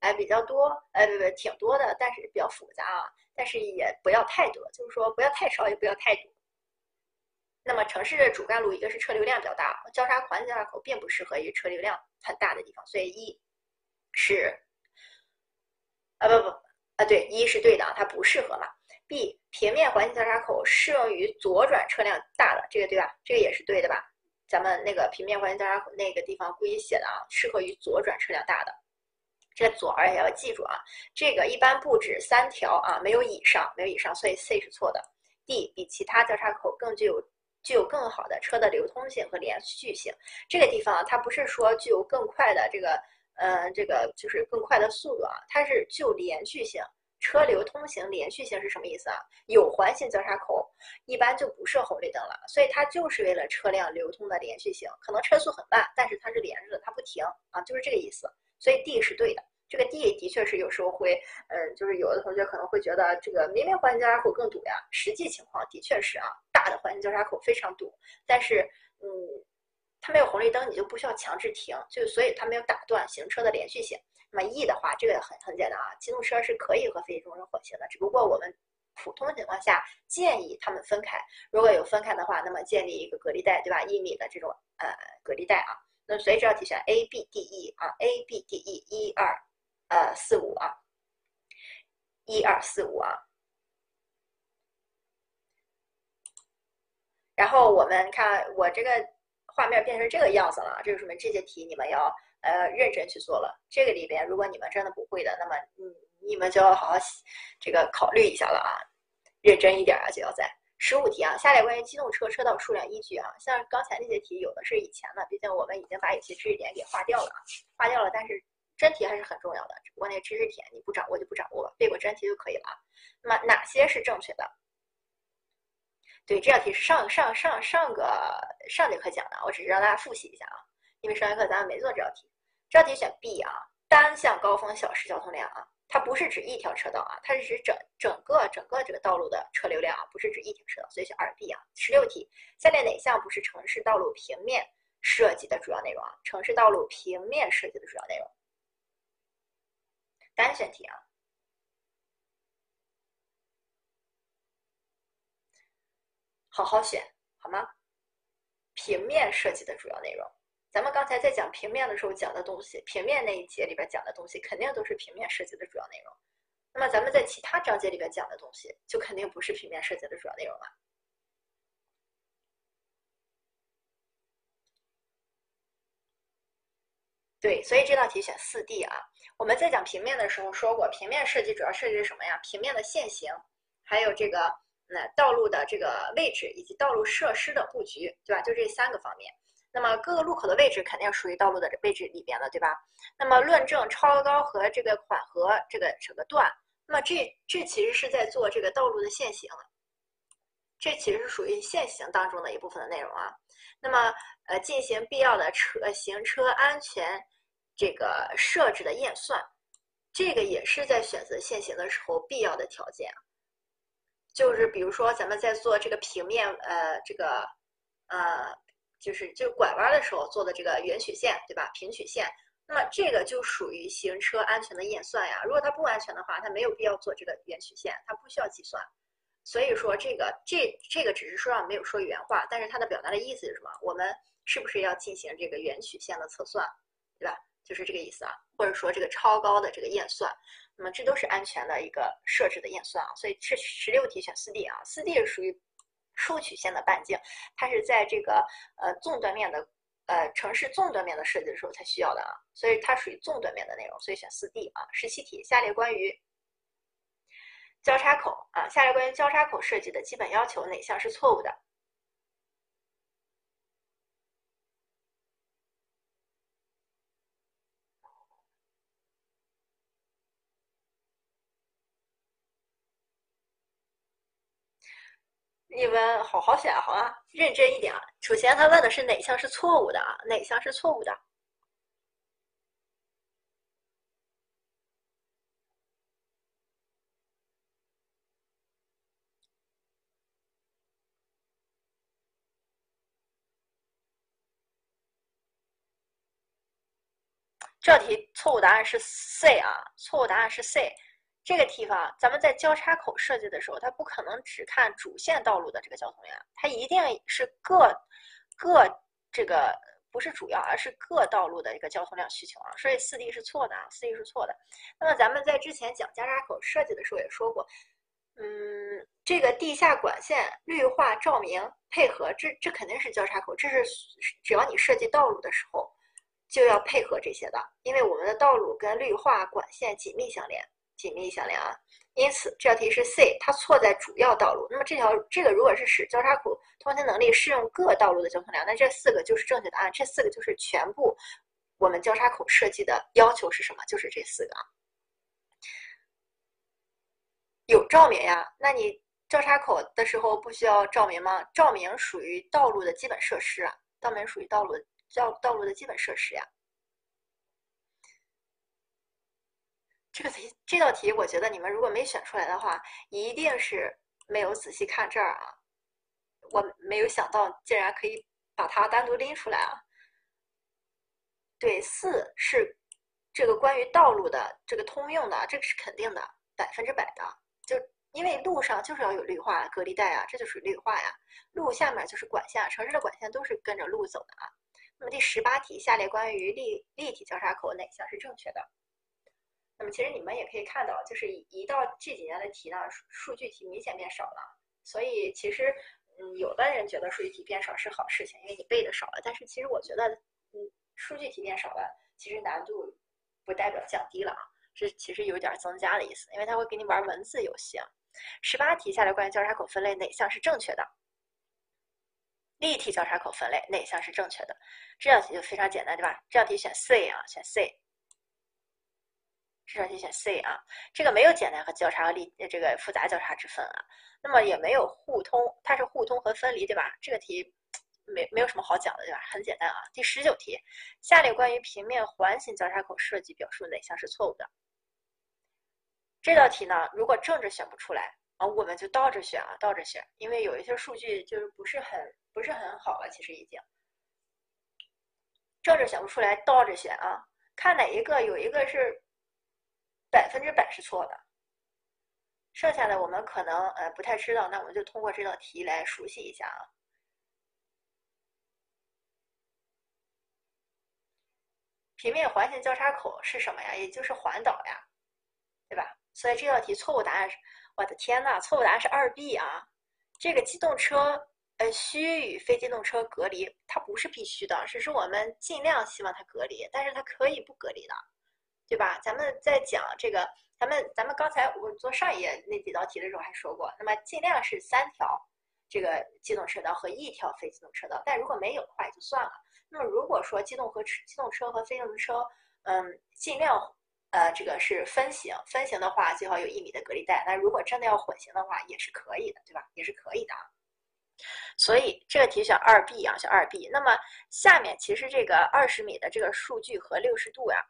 哎比较多，哎不不挺多的，但是比较复杂啊，但是也不要太多，就是说不要太少，也不要太多。那么城市的主干路一个是车流量比较大，交叉环形交叉口并不适合于车流量很大的地方，所以一是，啊不不。啊，对，一是对的啊，它不适合嘛。B 平面环形交叉口适用于左转车辆大的，这个对吧？这个也是对的吧？咱们那个平面环形交叉口那个地方故意写的啊，适合于左转车辆大的。这个左儿也要记住啊，这个一般不止三条啊，没有以上，没有以上，所以 C 是错的。D 比其他交叉口更具有具有更好的车的流通性和连续性。这个地方啊它不是说具有更快的这个。呃，这个就是更快的速度啊，它是就连续性，车流通行连续性是什么意思啊？有环形交叉口，一般就不设红绿灯了，所以它就是为了车辆流通的连续性，可能车速很慢，但是它是连着的，它不停啊，就是这个意思。所以 D 是对的，这个 D 的确是有时候会，嗯，就是有的同学可能会觉得这个明明环形交叉口更堵呀，实际情况的确是啊，大的环形交叉口非常堵，但是嗯。它没有红绿灯，你就不需要强制停，就所以它没有打断行车的连续性。那么 E 的话，这个很很简单啊，机动车是可以和非机动车混行的，只不过我们普通情况下建议它们分开。如果有分开的话，那么建立一个隔离带，对吧？一米的这种呃隔离带啊。所以这道题选 A B D E 啊，A B D E 一二呃四五啊，一二四五啊。然后我们看我这个。画面变成这个样子了，这就说明这些题你们要呃认真去做了。这个里边，如果你们真的不会的，那么嗯，你们就要好好这个考虑一下了啊，认真一点啊，就要在十五题啊。下列关于机动车车道数量依据啊，像刚才那些题有的是以前的，毕竟我们已经把有些知识点给划掉了啊，划掉了。但是真题还是很重要的，只不过那知识点你不掌握就不掌握，背过真题就可以了啊。那么哪些是正确的？对，这道题是上上上上个上节课讲的，我只是让大家复习一下啊，因为上节课咱们没做这道题。这道题选 B 啊，单向高峰小时交通量啊，它不是指一条车道啊，它是指整整个整个这个道路的车流量啊，不是指一条车道，所以选二 B 啊。十六题，下列哪项不是城市道路平面设计的主要内容啊？城市道路平面设计的主要内容，单选题啊。好好选，好吗？平面设计的主要内容，咱们刚才在讲平面的时候讲的东西，平面那一节里边讲的东西，肯定都是平面设计的主要内容。那么咱们在其他章节里边讲的东西，就肯定不是平面设计的主要内容了。对，所以这道题选四 D 啊。我们在讲平面的时候说过，平面设计主要设计什么呀？平面的线形，还有这个。那道路的这个位置以及道路设施的布局，对吧？就这三个方面。那么各个路口的位置肯定属于道路的位置里边的，对吧？那么论证超高和这个缓和这个整个段，那么这这其实是在做这个道路的限行，这其实是属于限行当中的一部分的内容啊。那么呃，进行必要的车行车安全这个设置的验算，这个也是在选择限行的时候必要的条件。就是比如说，咱们在做这个平面，呃，这个，呃，就是就拐弯的时候做的这个圆曲线，对吧？平曲线，那么这个就属于行车安全的验算呀。如果它不安全的话，它没有必要做这个圆曲线，它不需要计算。所以说这个这这个只是说上没有说原话，但是它的表达的意思是什么？我们是不是要进行这个圆曲线的测算，对吧？就是这个意思啊，或者说这个超高的这个验算，那么这都是安全的一个设置的验算啊。所以这十六题选四 D 啊，四 D 是属于竖曲线的半径，它是在这个呃纵断面的呃城市纵断面的设计的时候才需要的啊，所以它属于纵断面的内容，所以选四 D 啊。十七题，下列关于交叉口啊，下列关于交叉口设计的基本要求哪项是错误的？你们好好选好啊，认真一点啊。首先，他问的是哪项是错误的啊？哪项是错误的？这题错误答案是 C 啊，错误答案是 C。这个地方，咱们在交叉口设计的时候，它不可能只看主线道路的这个交通量，它一定是各各这个不是主要，而是各道路的一个交通量需求啊。所以四 D 是错的啊，四 D 是错的。那么咱们在之前讲交叉口设计的时候也说过，嗯，这个地下管线绿化照明配合，这这肯定是交叉口，这是只要你设计道路的时候就要配合这些的，因为我们的道路跟绿化管线紧密相连。紧密相连啊，因此这道题是 C，它错在主要道路。那么这条这个如果是使交叉口通行能力适用各道路的交通量，那这四个就是正确答案。这四个就是全部我们交叉口设计的要求是什么？就是这四个啊。有照明呀？那你交叉口的时候不需要照明吗？照明属于道路的基本设施啊，照明属于道路道道路的基本设施呀。这个题这道题，我觉得你们如果没选出来的话，一定是没有仔细看这儿啊。我没有想到竟然可以把它单独拎出来啊。对，四是这个关于道路的这个通用的，这个是肯定的，百分之百的。就因为路上就是要有绿化隔离带啊，这就属于绿化呀。路下面就是管线，城市的管线都是跟着路走的啊。那么第十八题，下列关于立立体交叉口哪项是正确的？那么其实你们也可以看到，就是一到这几年的题呢，数据题明显变少了。所以其实，嗯，有的人觉得数据题变少是好事情，因为你背的少了。但是其实我觉得，嗯，数据题变少了，其实难度不代表降低了啊，这其实有点增加的意思，因为它会给你玩文字游戏啊。十八题下来关于交叉口分类哪项是正确的？立体交叉口分类哪项是正确的？这道题就非常简单，对吧？这道题选 C 啊，选 C。这道题选 C 啊，这个没有简单和交叉和立这个复杂交叉之分啊，那么也没有互通，它是互通和分离，对吧？这个题没没有什么好讲的，对吧？很简单啊。第十九题，下列关于平面环形交叉口设计表述哪项是错误的？这道题呢，如果正着选不出来啊，我们就倒着选啊，倒着选，因为有一些数据就是不是很不是很好了，其实已经正着选不出来，倒着选啊，看哪一个有一个是。百分之百是错的，剩下的我们可能呃不太知道，那我们就通过这道题来熟悉一下啊。平面环形交叉口是什么呀？也就是环岛呀，对吧？所以这道题错误答案是，我的天呐，错误答案是二 B 啊。这个机动车呃需与非机动车隔离，它不是必须的，只是我们尽量希望它隔离，但是它可以不隔离的。对吧？咱们在讲这个，咱们咱们刚才我做上一页那几道题的时候还说过，那么尽量是三条这个机动车道和一条非机动车道，但如果没有的话也就算了。那么如果说机动和机动车和非机动车，嗯，尽量呃这个是分行，分行的话最好有一米的隔离带。那如果真的要混行的话也是可以的，对吧？也是可以的。所以这个题选二 B 啊，选二 B。那么下面其实这个二十米的这个数据和六十度呀。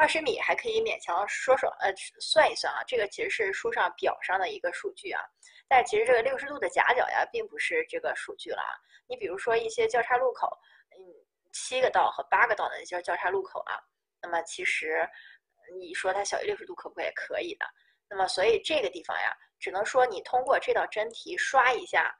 二十米还可以勉强说说，呃，算一算啊，这个其实是书上表上的一个数据啊，但其实这个六十度的夹角呀，并不是这个数据了啊。你比如说一些交叉路口，嗯七个道和八个道的那些交叉路口啊，那么其实你说它小于六十度可不可以？可以的。那么所以这个地方呀，只能说你通过这道真题刷一下，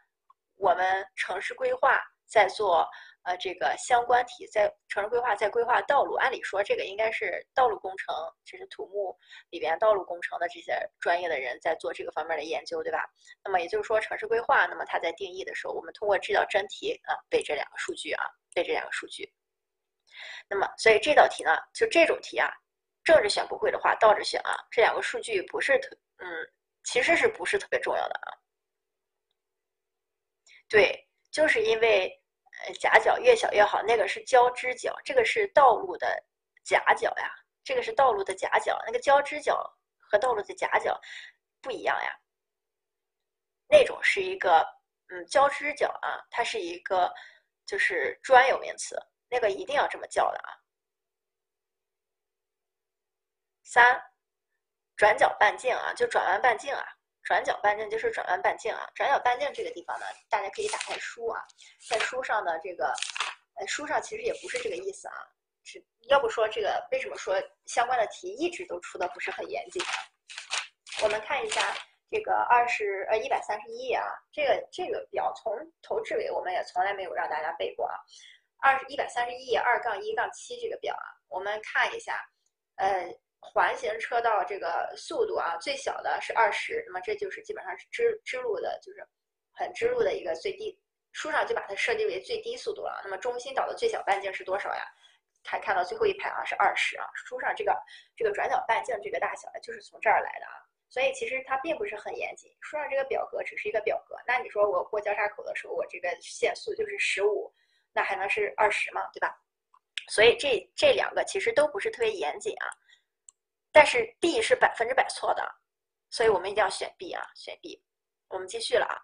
我们城市规划在做。呃，这个相关题在城市规划，在规划道路，按理说这个应该是道路工程，这是土木里边道路工程的这些专业的人在做这个方面的研究，对吧？那么也就是说，城市规划，那么它在定义的时候，我们通过这道真题啊，背这两个数据啊，背这两个数据。那么，所以这道题呢，就这种题啊，政治选不会的话，倒着选啊，这两个数据不是特，嗯，其实是不是特别重要的啊？对，就是因为。呃，夹角越小越好，那个是交织角，这个是道路的夹角呀，这个是道路的夹角，那个交织角和道路的夹角不一样呀。那种是一个，嗯，交织角啊，它是一个就是专有名词，那个一定要这么叫的啊。三，转角半径啊，就转弯半径啊。转角半径就是转弯半径啊，转角半径这个地方呢，大家可以打开书啊，在书上的这个，呃，书上其实也不是这个意思啊，是要不说这个为什么说相关的题一直都出的不是很严谨？我们看一下这个二十呃一百三十一页啊，这个这个表从头至尾我们也从来没有让大家背过啊，二一百三十一页二杠一杠七这个表啊，我们看一下，呃。环形车道这个速度啊，最小的是二十，那么这就是基本上是支支路的，就是很支路的一个最低。书上就把它设定为最低速度了。那么中心岛的最小半径是多少呀？看看到最后一排啊，是二十啊。书上这个这个转角半径这个大小，就是从这儿来的啊。所以其实它并不是很严谨。书上这个表格只是一个表格。那你说我过交叉口的时候，我这个限速就是十五，那还能是二十吗？对吧？所以这这两个其实都不是特别严谨啊。但是 B 是百分之百错的，所以我们一定要选 B 啊，选 B。我们继续了啊，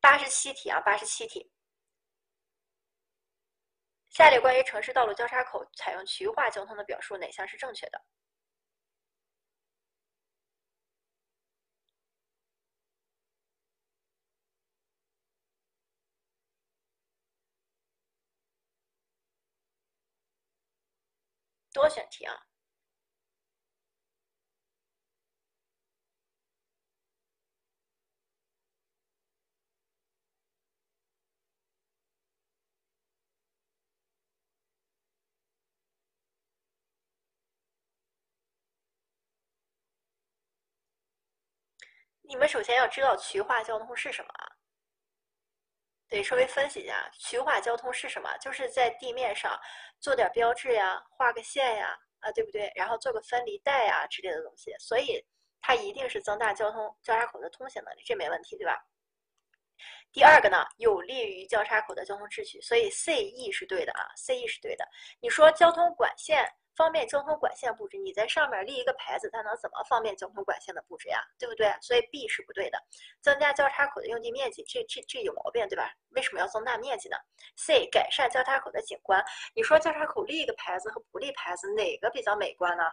八十七题啊，八十七题。下列关于城市道路交叉口采用区域化交通的表述哪项是正确的？多选题啊！你们首先要知道渠化交通是什么啊？对，稍微分析一下，渠化交通是什么？就是在地面上做点标志呀，画个线呀，啊，对不对？然后做个分离带呀之类的东西，所以它一定是增大交通交叉口的通行能力，这没问题，对吧？第二个呢，有利于交叉口的交通秩序，所以 C、E 是对的啊，C、E 是对的。你说交通管线？方便交通管线布置，你在上面立一个牌子，它能怎么方便交通管线的布置呀？对不对？所以 B 是不对的。增加交叉口的用地面积，这这这有毛病，对吧？为什么要增大面积呢？C 改善交叉口的景观，你说交叉口立一个牌子和不立牌子哪个比较美观呢？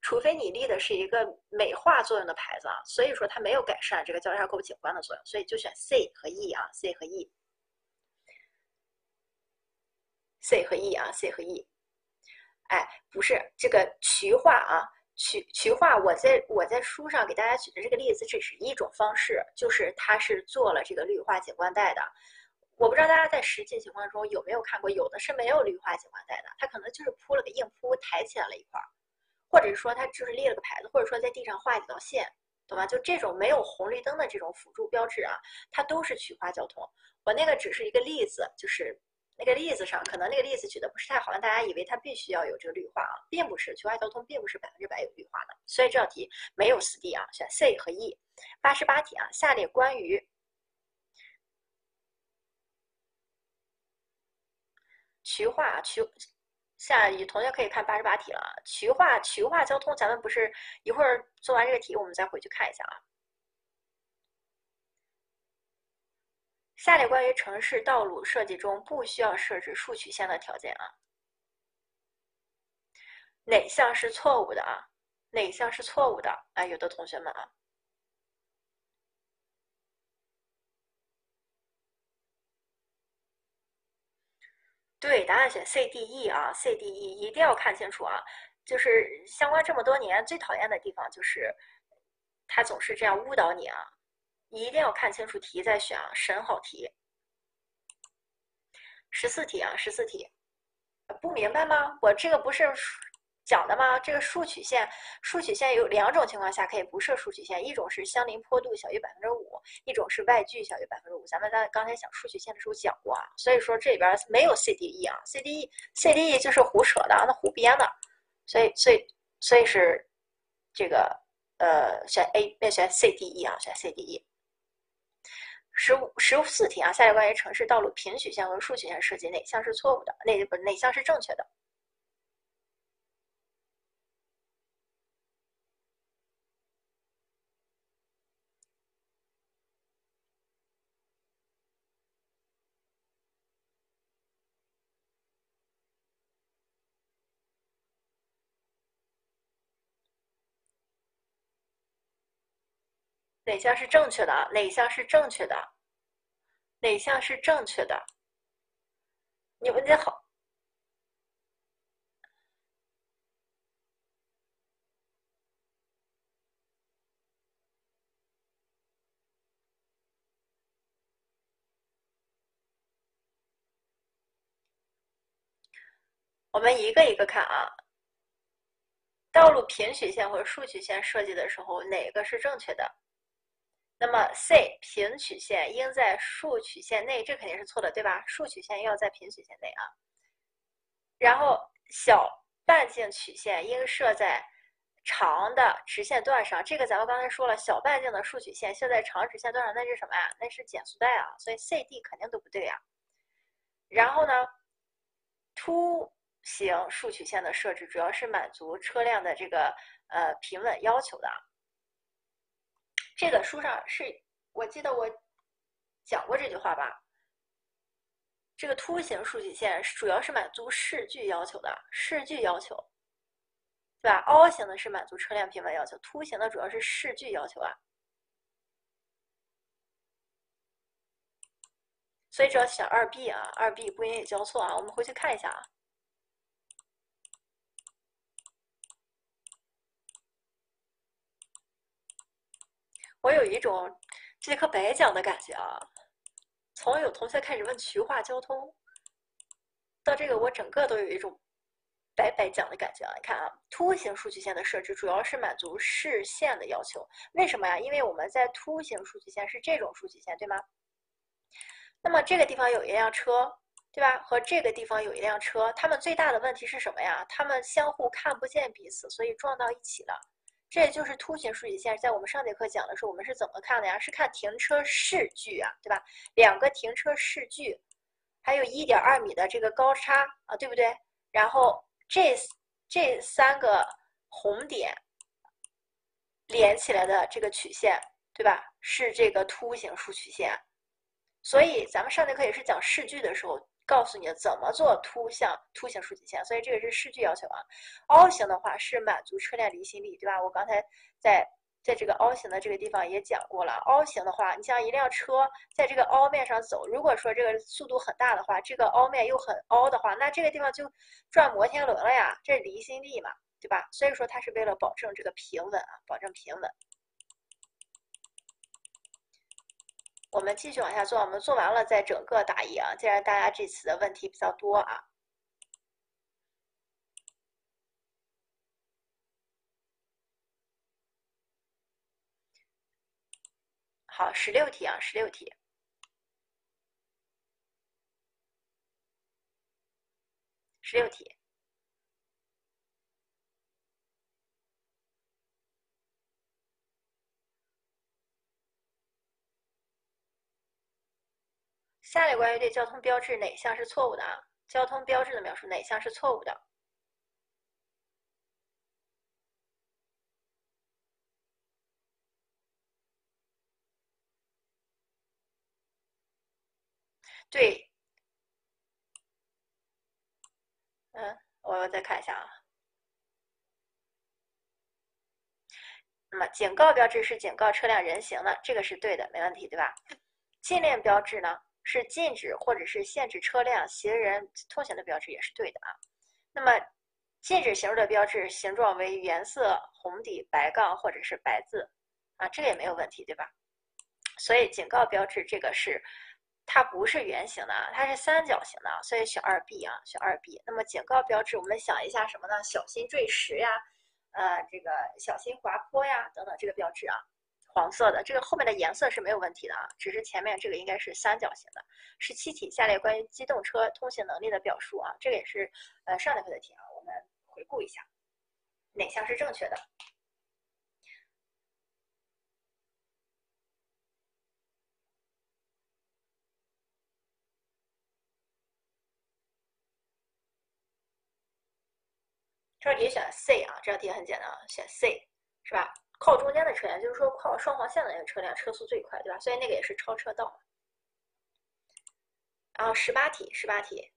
除非你立的是一个美化作用的牌子啊，所以说它没有改善这个交叉口景观的作用，所以就选 C 和 E 啊，C 和 E，C 和 E 啊，C 和 E。哎，不是这个渠化啊，渠渠化，我在我在书上给大家举的这个例子只是一种方式，就是它是做了这个绿化景观带的。我不知道大家在实际情况中有没有看过，有的是没有绿化景观带的，它可能就是铺了个硬铺，抬起来了一块儿，或者是说它就是立了个牌子，或者说在地上画几道线，懂吗？就这种没有红绿灯的这种辅助标志啊，它都是渠化交通。我那个只是一个例子，就是。那个例子上，可能那个例子举的不是太好，让大家以为它必须要有这个绿化啊，并不是，区化交通并不是百分之百有绿化的，所以这道题没有四 D 啊，选 C 和 E。八十八题啊，下列关于渠化渠，下有同学可以看八十八题了啊，渠化渠化交通，咱们不是一会儿做完这个题，我们再回去看一下啊。下列关于城市道路设计中不需要设置竖曲线的条件啊，哪项是错误的啊？哪项是错误的啊？有的同学们啊，对，答案选 C、D、E 啊，C、D、E 一定要看清楚啊！就是相关这么多年最讨厌的地方就是他总是这样误导你啊！你一定要看清楚题再选啊，审好题。十四题啊，十四题，不明白吗？我这个不是。讲的吗？这个竖曲线，竖曲线有两种情况下可以不设竖曲线，一种是相邻坡度小于百分之五，一种是外距小于百分之五。咱们在刚才讲竖曲线的时候讲过啊，所以说这里边没有 CDE 啊，CDE，CDE 就是胡扯的，那胡编的，所以，所以，所以是这个呃选 A，别选 CDE 啊，选 CDE。十五十四题啊，下列关于城市道路平曲线和竖曲线设计哪项是错误的？哪不哪项是正确的？哪项是正确的？哪项是正确的？哪项是正确的？你们这好，我们一个一个看啊。道路平曲线或者竖曲线设计的时候，哪个是正确的？那么 C 平曲线应在竖曲线内，这肯定是错的，对吧？竖曲线要在平曲线内啊。然后小半径曲线应设在长的直线段上，这个咱们刚才说了，小半径的竖曲线设在长直线段上，那是什么呀？那是减速带啊，所以 C、D 肯定都不对呀。然后呢，凸形竖曲线的设置主要是满足车辆的这个呃平稳要求的。这个书上是我记得我讲过这句话吧？这个凸形竖曲线主要是满足视距要求的，视距要求，对吧？凹形的是满足车辆平稳要求，凸形的主要是视距要求啊。所以只要选二 B 啊，二 B 不允许交错啊。我们回去看一下啊。我有一种这节课白讲的感觉啊！从有同学开始问渠化交通，到这个我整个都有一种白白讲的感觉啊！你看啊，凸形数据线的设置主要是满足视线的要求，为什么呀？因为我们在凸形数据线是这种数据线，对吗？那么这个地方有一辆车，对吧？和这个地方有一辆车，它们最大的问题是什么呀？它们相互看不见彼此，所以撞到一起了。这就是凸形竖曲线，在我们上节课讲的时候，我们是怎么看的呀？是看停车视距啊，对吧？两个停车视距，还有一点二米的这个高差啊，对不对？然后这这三个红点连起来的这个曲线，对吧？是这个凸形竖曲线。所以咱们上节课也是讲视距的时候。告诉你怎么做凸向凸形竖曲线，所以这个是视距要求啊。凹形的话是满足车辆离心力，对吧？我刚才在在这个凹形的这个地方也讲过了。凹形的话，你像一辆车在这个凹面上走，如果说这个速度很大的话，这个凹面又很凹的话，那这个地方就转摩天轮了呀，这是离心力嘛，对吧？所以说它是为了保证这个平稳啊，保证平稳。我们继续往下做，我们做完了再整个答疑啊。既然大家这次的问题比较多啊，好，十六题啊，十六题，十六题。下列关于对交通标志哪项是错误的啊？交通标志的描述哪项是错误的？对，嗯，我再看一下啊。那么警告标志是警告车辆人行的，这个是对的，没问题，对吧？禁令标志呢？是禁止或者是限制车辆、行人通行的标志，也是对的啊。那么禁止行入的标志形状为原色红底白杠或者是白字啊，这个也没有问题，对吧？所以警告标志这个是它不是圆形的啊，它是三角形的啊，所以选二 B 啊，选二 B。那么警告标志，我们想一下什么呢？小心坠石呀，呃，这个小心滑坡呀，等等这个标志啊，黄色的，这个后面的颜色是没有问题的啊，只是前面这个应该是三角形的。十七题，下列关于机动车通行能力的表述啊，这个也是呃上节课的题啊，我们回顾一下，哪项是正确的？这道题选 C 啊，这道题很简单啊，选 C 是吧？靠中间的车辆，就是说靠双黄线的那个车辆车速最快，对吧？所以那个也是超车道。然后十八题，十八题，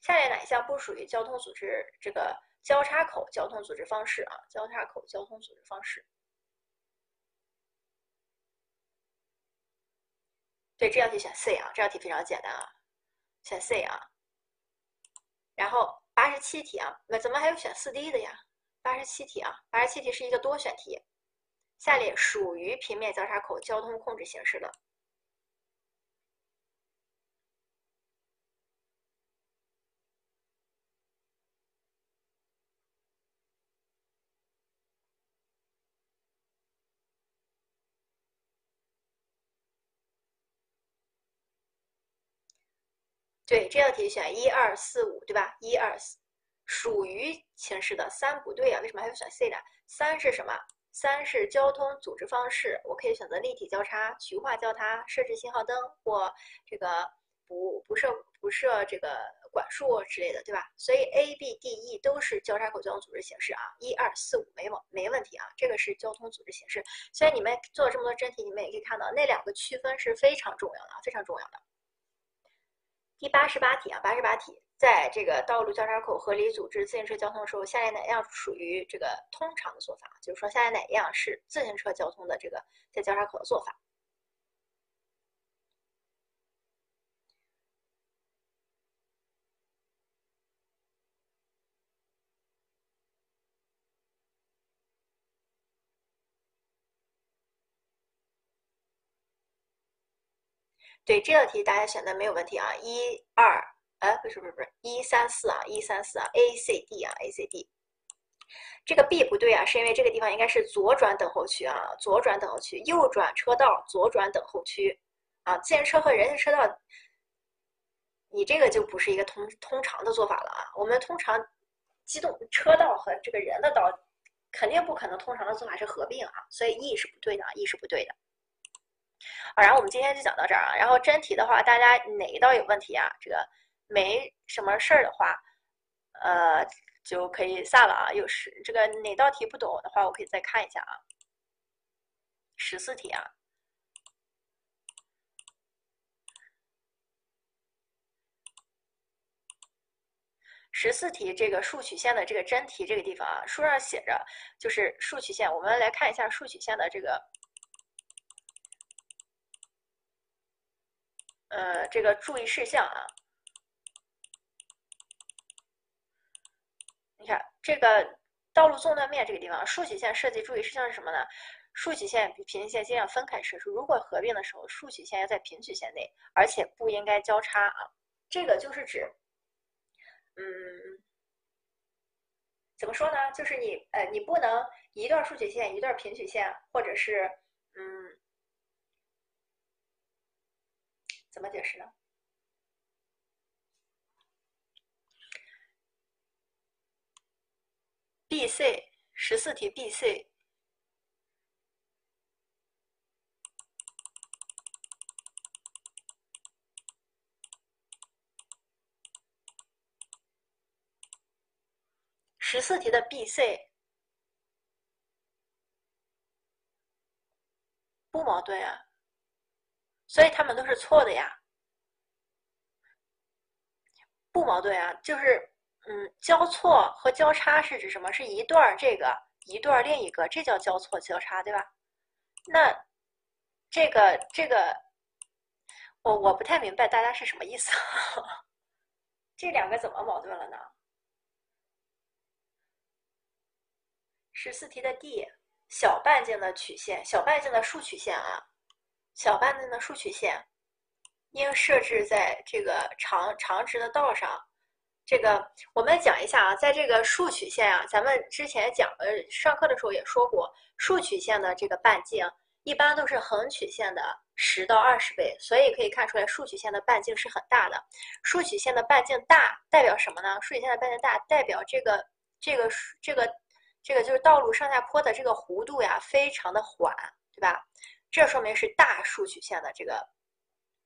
下列哪一项不属于交通组织这个交叉口交通组织方式啊？交叉口交通组织方式。对，这道题选 C 啊，这道题非常简单啊，选 C 啊。然后八十七题啊，那怎么还有选四 D 的呀？八十七题啊，八十七题是一个多选题。下列属于平面交叉口交通控制形式的？对，这道题选一二四五，对吧？一二四，属于形式的三不对啊，为什么还要选 C 呢？三是什么？三是交通组织方式，我可以选择立体交叉、渠化交叉、设置信号灯或这个不不设不设这个管束之类的，对吧？所以 A、B、D、E 都是交叉口交通组织形式啊，一二四五没问没问题啊，这个是交通组织形式。所以你们做了这么多真题，你们也可以看到那两个区分是非常重要的，非常重要的。第八十八题啊，八十八题，在这个道路交叉口合理组织自行车交通的时候，下列哪样属于这个通常的做法？就是说，下列哪样是自行车交通的这个在交叉口的做法？对这道题，大家选的没有问题啊，一二，哎，不是不是不是，一三四啊，一三四啊，A C D 啊，A C D，这个 B 不对啊，是因为这个地方应该是左转等候区啊，左转等候区，右转车道，左转等候区。啊，自行车和人行车道，你这个就不是一个通通常的做法了啊，我们通常机动车道和这个人的道，肯定不可能通常的做法是合并啊，所以 E 是不对的，E 是不对的。好，然后我们今天就讲到这儿啊。然后真题的话，大家哪一道有问题啊？这个没什么事儿的话，呃，就可以散了啊。有时这个哪道题不懂的话，我可以再看一下啊。十四题啊，十四题这个数曲线的这个真题这个地方啊，书上写着就是数曲线。我们来看一下数曲线的这个。呃，这个注意事项啊，你看这个道路纵断面这个地方，竖曲线设计注意事项是什么呢？竖曲线比平行线尽量分开设置，如果合并的时候，竖曲线要在平曲线内，而且不应该交叉啊。这个就是指，嗯，怎么说呢？就是你呃，你不能一段竖曲线一段平曲线，或者是嗯。怎么解释呢？B、C 十四题 B、C 十四题的 B、C 不矛盾啊。所以他们都是错的呀，不矛盾啊，就是嗯，交错和交叉是指什么？是一段这个，一段另一个，这叫交错交叉，对吧？那这个这个，我我不太明白大家是什么意思，这两个怎么矛盾了呢？十四题的 D，小半径的曲线，小半径的竖曲线啊，小半径的数曲线应设置在这个长长直的道上。这个我们讲一下啊，在这个竖曲线啊，咱们之前讲呃上课的时候也说过，竖曲线的这个半径一般都是横曲线的十到二十倍，所以可以看出来竖曲线的半径是很大的。竖曲线的半径大代表什么呢？竖曲线的半径大代表这个这个这个。这个就是道路上下坡的这个弧度呀，非常的缓，对吧？这说明是大数曲线的这个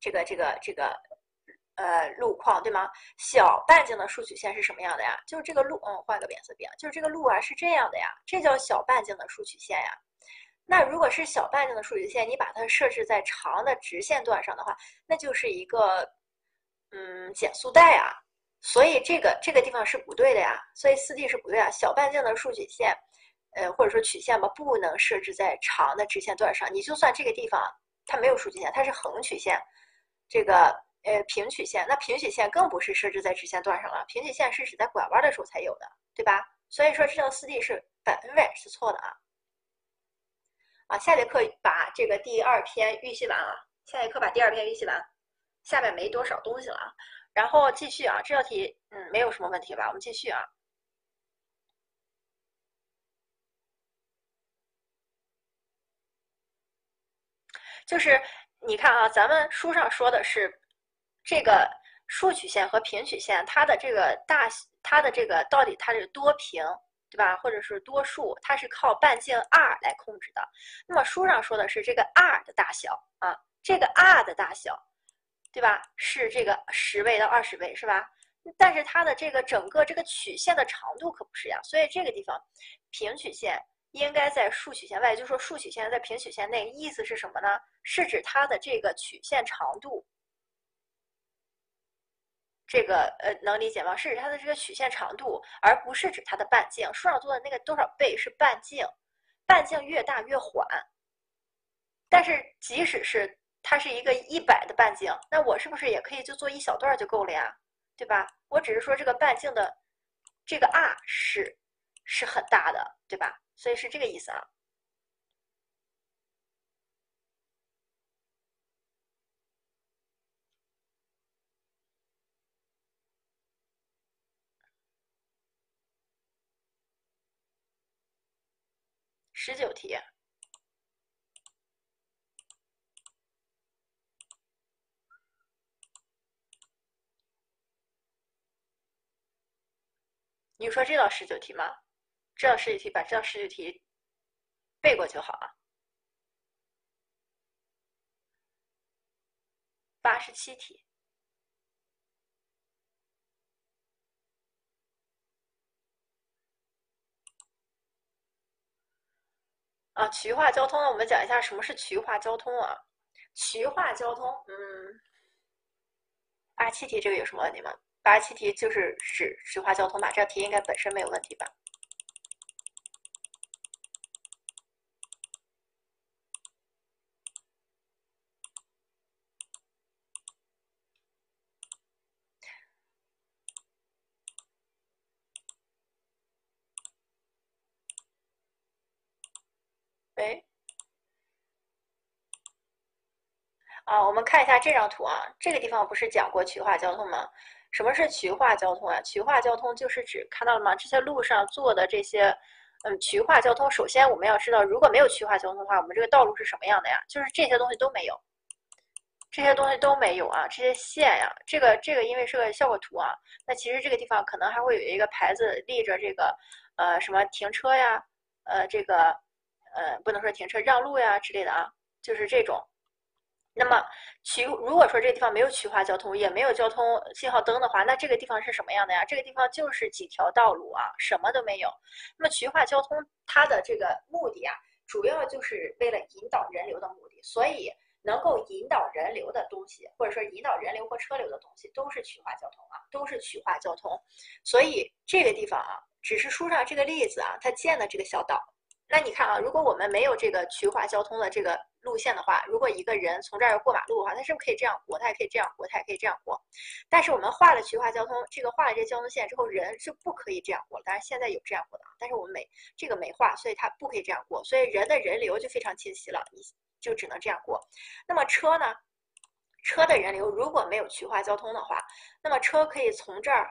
这个这个这个呃路况，对吗？小半径的数曲线是什么样的呀？就是这个路，嗯，换个颜色笔，就是这个路啊是这样的呀，这叫小半径的数曲线呀。那如果是小半径的数曲线，你把它设置在长的直线段上的话，那就是一个嗯减速带啊。所以这个这个地方是不对的呀，所以四 D 是不对啊。小半径的数曲线，呃，或者说曲线吧，不能设置在长的直线段上。你就算这个地方它没有数曲线，它是横曲线，这个呃平曲线，那平曲线更不是设置在直线段上了。平曲线是指在拐弯的时候才有的，对吧？所以说这道四 D 是百分百是错的啊。啊，下节课把这个第二篇预习完啊，下节课把第二篇预习完，下面没多少东西了啊。然后继续啊，这道题嗯没有什么问题吧？我们继续啊，就是你看啊，咱们书上说的是这个竖曲线和平曲线，它的这个大，它的这个到底它是多平，对吧？或者是多数，它是靠半径 r 来控制的。那么书上说的是这个 r 的大小啊，这个 r 的大小。对吧？是这个十倍到二十倍，是吧？但是它的这个整个这个曲线的长度可不是呀，所以这个地方平曲线应该在竖曲线外，就是说竖曲线在平曲线内，意思是什么呢？是指它的这个曲线长度，这个呃能理解吗？是指它的这个曲线长度，而不是指它的半径。书上做的那个多少倍是半径，半径越大越缓。但是即使是。它是一个一百的半径，那我是不是也可以就做一小段就够了呀？对吧？我只是说这个半径的这个 r 是是很大的，对吧？所以是这个意思啊。十九题。你说这道十九题吗？这道十九题，把这道十九题背过就好了。八十七题啊，渠化交通？我们讲一下什么是渠化交通啊？渠化交通，嗯，八七题这个有什么问题吗？八十七题就是指渠化交通吧？这道题应该本身没有问题吧？喂？啊，我我们看一下这张图啊，这个地方不是讲过渠化交通吗？什么是渠化交通啊？渠化交通就是指看到了吗？这些路上做的这些，嗯，渠化交通。首先我们要知道，如果没有渠化交通的话，我们这个道路是什么样的呀？就是这些东西都没有，这些东西都没有啊，这些线呀，这个这个因为是个效果图啊，那其实这个地方可能还会有一个牌子立着这个，呃，什么停车呀，呃，这个，呃，不能说停车让路呀之类的啊，就是这种。那么渠如果说这个地方没有渠化交通，也没有交通信号灯的话，那这个地方是什么样的呀？这个地方就是几条道路啊，什么都没有。那么渠化交通它的这个目的啊，主要就是为了引导人流的目的，所以能够引导人流的东西，或者说引导人流或车流的东西，都是渠化交通啊，都是渠化交通。所以这个地方啊，只是书上这个例子啊，它建的这个小岛，那你看啊，如果我们没有这个渠化交通的这个路线的话，如果一个人从这儿要过马路的话，他是不是可以这样过？他也可以这样过，他也可以这样过。但是我们画了渠化交通，这个画了这交通线之后，人是不可以这样过。当然现在有这样过的，但是我们没这个没画，所以他不可以这样过。所以人的人流就非常清晰了，你就只能这样过。那么车呢？车的人流如果没有渠化交通的话，那么车可以从这儿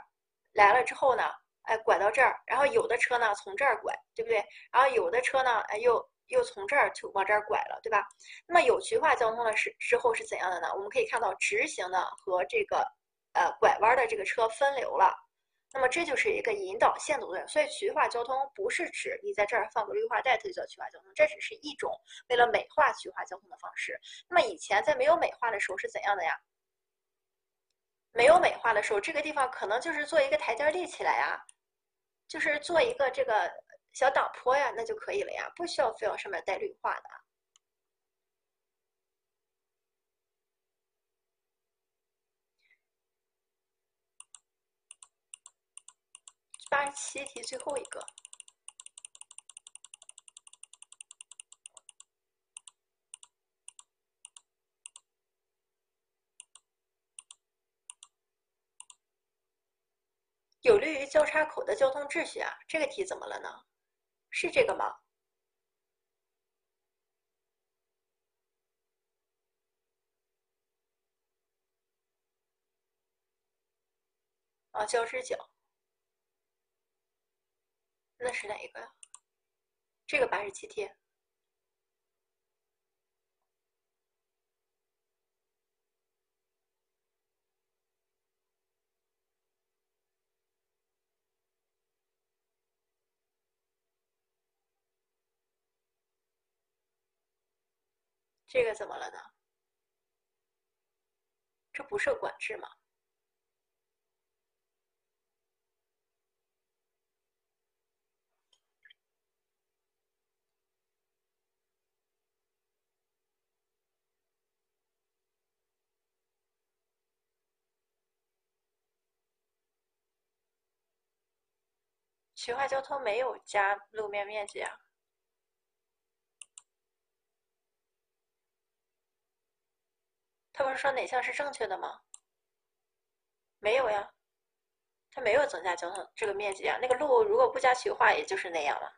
来了之后呢？哎，拐到这儿，然后有的车呢从这儿拐，对不对？然后有的车呢，哎，又又从这儿就往这儿拐了，对吧？那么有渠化交通的是之后是怎样的呢？我们可以看到直行的和这个呃拐弯的这个车分流了。那么这就是一个引导线的作用。所以渠化交通不是指你在这儿放个绿化带，它就叫渠化交通，这只是一种为了美化渠化交通的方式。那么以前在没有美化的时候是怎样的呀？没有美化的时候，这个地方可能就是做一个台阶立起来呀。就是做一个这个小挡坡呀，那就可以了呀，不需要非要上面带绿化的。八十七题最后一个。有利于交叉口的交通秩序啊，这个题怎么了呢？是这个吗？啊，交织角，那是哪一个呀？这个八十七题。这个怎么了呢？这不受管制吗？渠化交通没有加路面面积啊。他不是说哪项是正确的吗？没有呀，它没有增加交通这个面积啊。那个路如果不加渠化，也就是那样了。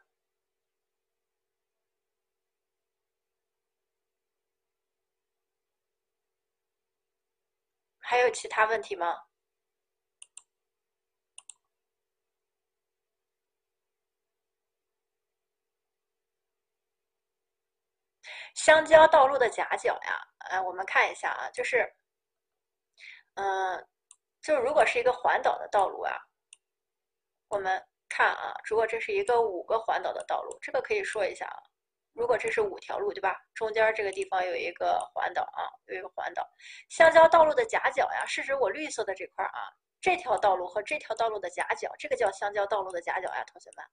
还有其他问题吗？相交道路的夹角呀。哎，我们看一下啊，就是，嗯，就如果是一个环岛的道路啊，我们看啊，如果这是一个五个环岛的道路，这个可以说一下啊，如果这是五条路，对吧？中间这个地方有一个环岛啊，有一个环岛，相交道路的夹角呀，是指我绿色的这块啊，这条道路和这条道路的夹角，这个叫相交道路的夹角呀，同学们，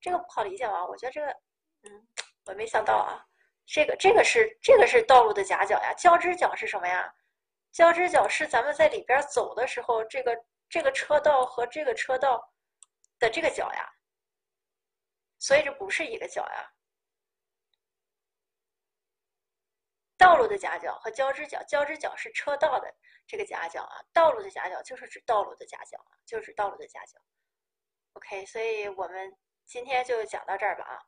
这个不好理解吗？我觉得这个，嗯，我没想到啊。这个这个是这个是道路的夹角呀，交织角是什么呀？交织角是咱们在里边走的时候，这个这个车道和这个车道的这个角呀，所以这不是一个角呀。道路的夹角和交织角，交织角是车道的这个夹角啊，道路的夹角就是指道路的夹角啊，就是指道路的夹角。OK，所以我们今天就讲到这儿吧啊。